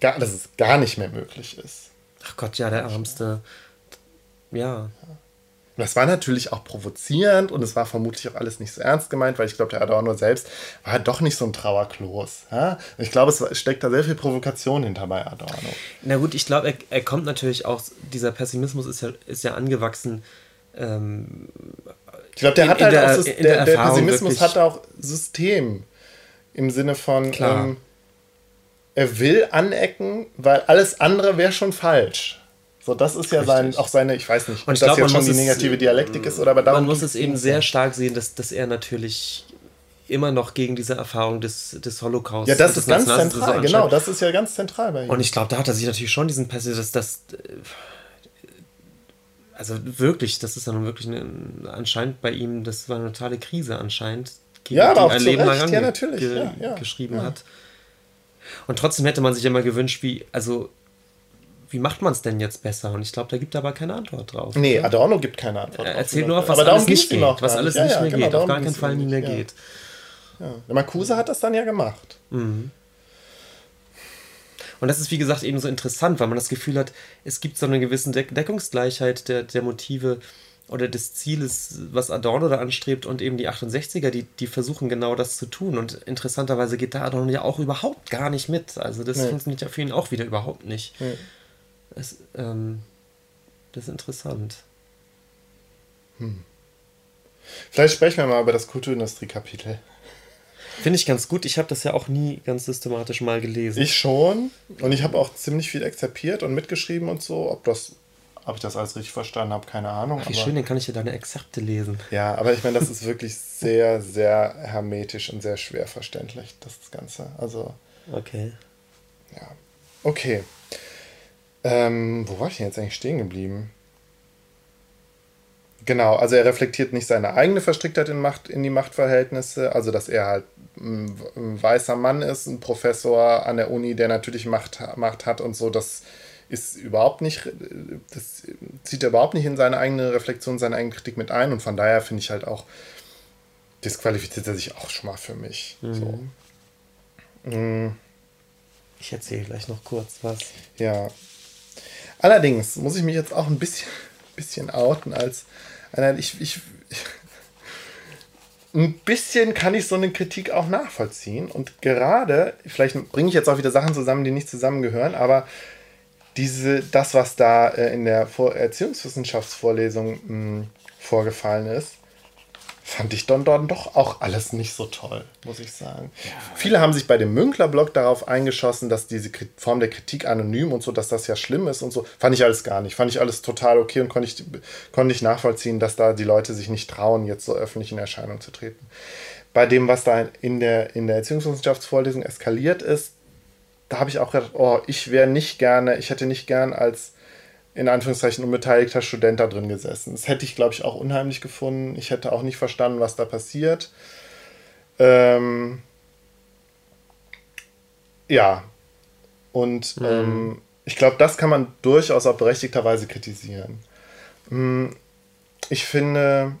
gar, dass es gar nicht mehr möglich ist. Ach Gott, ja, der Ärmste. Ja. Das war natürlich auch provozierend und es war vermutlich auch alles nicht so ernst gemeint, weil ich glaube, der Adorno selbst war halt doch nicht so ein Trauerklos. Ja? Ich glaube, es steckt da sehr viel Provokation hinter bei Adorno. Na gut, ich glaube, er, er kommt natürlich auch, dieser Pessimismus ist ja, ist ja angewachsen. Ähm, ich glaube, der hat halt der, auch, der, der, der Pessimismus hat auch System im Sinne von, ähm, er will anecken, weil alles andere wäre schon falsch. So, das ist ja sein, auch seine, ich weiß nicht, ob das jetzt schon die negative es, Dialektik ist oder aber darum. Man muss es eben sehr stark sehen, dass, dass er natürlich immer noch gegen diese Erfahrung des, des Holocaust. Ja, das ist ganz zentral, genau, das ist ja ganz zentral bei ihm. Und ich glaube, da hat er sich natürlich schon diesen Pessimismus, das, das, also wirklich, das ist ja nun wirklich eine, anscheinend bei ihm, das war eine totale Krise anscheinend, ja, aber auch ein Leben lang ja, natürlich. Ge ja, ja, geschrieben hat. Und trotzdem hätte man sich immer gewünscht, wie, also wie macht man es denn jetzt besser? Und ich glaube, da gibt er aber keine Antwort drauf. Nee, oder? Adorno gibt keine Antwort Er erzählt nur, auf was aber alles nicht geht, was alles ja, nicht mehr genau, geht, auf gar keinen Fall nie mehr ja. geht. Ja. Der Marcuse hat das dann ja gemacht. Mhm. Und das ist, wie gesagt, eben so interessant, weil man das Gefühl hat, es gibt so eine gewisse Deck Deckungsgleichheit der, der Motive oder des Zieles, was Adorno da anstrebt und eben die 68er, die, die versuchen genau das zu tun. Und interessanterweise geht da Adorno ja auch überhaupt gar nicht mit. Also das nee. funktioniert ja für ihn auch wieder überhaupt nicht. Nee. Es, ähm, das ist interessant. Hm. Vielleicht sprechen wir mal über das Kulturindustrie-Kapitel. Finde ich ganz gut. Ich habe das ja auch nie ganz systematisch mal gelesen. Ich schon. Und ich habe auch ziemlich viel exerpiert und mitgeschrieben und so. Ob das, ob ich das alles richtig verstanden habe, keine Ahnung. Ach, wie schön, dann kann ich ja deine Exzepte lesen. Ja, aber ich meine, das ist wirklich sehr, sehr hermetisch und sehr schwer verständlich, das Ganze. Also. Okay. Ja. Okay. Ähm, wo war ich denn jetzt eigentlich stehen geblieben? Genau, also er reflektiert nicht seine eigene Verstricktheit in, Macht, in die Machtverhältnisse, also dass er halt ein, weißer Mann ist, ein Professor an der Uni, der natürlich Macht, Macht hat und so, das ist überhaupt nicht, das zieht er überhaupt nicht in seine eigene Reflexion, seine eigene Kritik mit ein und von daher finde ich halt auch, disqualifiziert er sich auch schon mal für mich. Mhm. So. Mhm. Ich erzähle gleich noch kurz was. Ja, Allerdings muss ich mich jetzt auch ein bisschen, bisschen outen als einer, ich, ich, ein bisschen kann ich so eine Kritik auch nachvollziehen. Und gerade, vielleicht bringe ich jetzt auch wieder Sachen zusammen, die nicht zusammengehören, aber diese, das, was da äh, in der Erziehungswissenschaftsvorlesung mh, hm, vorgefallen ist, fand ich dann, dann doch auch alles nicht so toll, muss ich sagen. Ja. Viele haben sich bei dem Münkler-Blog darauf eingeschossen, dass diese Form der Kritik anonym und so, dass das ja schlimm ist und so. Fand ich alles gar nicht. Fand ich alles total okay und konnte ich, konnte ich nachvollziehen, dass da die Leute sich nicht trauen, jetzt so öffentlich in Erscheinung zu treten. Bei dem, was da in der, in der Erziehungswissenschaftsvorlesung eskaliert ist, da habe ich auch gedacht, oh, ich wäre nicht gerne, ich hätte nicht gern als in Anführungszeichen unbeteiligter Student da drin gesessen. Das hätte ich, glaube ich, auch unheimlich gefunden. Ich hätte auch nicht verstanden, was da passiert. Ähm, ja. Und mhm. ähm, ich glaube, das kann man durchaus auch berechtigterweise kritisieren. Hm, ich finde,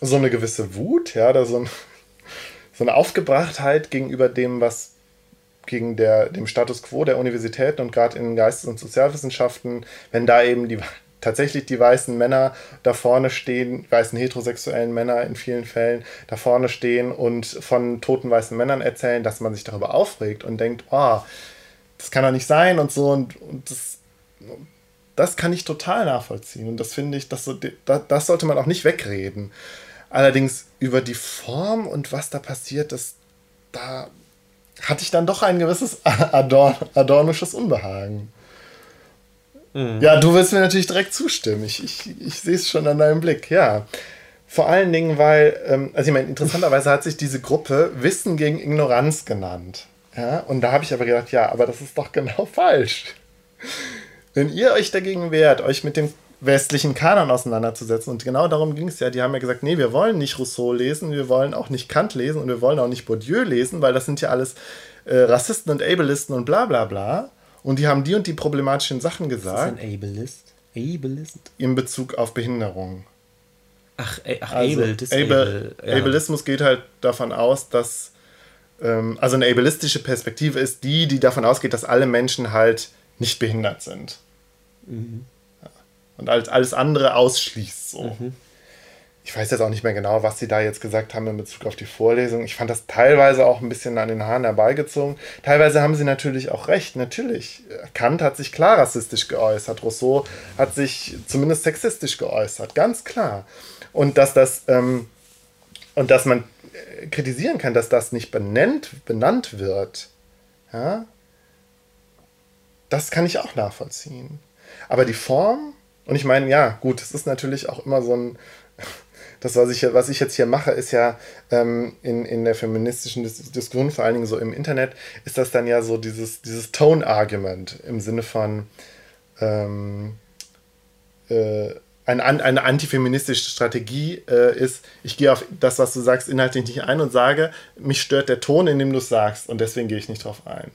so eine gewisse Wut, ja, da so, ein, so eine Aufgebrachtheit gegenüber dem, was gegen der, dem Status quo der Universitäten und gerade in Geistes- und Sozialwissenschaften, wenn da eben die tatsächlich die weißen Männer da vorne stehen, weißen heterosexuellen Männer in vielen Fällen da vorne stehen und von toten weißen Männern erzählen, dass man sich darüber aufregt und denkt, oh, das kann doch nicht sein und so und, und das, das kann ich total nachvollziehen und das finde ich, das, das sollte man auch nicht wegreden. Allerdings über die Form und was da passiert, das, da hatte ich dann doch ein gewisses Adorn adornisches Unbehagen. Mhm. Ja, du willst mir natürlich direkt zustimmen. Ich, ich, ich sehe es schon an deinem Blick, ja. Vor allen Dingen, weil, ähm, also ich meine, interessanterweise hat sich diese Gruppe Wissen gegen Ignoranz genannt. Ja, und da habe ich aber gedacht, ja, aber das ist doch genau falsch. Wenn ihr euch dagegen wehrt, euch mit dem westlichen Kanon auseinanderzusetzen. Und genau darum ging es ja. Die haben ja gesagt, nee, wir wollen nicht Rousseau lesen, wir wollen auch nicht Kant lesen und wir wollen auch nicht Bourdieu lesen, weil das sind ja alles äh, Rassisten und Ableisten und bla bla bla. Und die haben die und die problematischen Sachen gesagt. Ist das ein Ableist? Ableist? In Bezug auf Behinderung. Ach, ach Also, able, disable. Able, Ableismus geht halt davon aus, dass. Ähm, also eine ableistische Perspektive ist die, die davon ausgeht, dass alle Menschen halt nicht behindert sind. Ja. Und alles, alles andere ausschließt so. Ich weiß jetzt auch nicht mehr genau, was sie da jetzt gesagt haben in Bezug auf die Vorlesung. Ich fand das teilweise auch ein bisschen an den Haaren herbeigezogen. Teilweise haben sie natürlich auch recht, natürlich. Kant hat sich klar rassistisch geäußert. Rousseau hat sich zumindest sexistisch geäußert, ganz klar. Und dass das, ähm, und dass man kritisieren kann, dass das nicht benennt, benannt wird, ja, das kann ich auch nachvollziehen. Aber die Form, und ich meine, ja, gut, es ist natürlich auch immer so ein, das, was ich, was ich jetzt hier mache, ist ja ähm, in, in der feministischen Dis Diskussion, vor allen Dingen so im Internet, ist das dann ja so dieses, dieses Tone-Argument im Sinne von ähm, äh, eine, eine antifeministische Strategie äh, ist, ich gehe auf das, was du sagst, inhaltlich nicht ein und sage, mich stört der Ton, in dem du es sagst und deswegen gehe ich nicht drauf ein.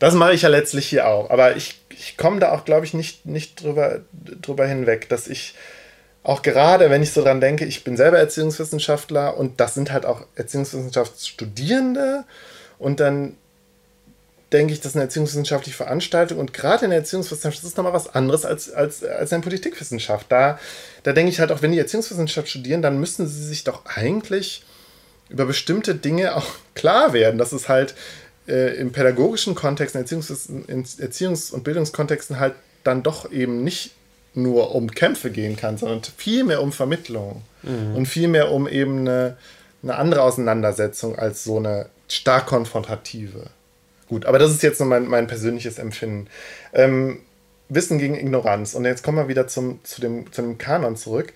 Das mache ich ja letztlich hier auch. Aber ich, ich komme da auch, glaube ich, nicht, nicht drüber, drüber hinweg, dass ich auch gerade, wenn ich so dran denke, ich bin selber Erziehungswissenschaftler und das sind halt auch Erziehungswissenschaftsstudierende und dann denke ich, das ist eine erziehungswissenschaftliche Veranstaltung und gerade in der Erziehungswissenschaft ist nochmal was anderes als, als, als in Politikwissenschaft. Da, da denke ich halt auch, wenn die Erziehungswissenschaft studieren, dann müssen sie sich doch eigentlich über bestimmte Dinge auch klar werden, dass es halt äh, im pädagogischen Kontext, in Erziehungs-, in Erziehungs- und Bildungskontexten halt dann doch eben nicht nur um Kämpfe gehen kann, sondern viel mehr um Vermittlung und viel mehr um eben eine, eine andere Auseinandersetzung als so eine stark konfrontative. Gut, aber das ist jetzt nur mein, mein persönliches Empfinden. Ähm, Wissen gegen Ignoranz. Und jetzt kommen wir wieder zum, zu, dem, zu dem Kanon zurück.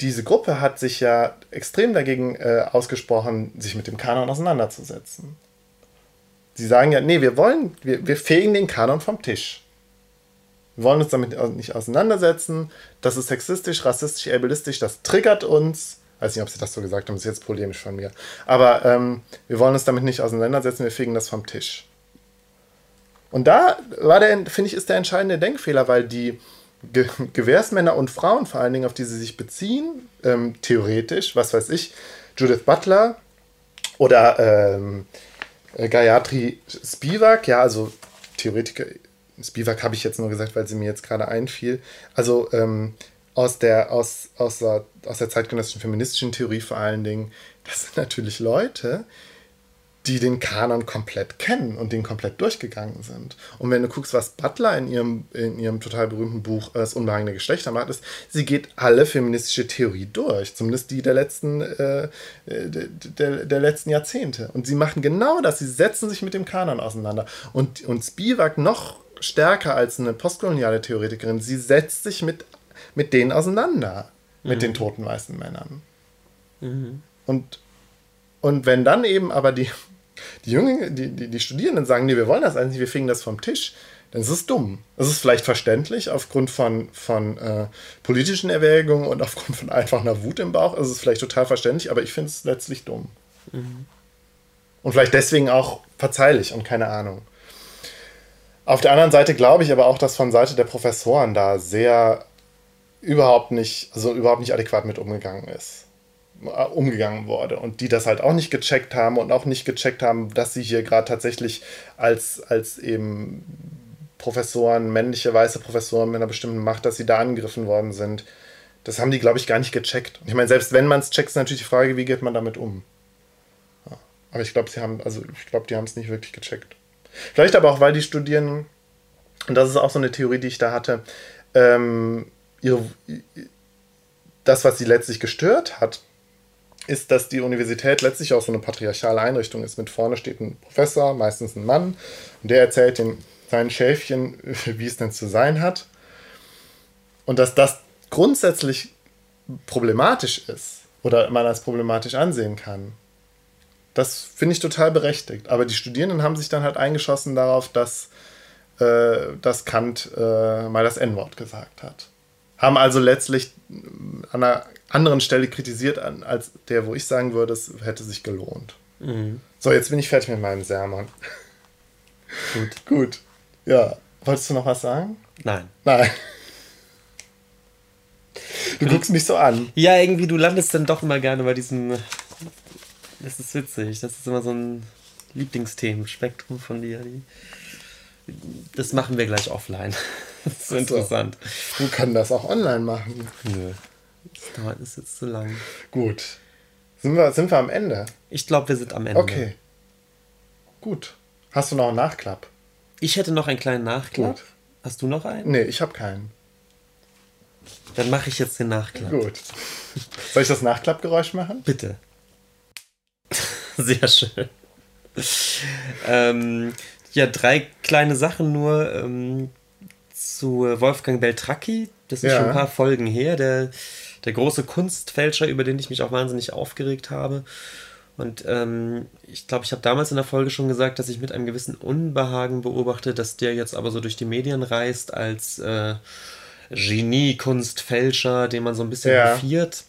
Diese Gruppe hat sich ja extrem dagegen äh, ausgesprochen, sich mit dem Kanon auseinanderzusetzen. Sie sagen ja, nee, wir wollen, wir, wir fegen den Kanon vom Tisch. Wir wollen uns damit nicht auseinandersetzen. Das ist sexistisch, rassistisch, ableistisch, das triggert uns. Weiß nicht, ob sie das so gesagt haben, das ist jetzt polemisch von mir. Aber ähm, wir wollen uns damit nicht auseinandersetzen, wir fegen das vom Tisch. Und da war der, finde ich, ist der entscheidende Denkfehler, weil die Ge Gewährsmänner und Frauen vor allen Dingen, auf die sie sich beziehen, ähm, theoretisch, was weiß ich, Judith Butler oder ähm, äh, Gayatri Spivak, ja, also Theoretiker, Spivak habe ich jetzt nur gesagt, weil sie mir jetzt gerade einfiel. Also ähm, aus, der, aus, aus, der, aus der zeitgenössischen feministischen Theorie vor allen Dingen, das sind natürlich Leute, die den Kanon komplett kennen und den komplett durchgegangen sind. Und wenn du guckst, was Butler in ihrem, in ihrem total berühmten Buch äh, Das unbehagene Geschlechter macht, ist, sie geht alle feministische Theorie durch. Zumindest die der letzten, äh, der, der, der letzten Jahrzehnte. Und sie machen genau das. Sie setzen sich mit dem Kanon auseinander. Und, und Spivak noch stärker als eine postkoloniale Theoretikerin, sie setzt sich mit, mit denen auseinander. Mit den toten weißen Männern. Und und wenn dann eben aber die, die Jungen, die, die, die Studierenden sagen, nee, wir wollen das eigentlich, wir fegen das vom Tisch, dann ist es dumm. Es ist vielleicht verständlich aufgrund von, von äh, politischen Erwägungen und aufgrund von einfach einer Wut im Bauch. Es ist vielleicht total verständlich, aber ich finde es letztlich dumm. Und vielleicht deswegen auch verzeihlich und keine Ahnung. Auf der anderen Seite glaube ich aber auch, dass von Seite der Professoren da sehr überhaupt nicht, also überhaupt nicht adäquat mit umgegangen ist umgegangen wurde und die das halt auch nicht gecheckt haben und auch nicht gecheckt haben, dass sie hier gerade tatsächlich als, als eben Professoren, männliche weiße Professoren mit einer bestimmten Macht, dass sie da angegriffen worden sind. Das haben die, glaube ich, gar nicht gecheckt. Ich meine, selbst wenn man es checkt, ist natürlich die Frage, wie geht man damit um? Ja. Aber ich glaube, sie haben, also ich glaube, die haben es nicht wirklich gecheckt. Vielleicht aber auch, weil die Studierenden, und das ist auch so eine Theorie, die ich da hatte, ähm, ihre, das, was sie letztlich gestört hat, ist, dass die Universität letztlich auch so eine patriarchale Einrichtung ist. Mit vorne steht ein Professor, meistens ein Mann, und der erzählt dem seinen Schäfchen, wie es denn zu sein hat. Und dass das grundsätzlich problematisch ist oder man als problematisch ansehen kann, das finde ich total berechtigt. Aber die Studierenden haben sich dann halt eingeschossen darauf, dass, äh, dass Kant äh, mal das N-Wort gesagt hat. Haben also letztlich an einer anderen Stelle kritisiert, an- als der, wo ich sagen würde, es hätte sich gelohnt. So, jetzt bin ich fertig mit meinem Sermon. Gut. Gut. Ja. Wolltest du noch was sagen? Nein. Nein. Du guckst mich so an. Ja, irgendwie, du landest dann doch immer gerne bei diesem. Das ist witzig. Das ist immer so ein Lieblingsthemenspektrum von dir. Das machen wir gleich offline. Das ist so interessant. Du kannst das auch online machen. Nö. Das dauert ist jetzt zu lang. Gut. Sind wir, sind wir am Ende? Ich glaube, wir sind am Ende. Okay. Gut. Hast du noch einen Nachklapp? Ich hätte noch einen kleinen Nachklapp. Gut. Hast du noch einen? Nee, ich habe keinen. Dann mache ich jetzt den Nachklapp. Gut. Soll ich das Nachklappgeräusch machen? Bitte. Sehr schön. ähm, ja, drei kleine Sachen nur ähm, zu Wolfgang Beltracchi. Das ist ja. schon ein paar Folgen her. Der, der große Kunstfälscher, über den ich mich auch wahnsinnig aufgeregt habe. Und ähm, ich glaube, ich habe damals in der Folge schon gesagt, dass ich mit einem gewissen Unbehagen beobachte, dass der jetzt aber so durch die Medien reist als äh, Genie-Kunstfälscher, den man so ein bisschen ja. hofiert.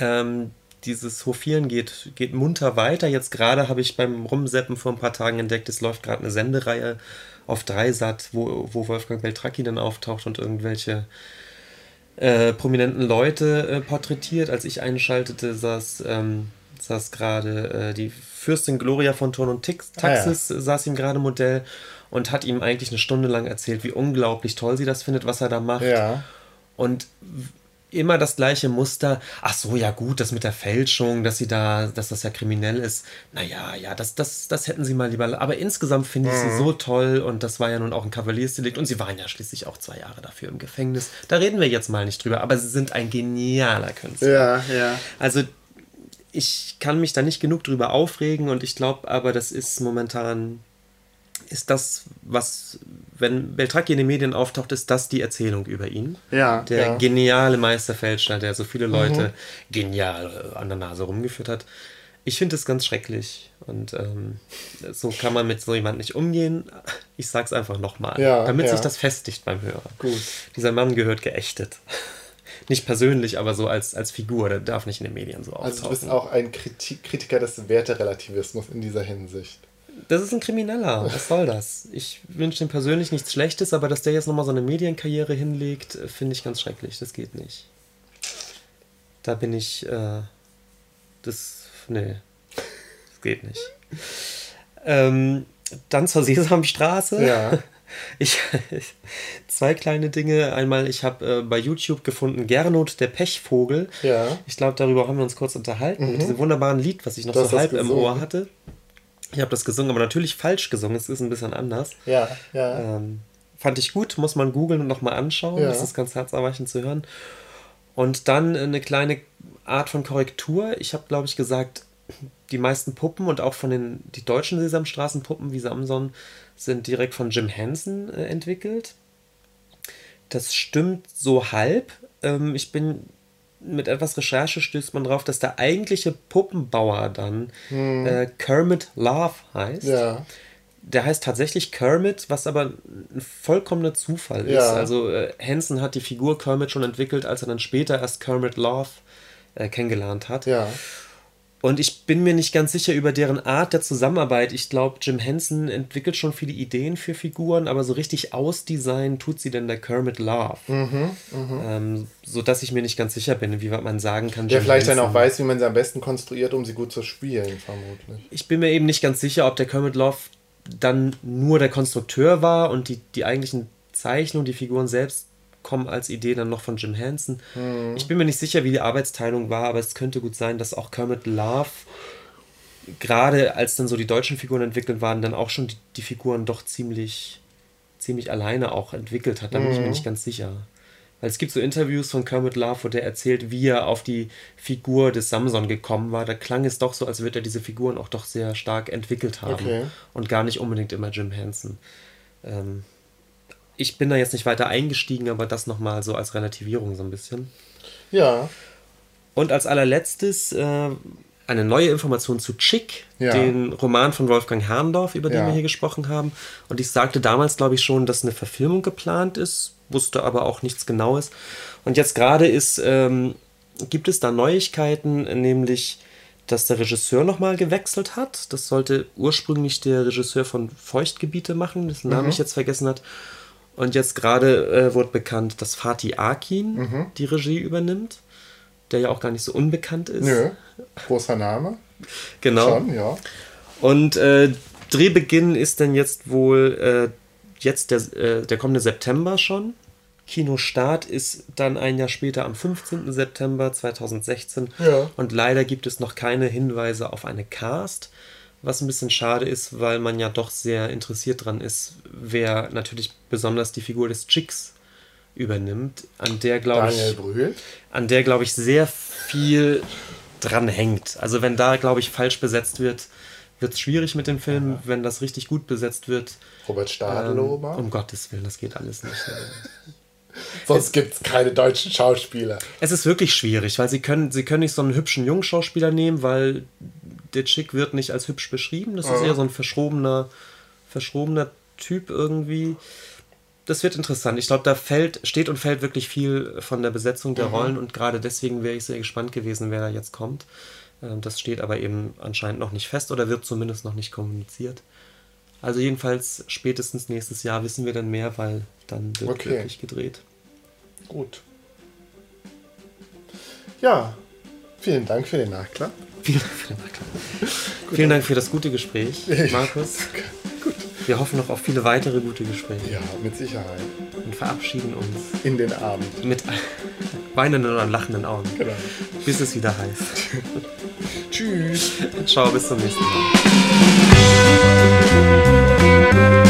Ähm, dieses Hofieren geht, geht munter weiter. Jetzt gerade habe ich beim Rumseppen vor ein paar Tagen entdeckt, es läuft gerade eine Sendereihe auf Dreisat, wo, wo Wolfgang Beltracchi dann auftaucht und irgendwelche äh, prominenten Leute äh, porträtiert. Als ich einschaltete, saß, ähm, saß gerade äh, die Fürstin Gloria von Ton und Tix, Taxis, ah, ja. saß ihm gerade Modell und hat ihm eigentlich eine Stunde lang erzählt, wie unglaublich toll sie das findet, was er da macht. Ja. Und immer das gleiche Muster. Ach so, ja gut, das mit der Fälschung, dass sie da, dass das ja kriminell ist. Naja, ja, das, das, das hätten sie mal lieber. Aber insgesamt finde ich mhm. sie so toll und das war ja nun auch ein Kavaliersdelikt und sie waren ja schließlich auch zwei Jahre dafür im Gefängnis. Da reden wir jetzt mal nicht drüber, aber sie sind ein genialer Künstler. Ja, ja. Also ich kann mich da nicht genug drüber aufregen und ich glaube aber, das ist momentan ist das, was, wenn Beltracchi in den Medien auftaucht, ist das die Erzählung über ihn. Ja. Der ja. geniale Meisterfälscher, der so viele Leute mhm. genial an der Nase rumgeführt hat. Ich finde es ganz schrecklich. Und ähm, so kann man mit so jemandem nicht umgehen. Ich sage es einfach nochmal, ja, damit ja. sich das festigt beim Hörer. Gut. Dieser Mann gehört geächtet. Nicht persönlich, aber so als, als Figur. Der darf nicht in den Medien so auftauchen. Also du bist auch ein Kritik Kritiker des Werterelativismus in dieser Hinsicht. Das ist ein Krimineller. Was soll das? Ich wünsche ihm persönlich nichts Schlechtes, aber dass der jetzt nochmal so eine Medienkarriere hinlegt, finde ich ganz schrecklich. Das geht nicht. Da bin ich. Äh, das. Nee. Das geht nicht. Ähm, dann zur Sesamstraße. Ja. Ich, zwei kleine Dinge. Einmal, ich habe äh, bei YouTube gefunden Gernot der Pechvogel. Ja. Ich glaube, darüber haben wir uns kurz unterhalten. Mhm. Mit diesem wunderbaren Lied, was ich noch so halb im Ohr hatte. Ich habe das gesungen, aber natürlich falsch gesungen. Es ist ein bisschen anders. Ja, ja. Ähm, fand ich gut, muss man googeln und nochmal anschauen. Ja. Das ist ganz herzerweichend zu hören. Und dann eine kleine Art von Korrektur. Ich habe, glaube ich, gesagt, die meisten Puppen und auch von den die deutschen Sesamstraßenpuppen wie Samson sind direkt von Jim Henson äh, entwickelt. Das stimmt so halb. Ähm, ich bin mit etwas Recherche stößt man darauf, dass der eigentliche Puppenbauer dann hm. äh, Kermit Love heißt. Ja. Der heißt tatsächlich Kermit, was aber ein vollkommener Zufall ist. Ja. Also äh, Hansen hat die Figur Kermit schon entwickelt, als er dann später erst Kermit Love äh, kennengelernt hat. Ja. Und ich bin mir nicht ganz sicher über deren Art der Zusammenarbeit. Ich glaube, Jim Henson entwickelt schon viele Ideen für Figuren, aber so richtig ausdesignen tut sie denn der Kermit Love. Mhm, mh. ähm, so dass ich mir nicht ganz sicher bin, wie man sagen kann. Der Jim vielleicht Henson, dann auch weiß, wie man sie am besten konstruiert, um sie gut zu spielen, vermutlich. Ich bin mir eben nicht ganz sicher, ob der Kermit Love dann nur der Konstrukteur war und die, die eigentlichen Zeichnungen, die Figuren selbst kommen als Idee dann noch von Jim Henson. Mhm. Ich bin mir nicht sicher, wie die Arbeitsteilung war, aber es könnte gut sein, dass auch Kermit Love, gerade als dann so die deutschen Figuren entwickelt waren, dann auch schon die, die Figuren doch ziemlich, ziemlich alleine auch entwickelt hat. Da bin ich mir mhm. nicht ganz sicher. Weil es gibt so Interviews von Kermit Love, wo der erzählt, wie er auf die Figur des Samson gekommen war. Da klang es doch so, als würde er diese Figuren auch doch sehr stark entwickelt haben. Okay. Und gar nicht unbedingt immer Jim Henson. Ähm, ich bin da jetzt nicht weiter eingestiegen, aber das nochmal so als Relativierung so ein bisschen. Ja. Und als allerletztes äh, eine neue Information zu Chick, ja. den Roman von Wolfgang Herrndorf, über den ja. wir hier gesprochen haben. Und ich sagte damals, glaube ich, schon, dass eine Verfilmung geplant ist, wusste aber auch nichts Genaues. Und jetzt gerade ist, ähm, gibt es da Neuigkeiten, nämlich dass der Regisseur nochmal gewechselt hat. Das sollte ursprünglich der Regisseur von Feuchtgebiete machen, dessen Namen Mhm. ich jetzt vergessen hat. Und jetzt gerade äh, wurde bekannt, dass Fatih Akin Mhm. die Regie übernimmt, der ja auch gar nicht so unbekannt ist. Nö, großer Name. Genau. Schon, ja. Und äh, Drehbeginn ist dann jetzt wohl äh, jetzt der, äh, der kommende September schon. Kinostart ist dann ein Jahr später am 15. September 2016. Ja. Und leider gibt es noch keine Hinweise auf eine Cast, was ein bisschen schade ist, weil man ja doch sehr interessiert dran ist, wer natürlich besonders die Figur des Chicks übernimmt, an der glaube ich Brühl. an der, glaube ich, sehr viel dran hängt. Also wenn da, glaube ich, falsch besetzt wird, wird es schwierig mit dem Film. Wenn das richtig gut besetzt wird, Robert ähm, Stadlober. um Gottes Willen, das geht alles nicht. Sonst gibt es keine deutschen Schauspieler. es ist wirklich schwierig, weil sie können, sie können nicht so einen hübschen Jungschauspieler nehmen, weil der Chick wird nicht als hübsch beschrieben. Das ist eher so ein verschrobener, verschrobener Typ irgendwie. Das wird interessant. Ich glaube, da fällt, steht und fällt wirklich viel von der Besetzung der Rollen und gerade deswegen wäre ich sehr gespannt gewesen, wer da jetzt kommt. Ähm, Das steht aber eben anscheinend noch nicht fest oder wird zumindest noch nicht kommuniziert. Also jedenfalls spätestens nächstes Jahr wissen wir dann mehr, weil dann wird Okay. wirklich gedreht. Gut. Ja, vielen Dank für den Nachklapp. Vielen Dank für den Nachklapp. Vielen Dank für das gute Gespräch, Markus. Gut. Wir hoffen noch auf viele weitere gute Gespräche Ja, mit Sicherheit. und verabschieden uns In den Abend. mit weinenden oder lachenden Augen, Genau. bis es wieder heißt. Tschüss. Ciao, bis zum nächsten Mal.